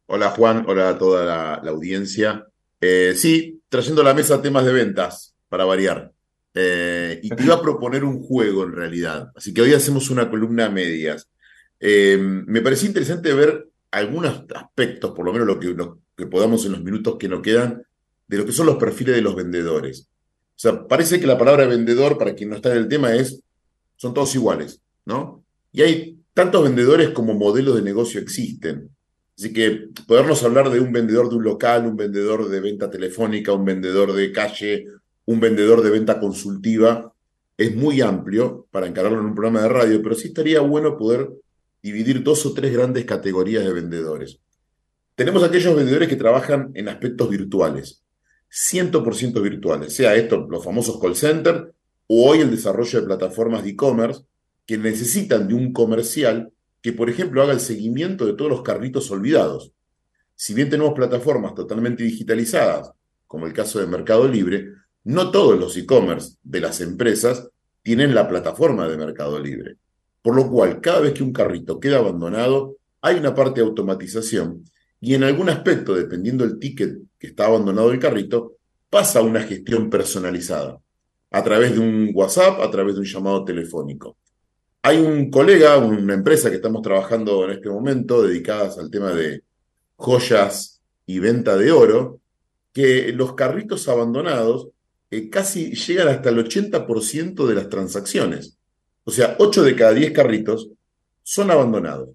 Hola Juan, hola a toda la, audiencia. Eh, sí, trayendo a la mesa temas de ventas, para variar. Y te iba a proponer un juego en realidad. Así que hoy hacemos una columna a medias. Me pareció interesante ver algunos aspectos, por lo menos lo que, podamos en los minutos que nos quedan, de lo que son los perfiles de los vendedores. O sea, parece que la palabra vendedor, para quien no está en el tema, es, son todos iguales, ¿no? Y hay tantos vendedores como modelos de negocio existen. Así que podernos hablar de un vendedor de un local, un vendedor de venta telefónica, un vendedor de calle, un vendedor de venta consultiva, es muy amplio para encararlo en un programa de radio, pero sí estaría bueno poder dividir dos o tres grandes categorías de vendedores. Tenemos aquellos vendedores que trabajan en aspectos virtuales, 100% virtuales, sea esto los famosos call centers o hoy el desarrollo de plataformas de e-commerce que necesitan de un comercial que, por ejemplo, haga el seguimiento de todos los carritos olvidados. Si bien tenemos plataformas totalmente digitalizadas, como el caso de Mercado Libre, no todos los e-commerce de las empresas tienen la plataforma de Mercado Libre. Por lo cual, cada vez que un carrito queda abandonado, hay una parte de automatización y en algún aspecto, dependiendo del ticket que está abandonado el carrito, pasa a una gestión personalizada a través de un WhatsApp, a través de un llamado telefónico. Hay un colega, una empresa que estamos trabajando en este momento dedicadas al tema de joyas y venta de oro, que los carritos abandonados eh, casi llegan hasta el 80% de las transacciones. O sea, 8 de cada 10 carritos son abandonados.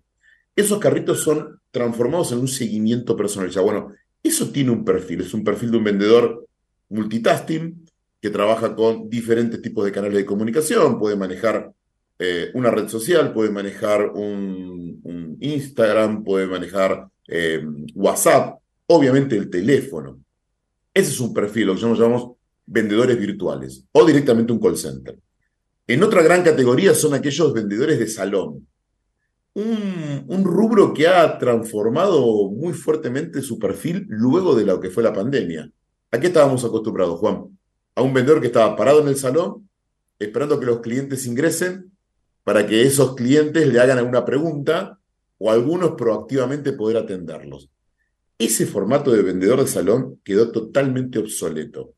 Esos carritos son transformados en un seguimiento personalizado. Bueno, eso tiene un perfil, es un perfil de un vendedor multitasking que trabaja con diferentes tipos de canales de comunicación, puede manejar eh, una red social, puede manejar un, Instagram, puede manejar eh, WhatsApp, obviamente el teléfono. Ese es un perfil, lo que llamamos vendedores virtuales o directamente un call center. En otra gran categoría son aquellos vendedores de salón. Un, rubro que ha transformado muy fuertemente su perfil luego de lo que fue la pandemia. ¿A qué estábamos acostumbrados, Juan? A un vendedor que estaba parado en el salón, esperando que los clientes ingresen para que esos clientes le hagan alguna pregunta o algunos proactivamente poder atenderlos. ese formato de vendedor de salón quedó totalmente obsoleto.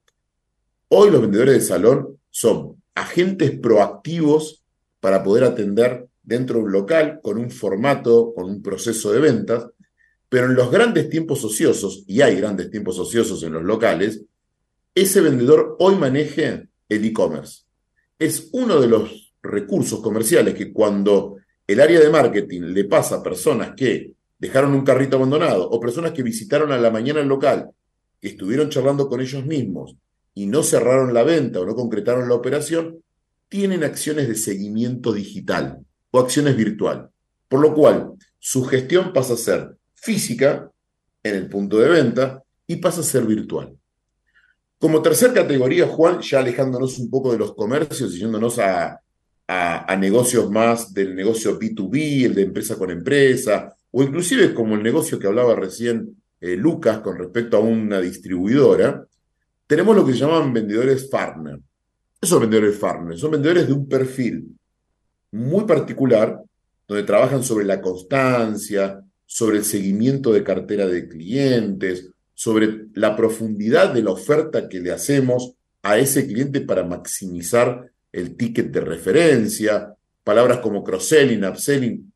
Hoy los vendedores de salón son agentes proactivos para poder atender dentro de un local con un formato, con un proceso de ventas, pero en los grandes tiempos ociosos, y hay grandes tiempos ociosos en los locales, ese vendedor hoy maneje el e-commerce. Es uno de los recursos comerciales que cuando el área de marketing le pasa a personas que dejaron un carrito abandonado o personas que visitaron a la mañana el local, que estuvieron charlando con ellos mismos y no cerraron la venta o no concretaron la operación, tienen acciones de seguimiento digital o acciones virtual. Por lo cual, su gestión pasa a ser física en el punto de venta y pasa a ser virtual. Como tercera categoría, Juan, ya alejándonos un poco de los comercios y yéndonos a, a, negocios más del negocio B2B, el de empresa con empresa, o inclusive como el negocio que hablaba recién eh, Lucas con respecto a una distribuidora, tenemos lo que se llaman vendedores partner. Esos vendedores partner son vendedores de un perfil muy particular, donde trabajan sobre la constancia, sobre el seguimiento de cartera de clientes, sobre la profundidad de la oferta que le hacemos a ese cliente para maximizar el ticket de referencia. Palabras como cross-selling, upselling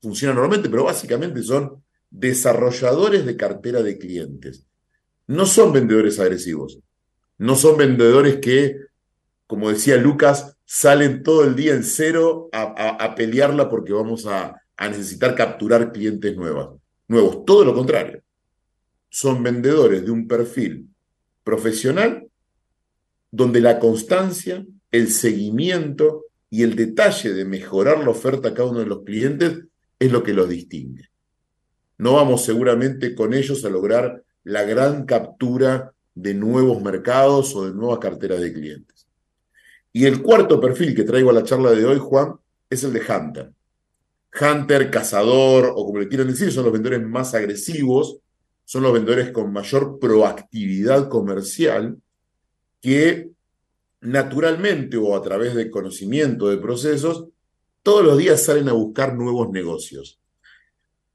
funcionan normalmente, pero básicamente son desarrolladores de cartera de clientes. No son vendedores agresivos, no son vendedores que, como decía Lucas, salen todo el día en cero a, pelearla porque vamos a, a necesitar capturar clientes nuevos. nuevos. Todo lo contrario. Son vendedores de un perfil profesional donde la constancia, el seguimiento y el detalle de mejorar la oferta a cada uno de los clientes es lo que los distingue. No vamos seguramente con ellos a lograr la gran captura de nuevos mercados o de nuevas carteras de clientes. Y el cuarto perfil que traigo a la charla de hoy, Juan, es el de Hunter. Hunter, cazador o como le quieran decir, son los vendedores más agresivos, son los vendedores con mayor proactividad comercial que naturalmente o a través de conocimiento de procesos, todos los días salen a buscar nuevos negocios.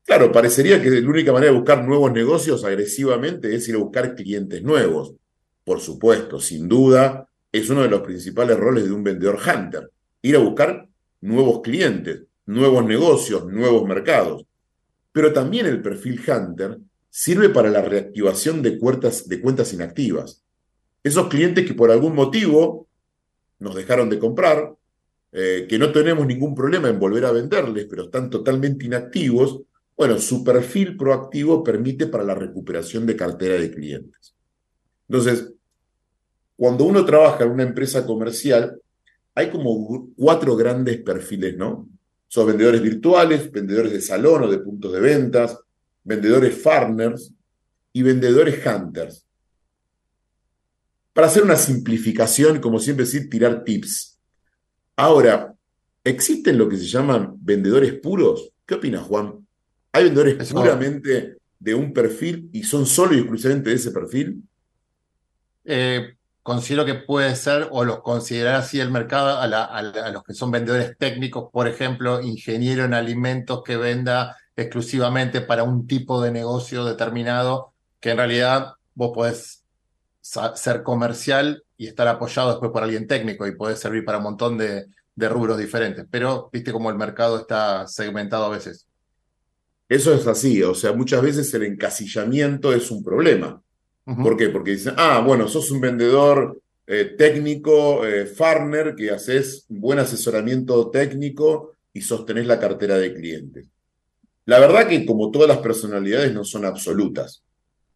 Claro, parecería que la única manera de buscar nuevos negocios agresivamente es ir a buscar clientes nuevos. Por supuesto, sin duda, es uno de los principales roles de un vendedor hunter, ir a buscar nuevos clientes, nuevos negocios, nuevos mercados. Pero también el perfil Hunter sirve para la reactivación de, cuentas, de cuentas inactivas. Esos clientes que por algún motivo nos dejaron de comprar, eh, que no tenemos ningún problema en volver a venderles, pero están totalmente inactivos, bueno, su perfil proactivo permite para la recuperación de cartera de clientes. Entonces, cuando uno trabaja en una empresa comercial, hay como cuatro grandes perfiles, ¿no? Son vendedores virtuales, vendedores de salón o de puntos de ventas, vendedores farmers y vendedores hunters. Para hacer una simplificación, como siempre decir, tirar tips. Ahora, ¿existen lo que se llaman vendedores puros? ¿Qué opinas, Juan? ¿Hay vendedores puramente de un perfil y son solo y exclusivamente de ese perfil? Eh, considero que puede ser, o los considerar así el mercado, a, los que son vendedores técnicos, por ejemplo, ingeniero en alimentos que venda exclusivamente para un tipo de negocio determinado, que en realidad vos podés ser comercial y estar apoyado después por alguien técnico y podés servir para un montón de, de rubros diferentes. Pero viste cómo el mercado está segmentado a veces. Eso es así, o sea, muchas veces el encasillamiento es un problema. ¿Por qué? Porque dicen, ah, bueno, sos un vendedor eh, técnico, eh, farner, que haces buen asesoramiento técnico y sostenés la cartera de clientes. La verdad que como todas las personalidades no son absolutas.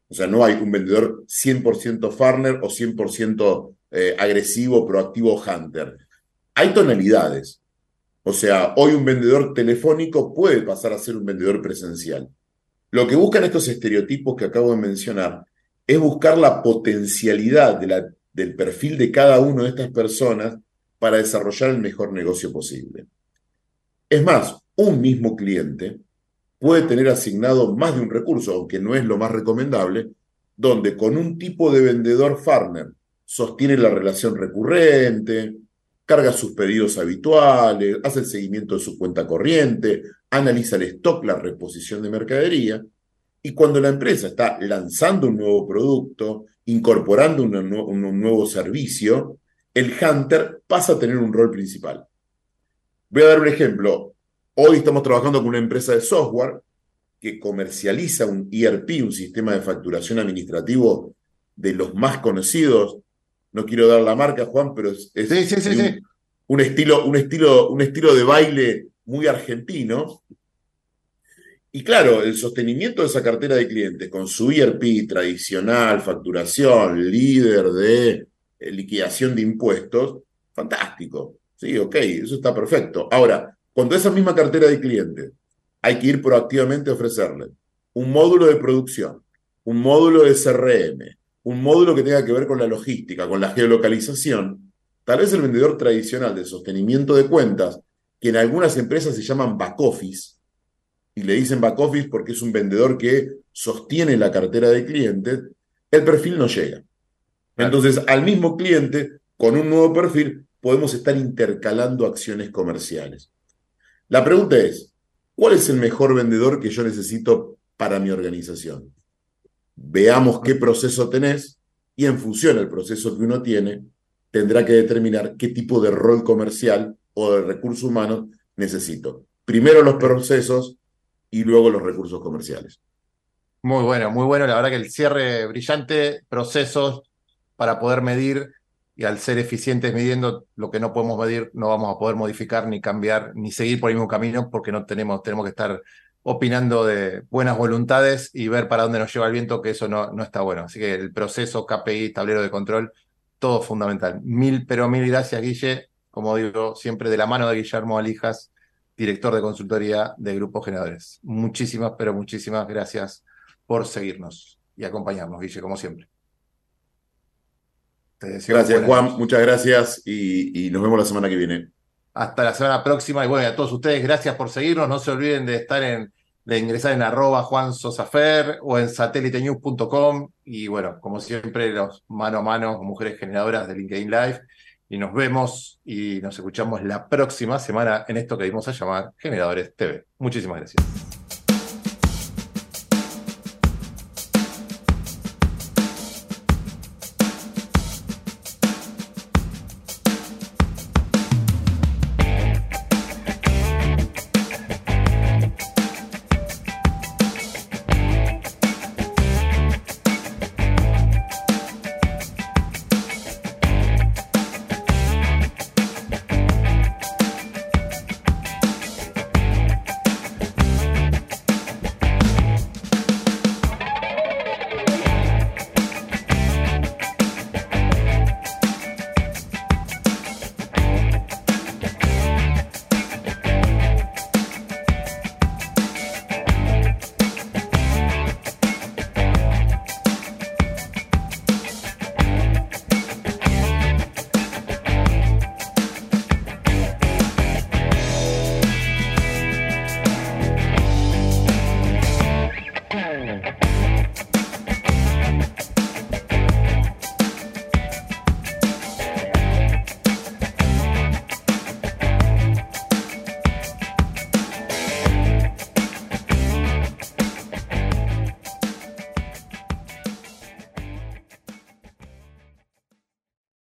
O sea, no hay un vendedor 100% farner o 100% eh, agresivo, proactivo hunter. Hay tonalidades. O sea, hoy un vendedor telefónico puede pasar a ser un vendedor presencial. Lo que buscan estos estereotipos que acabo de mencionar es buscar la potencialidad del perfil de cada una de estas personas para desarrollar el mejor negocio posible. Es más, un mismo cliente puede tener asignado más de un recurso, aunque no es lo más recomendable, donde con un tipo de vendedor farmer sostiene la relación recurrente, carga sus pedidos habituales, hace el seguimiento de su cuenta corriente, analiza el stock, la reposición de mercadería, Y cuando la empresa está lanzando un nuevo producto, incorporando un nuevo servicio, el hunter pasa a tener un rol principal. Voy a dar un ejemplo. Hoy estamos trabajando con una empresa de software que comercializa un ERP, un sistema de facturación administrativo de los más conocidos. No quiero dar la marca, Juan, pero es, es Sí, sí, sí, de un, estilo, un estilo, un estilo de baile muy argentino. Y claro, el sostenimiento de esa cartera de clientes con su ERP tradicional, facturación, líder de eh, liquidación de impuestos, fantástico. Sí, ok, eso está perfecto. Ahora, cuando esa misma cartera de clientes hay que ir proactivamente a ofrecerle un módulo de producción, un módulo de CRM, un módulo que tenga que ver con la logística, con la geolocalización, tal vez el vendedor tradicional de sostenimiento de cuentas, que en algunas empresas se llaman back office, y le dicen back office porque es un vendedor que sostiene la cartera de clientes, el perfil no llega. Entonces, al mismo cliente, con un nuevo perfil, podemos estar intercalando acciones comerciales. La pregunta es, ¿cuál es el mejor vendedor que yo necesito para mi organización? Veamos qué proceso tenés y en función del proceso que uno tiene, tendrá que determinar qué tipo de rol comercial o de recurso humano necesito. Primero los procesos y luego los recursos comerciales. Muy bueno, muy bueno. La verdad que el cierre brillante, procesos para poder medir y al ser eficientes midiendo lo que no podemos medir, no vamos a poder modificar ni cambiar ni seguir por el mismo camino porque no tenemos, tenemos que estar opinando de buenas voluntades y ver para dónde nos lleva el viento, que eso no, no está bueno. Así que el proceso, KPI, tablero de control, todo fundamental. Mil, pero mil gracias, Guille. Como digo, siempre de la mano de Guillermo Alijas, director de consultoría de Grupos Generadores. Muchísimas, pero muchísimas gracias por seguirnos y acompañarnos, Guille, como siempre. Te deseo Gracias, Juan. noches. Muchas gracias y, y nos vemos la semana que viene. Hasta la semana próxima. Y bueno, a todos ustedes, gracias por seguirnos. No se olviden de estar en, de ingresar en arroba Juan Sosafer o en satélitenews.com. Y bueno, como siempre, los mano a mano, mujeres generadoras de LinkedIn Live. Y nos vemos y nos escuchamos la próxima semana en esto que dimos a llamar Generadores TV. Muchísimas gracias.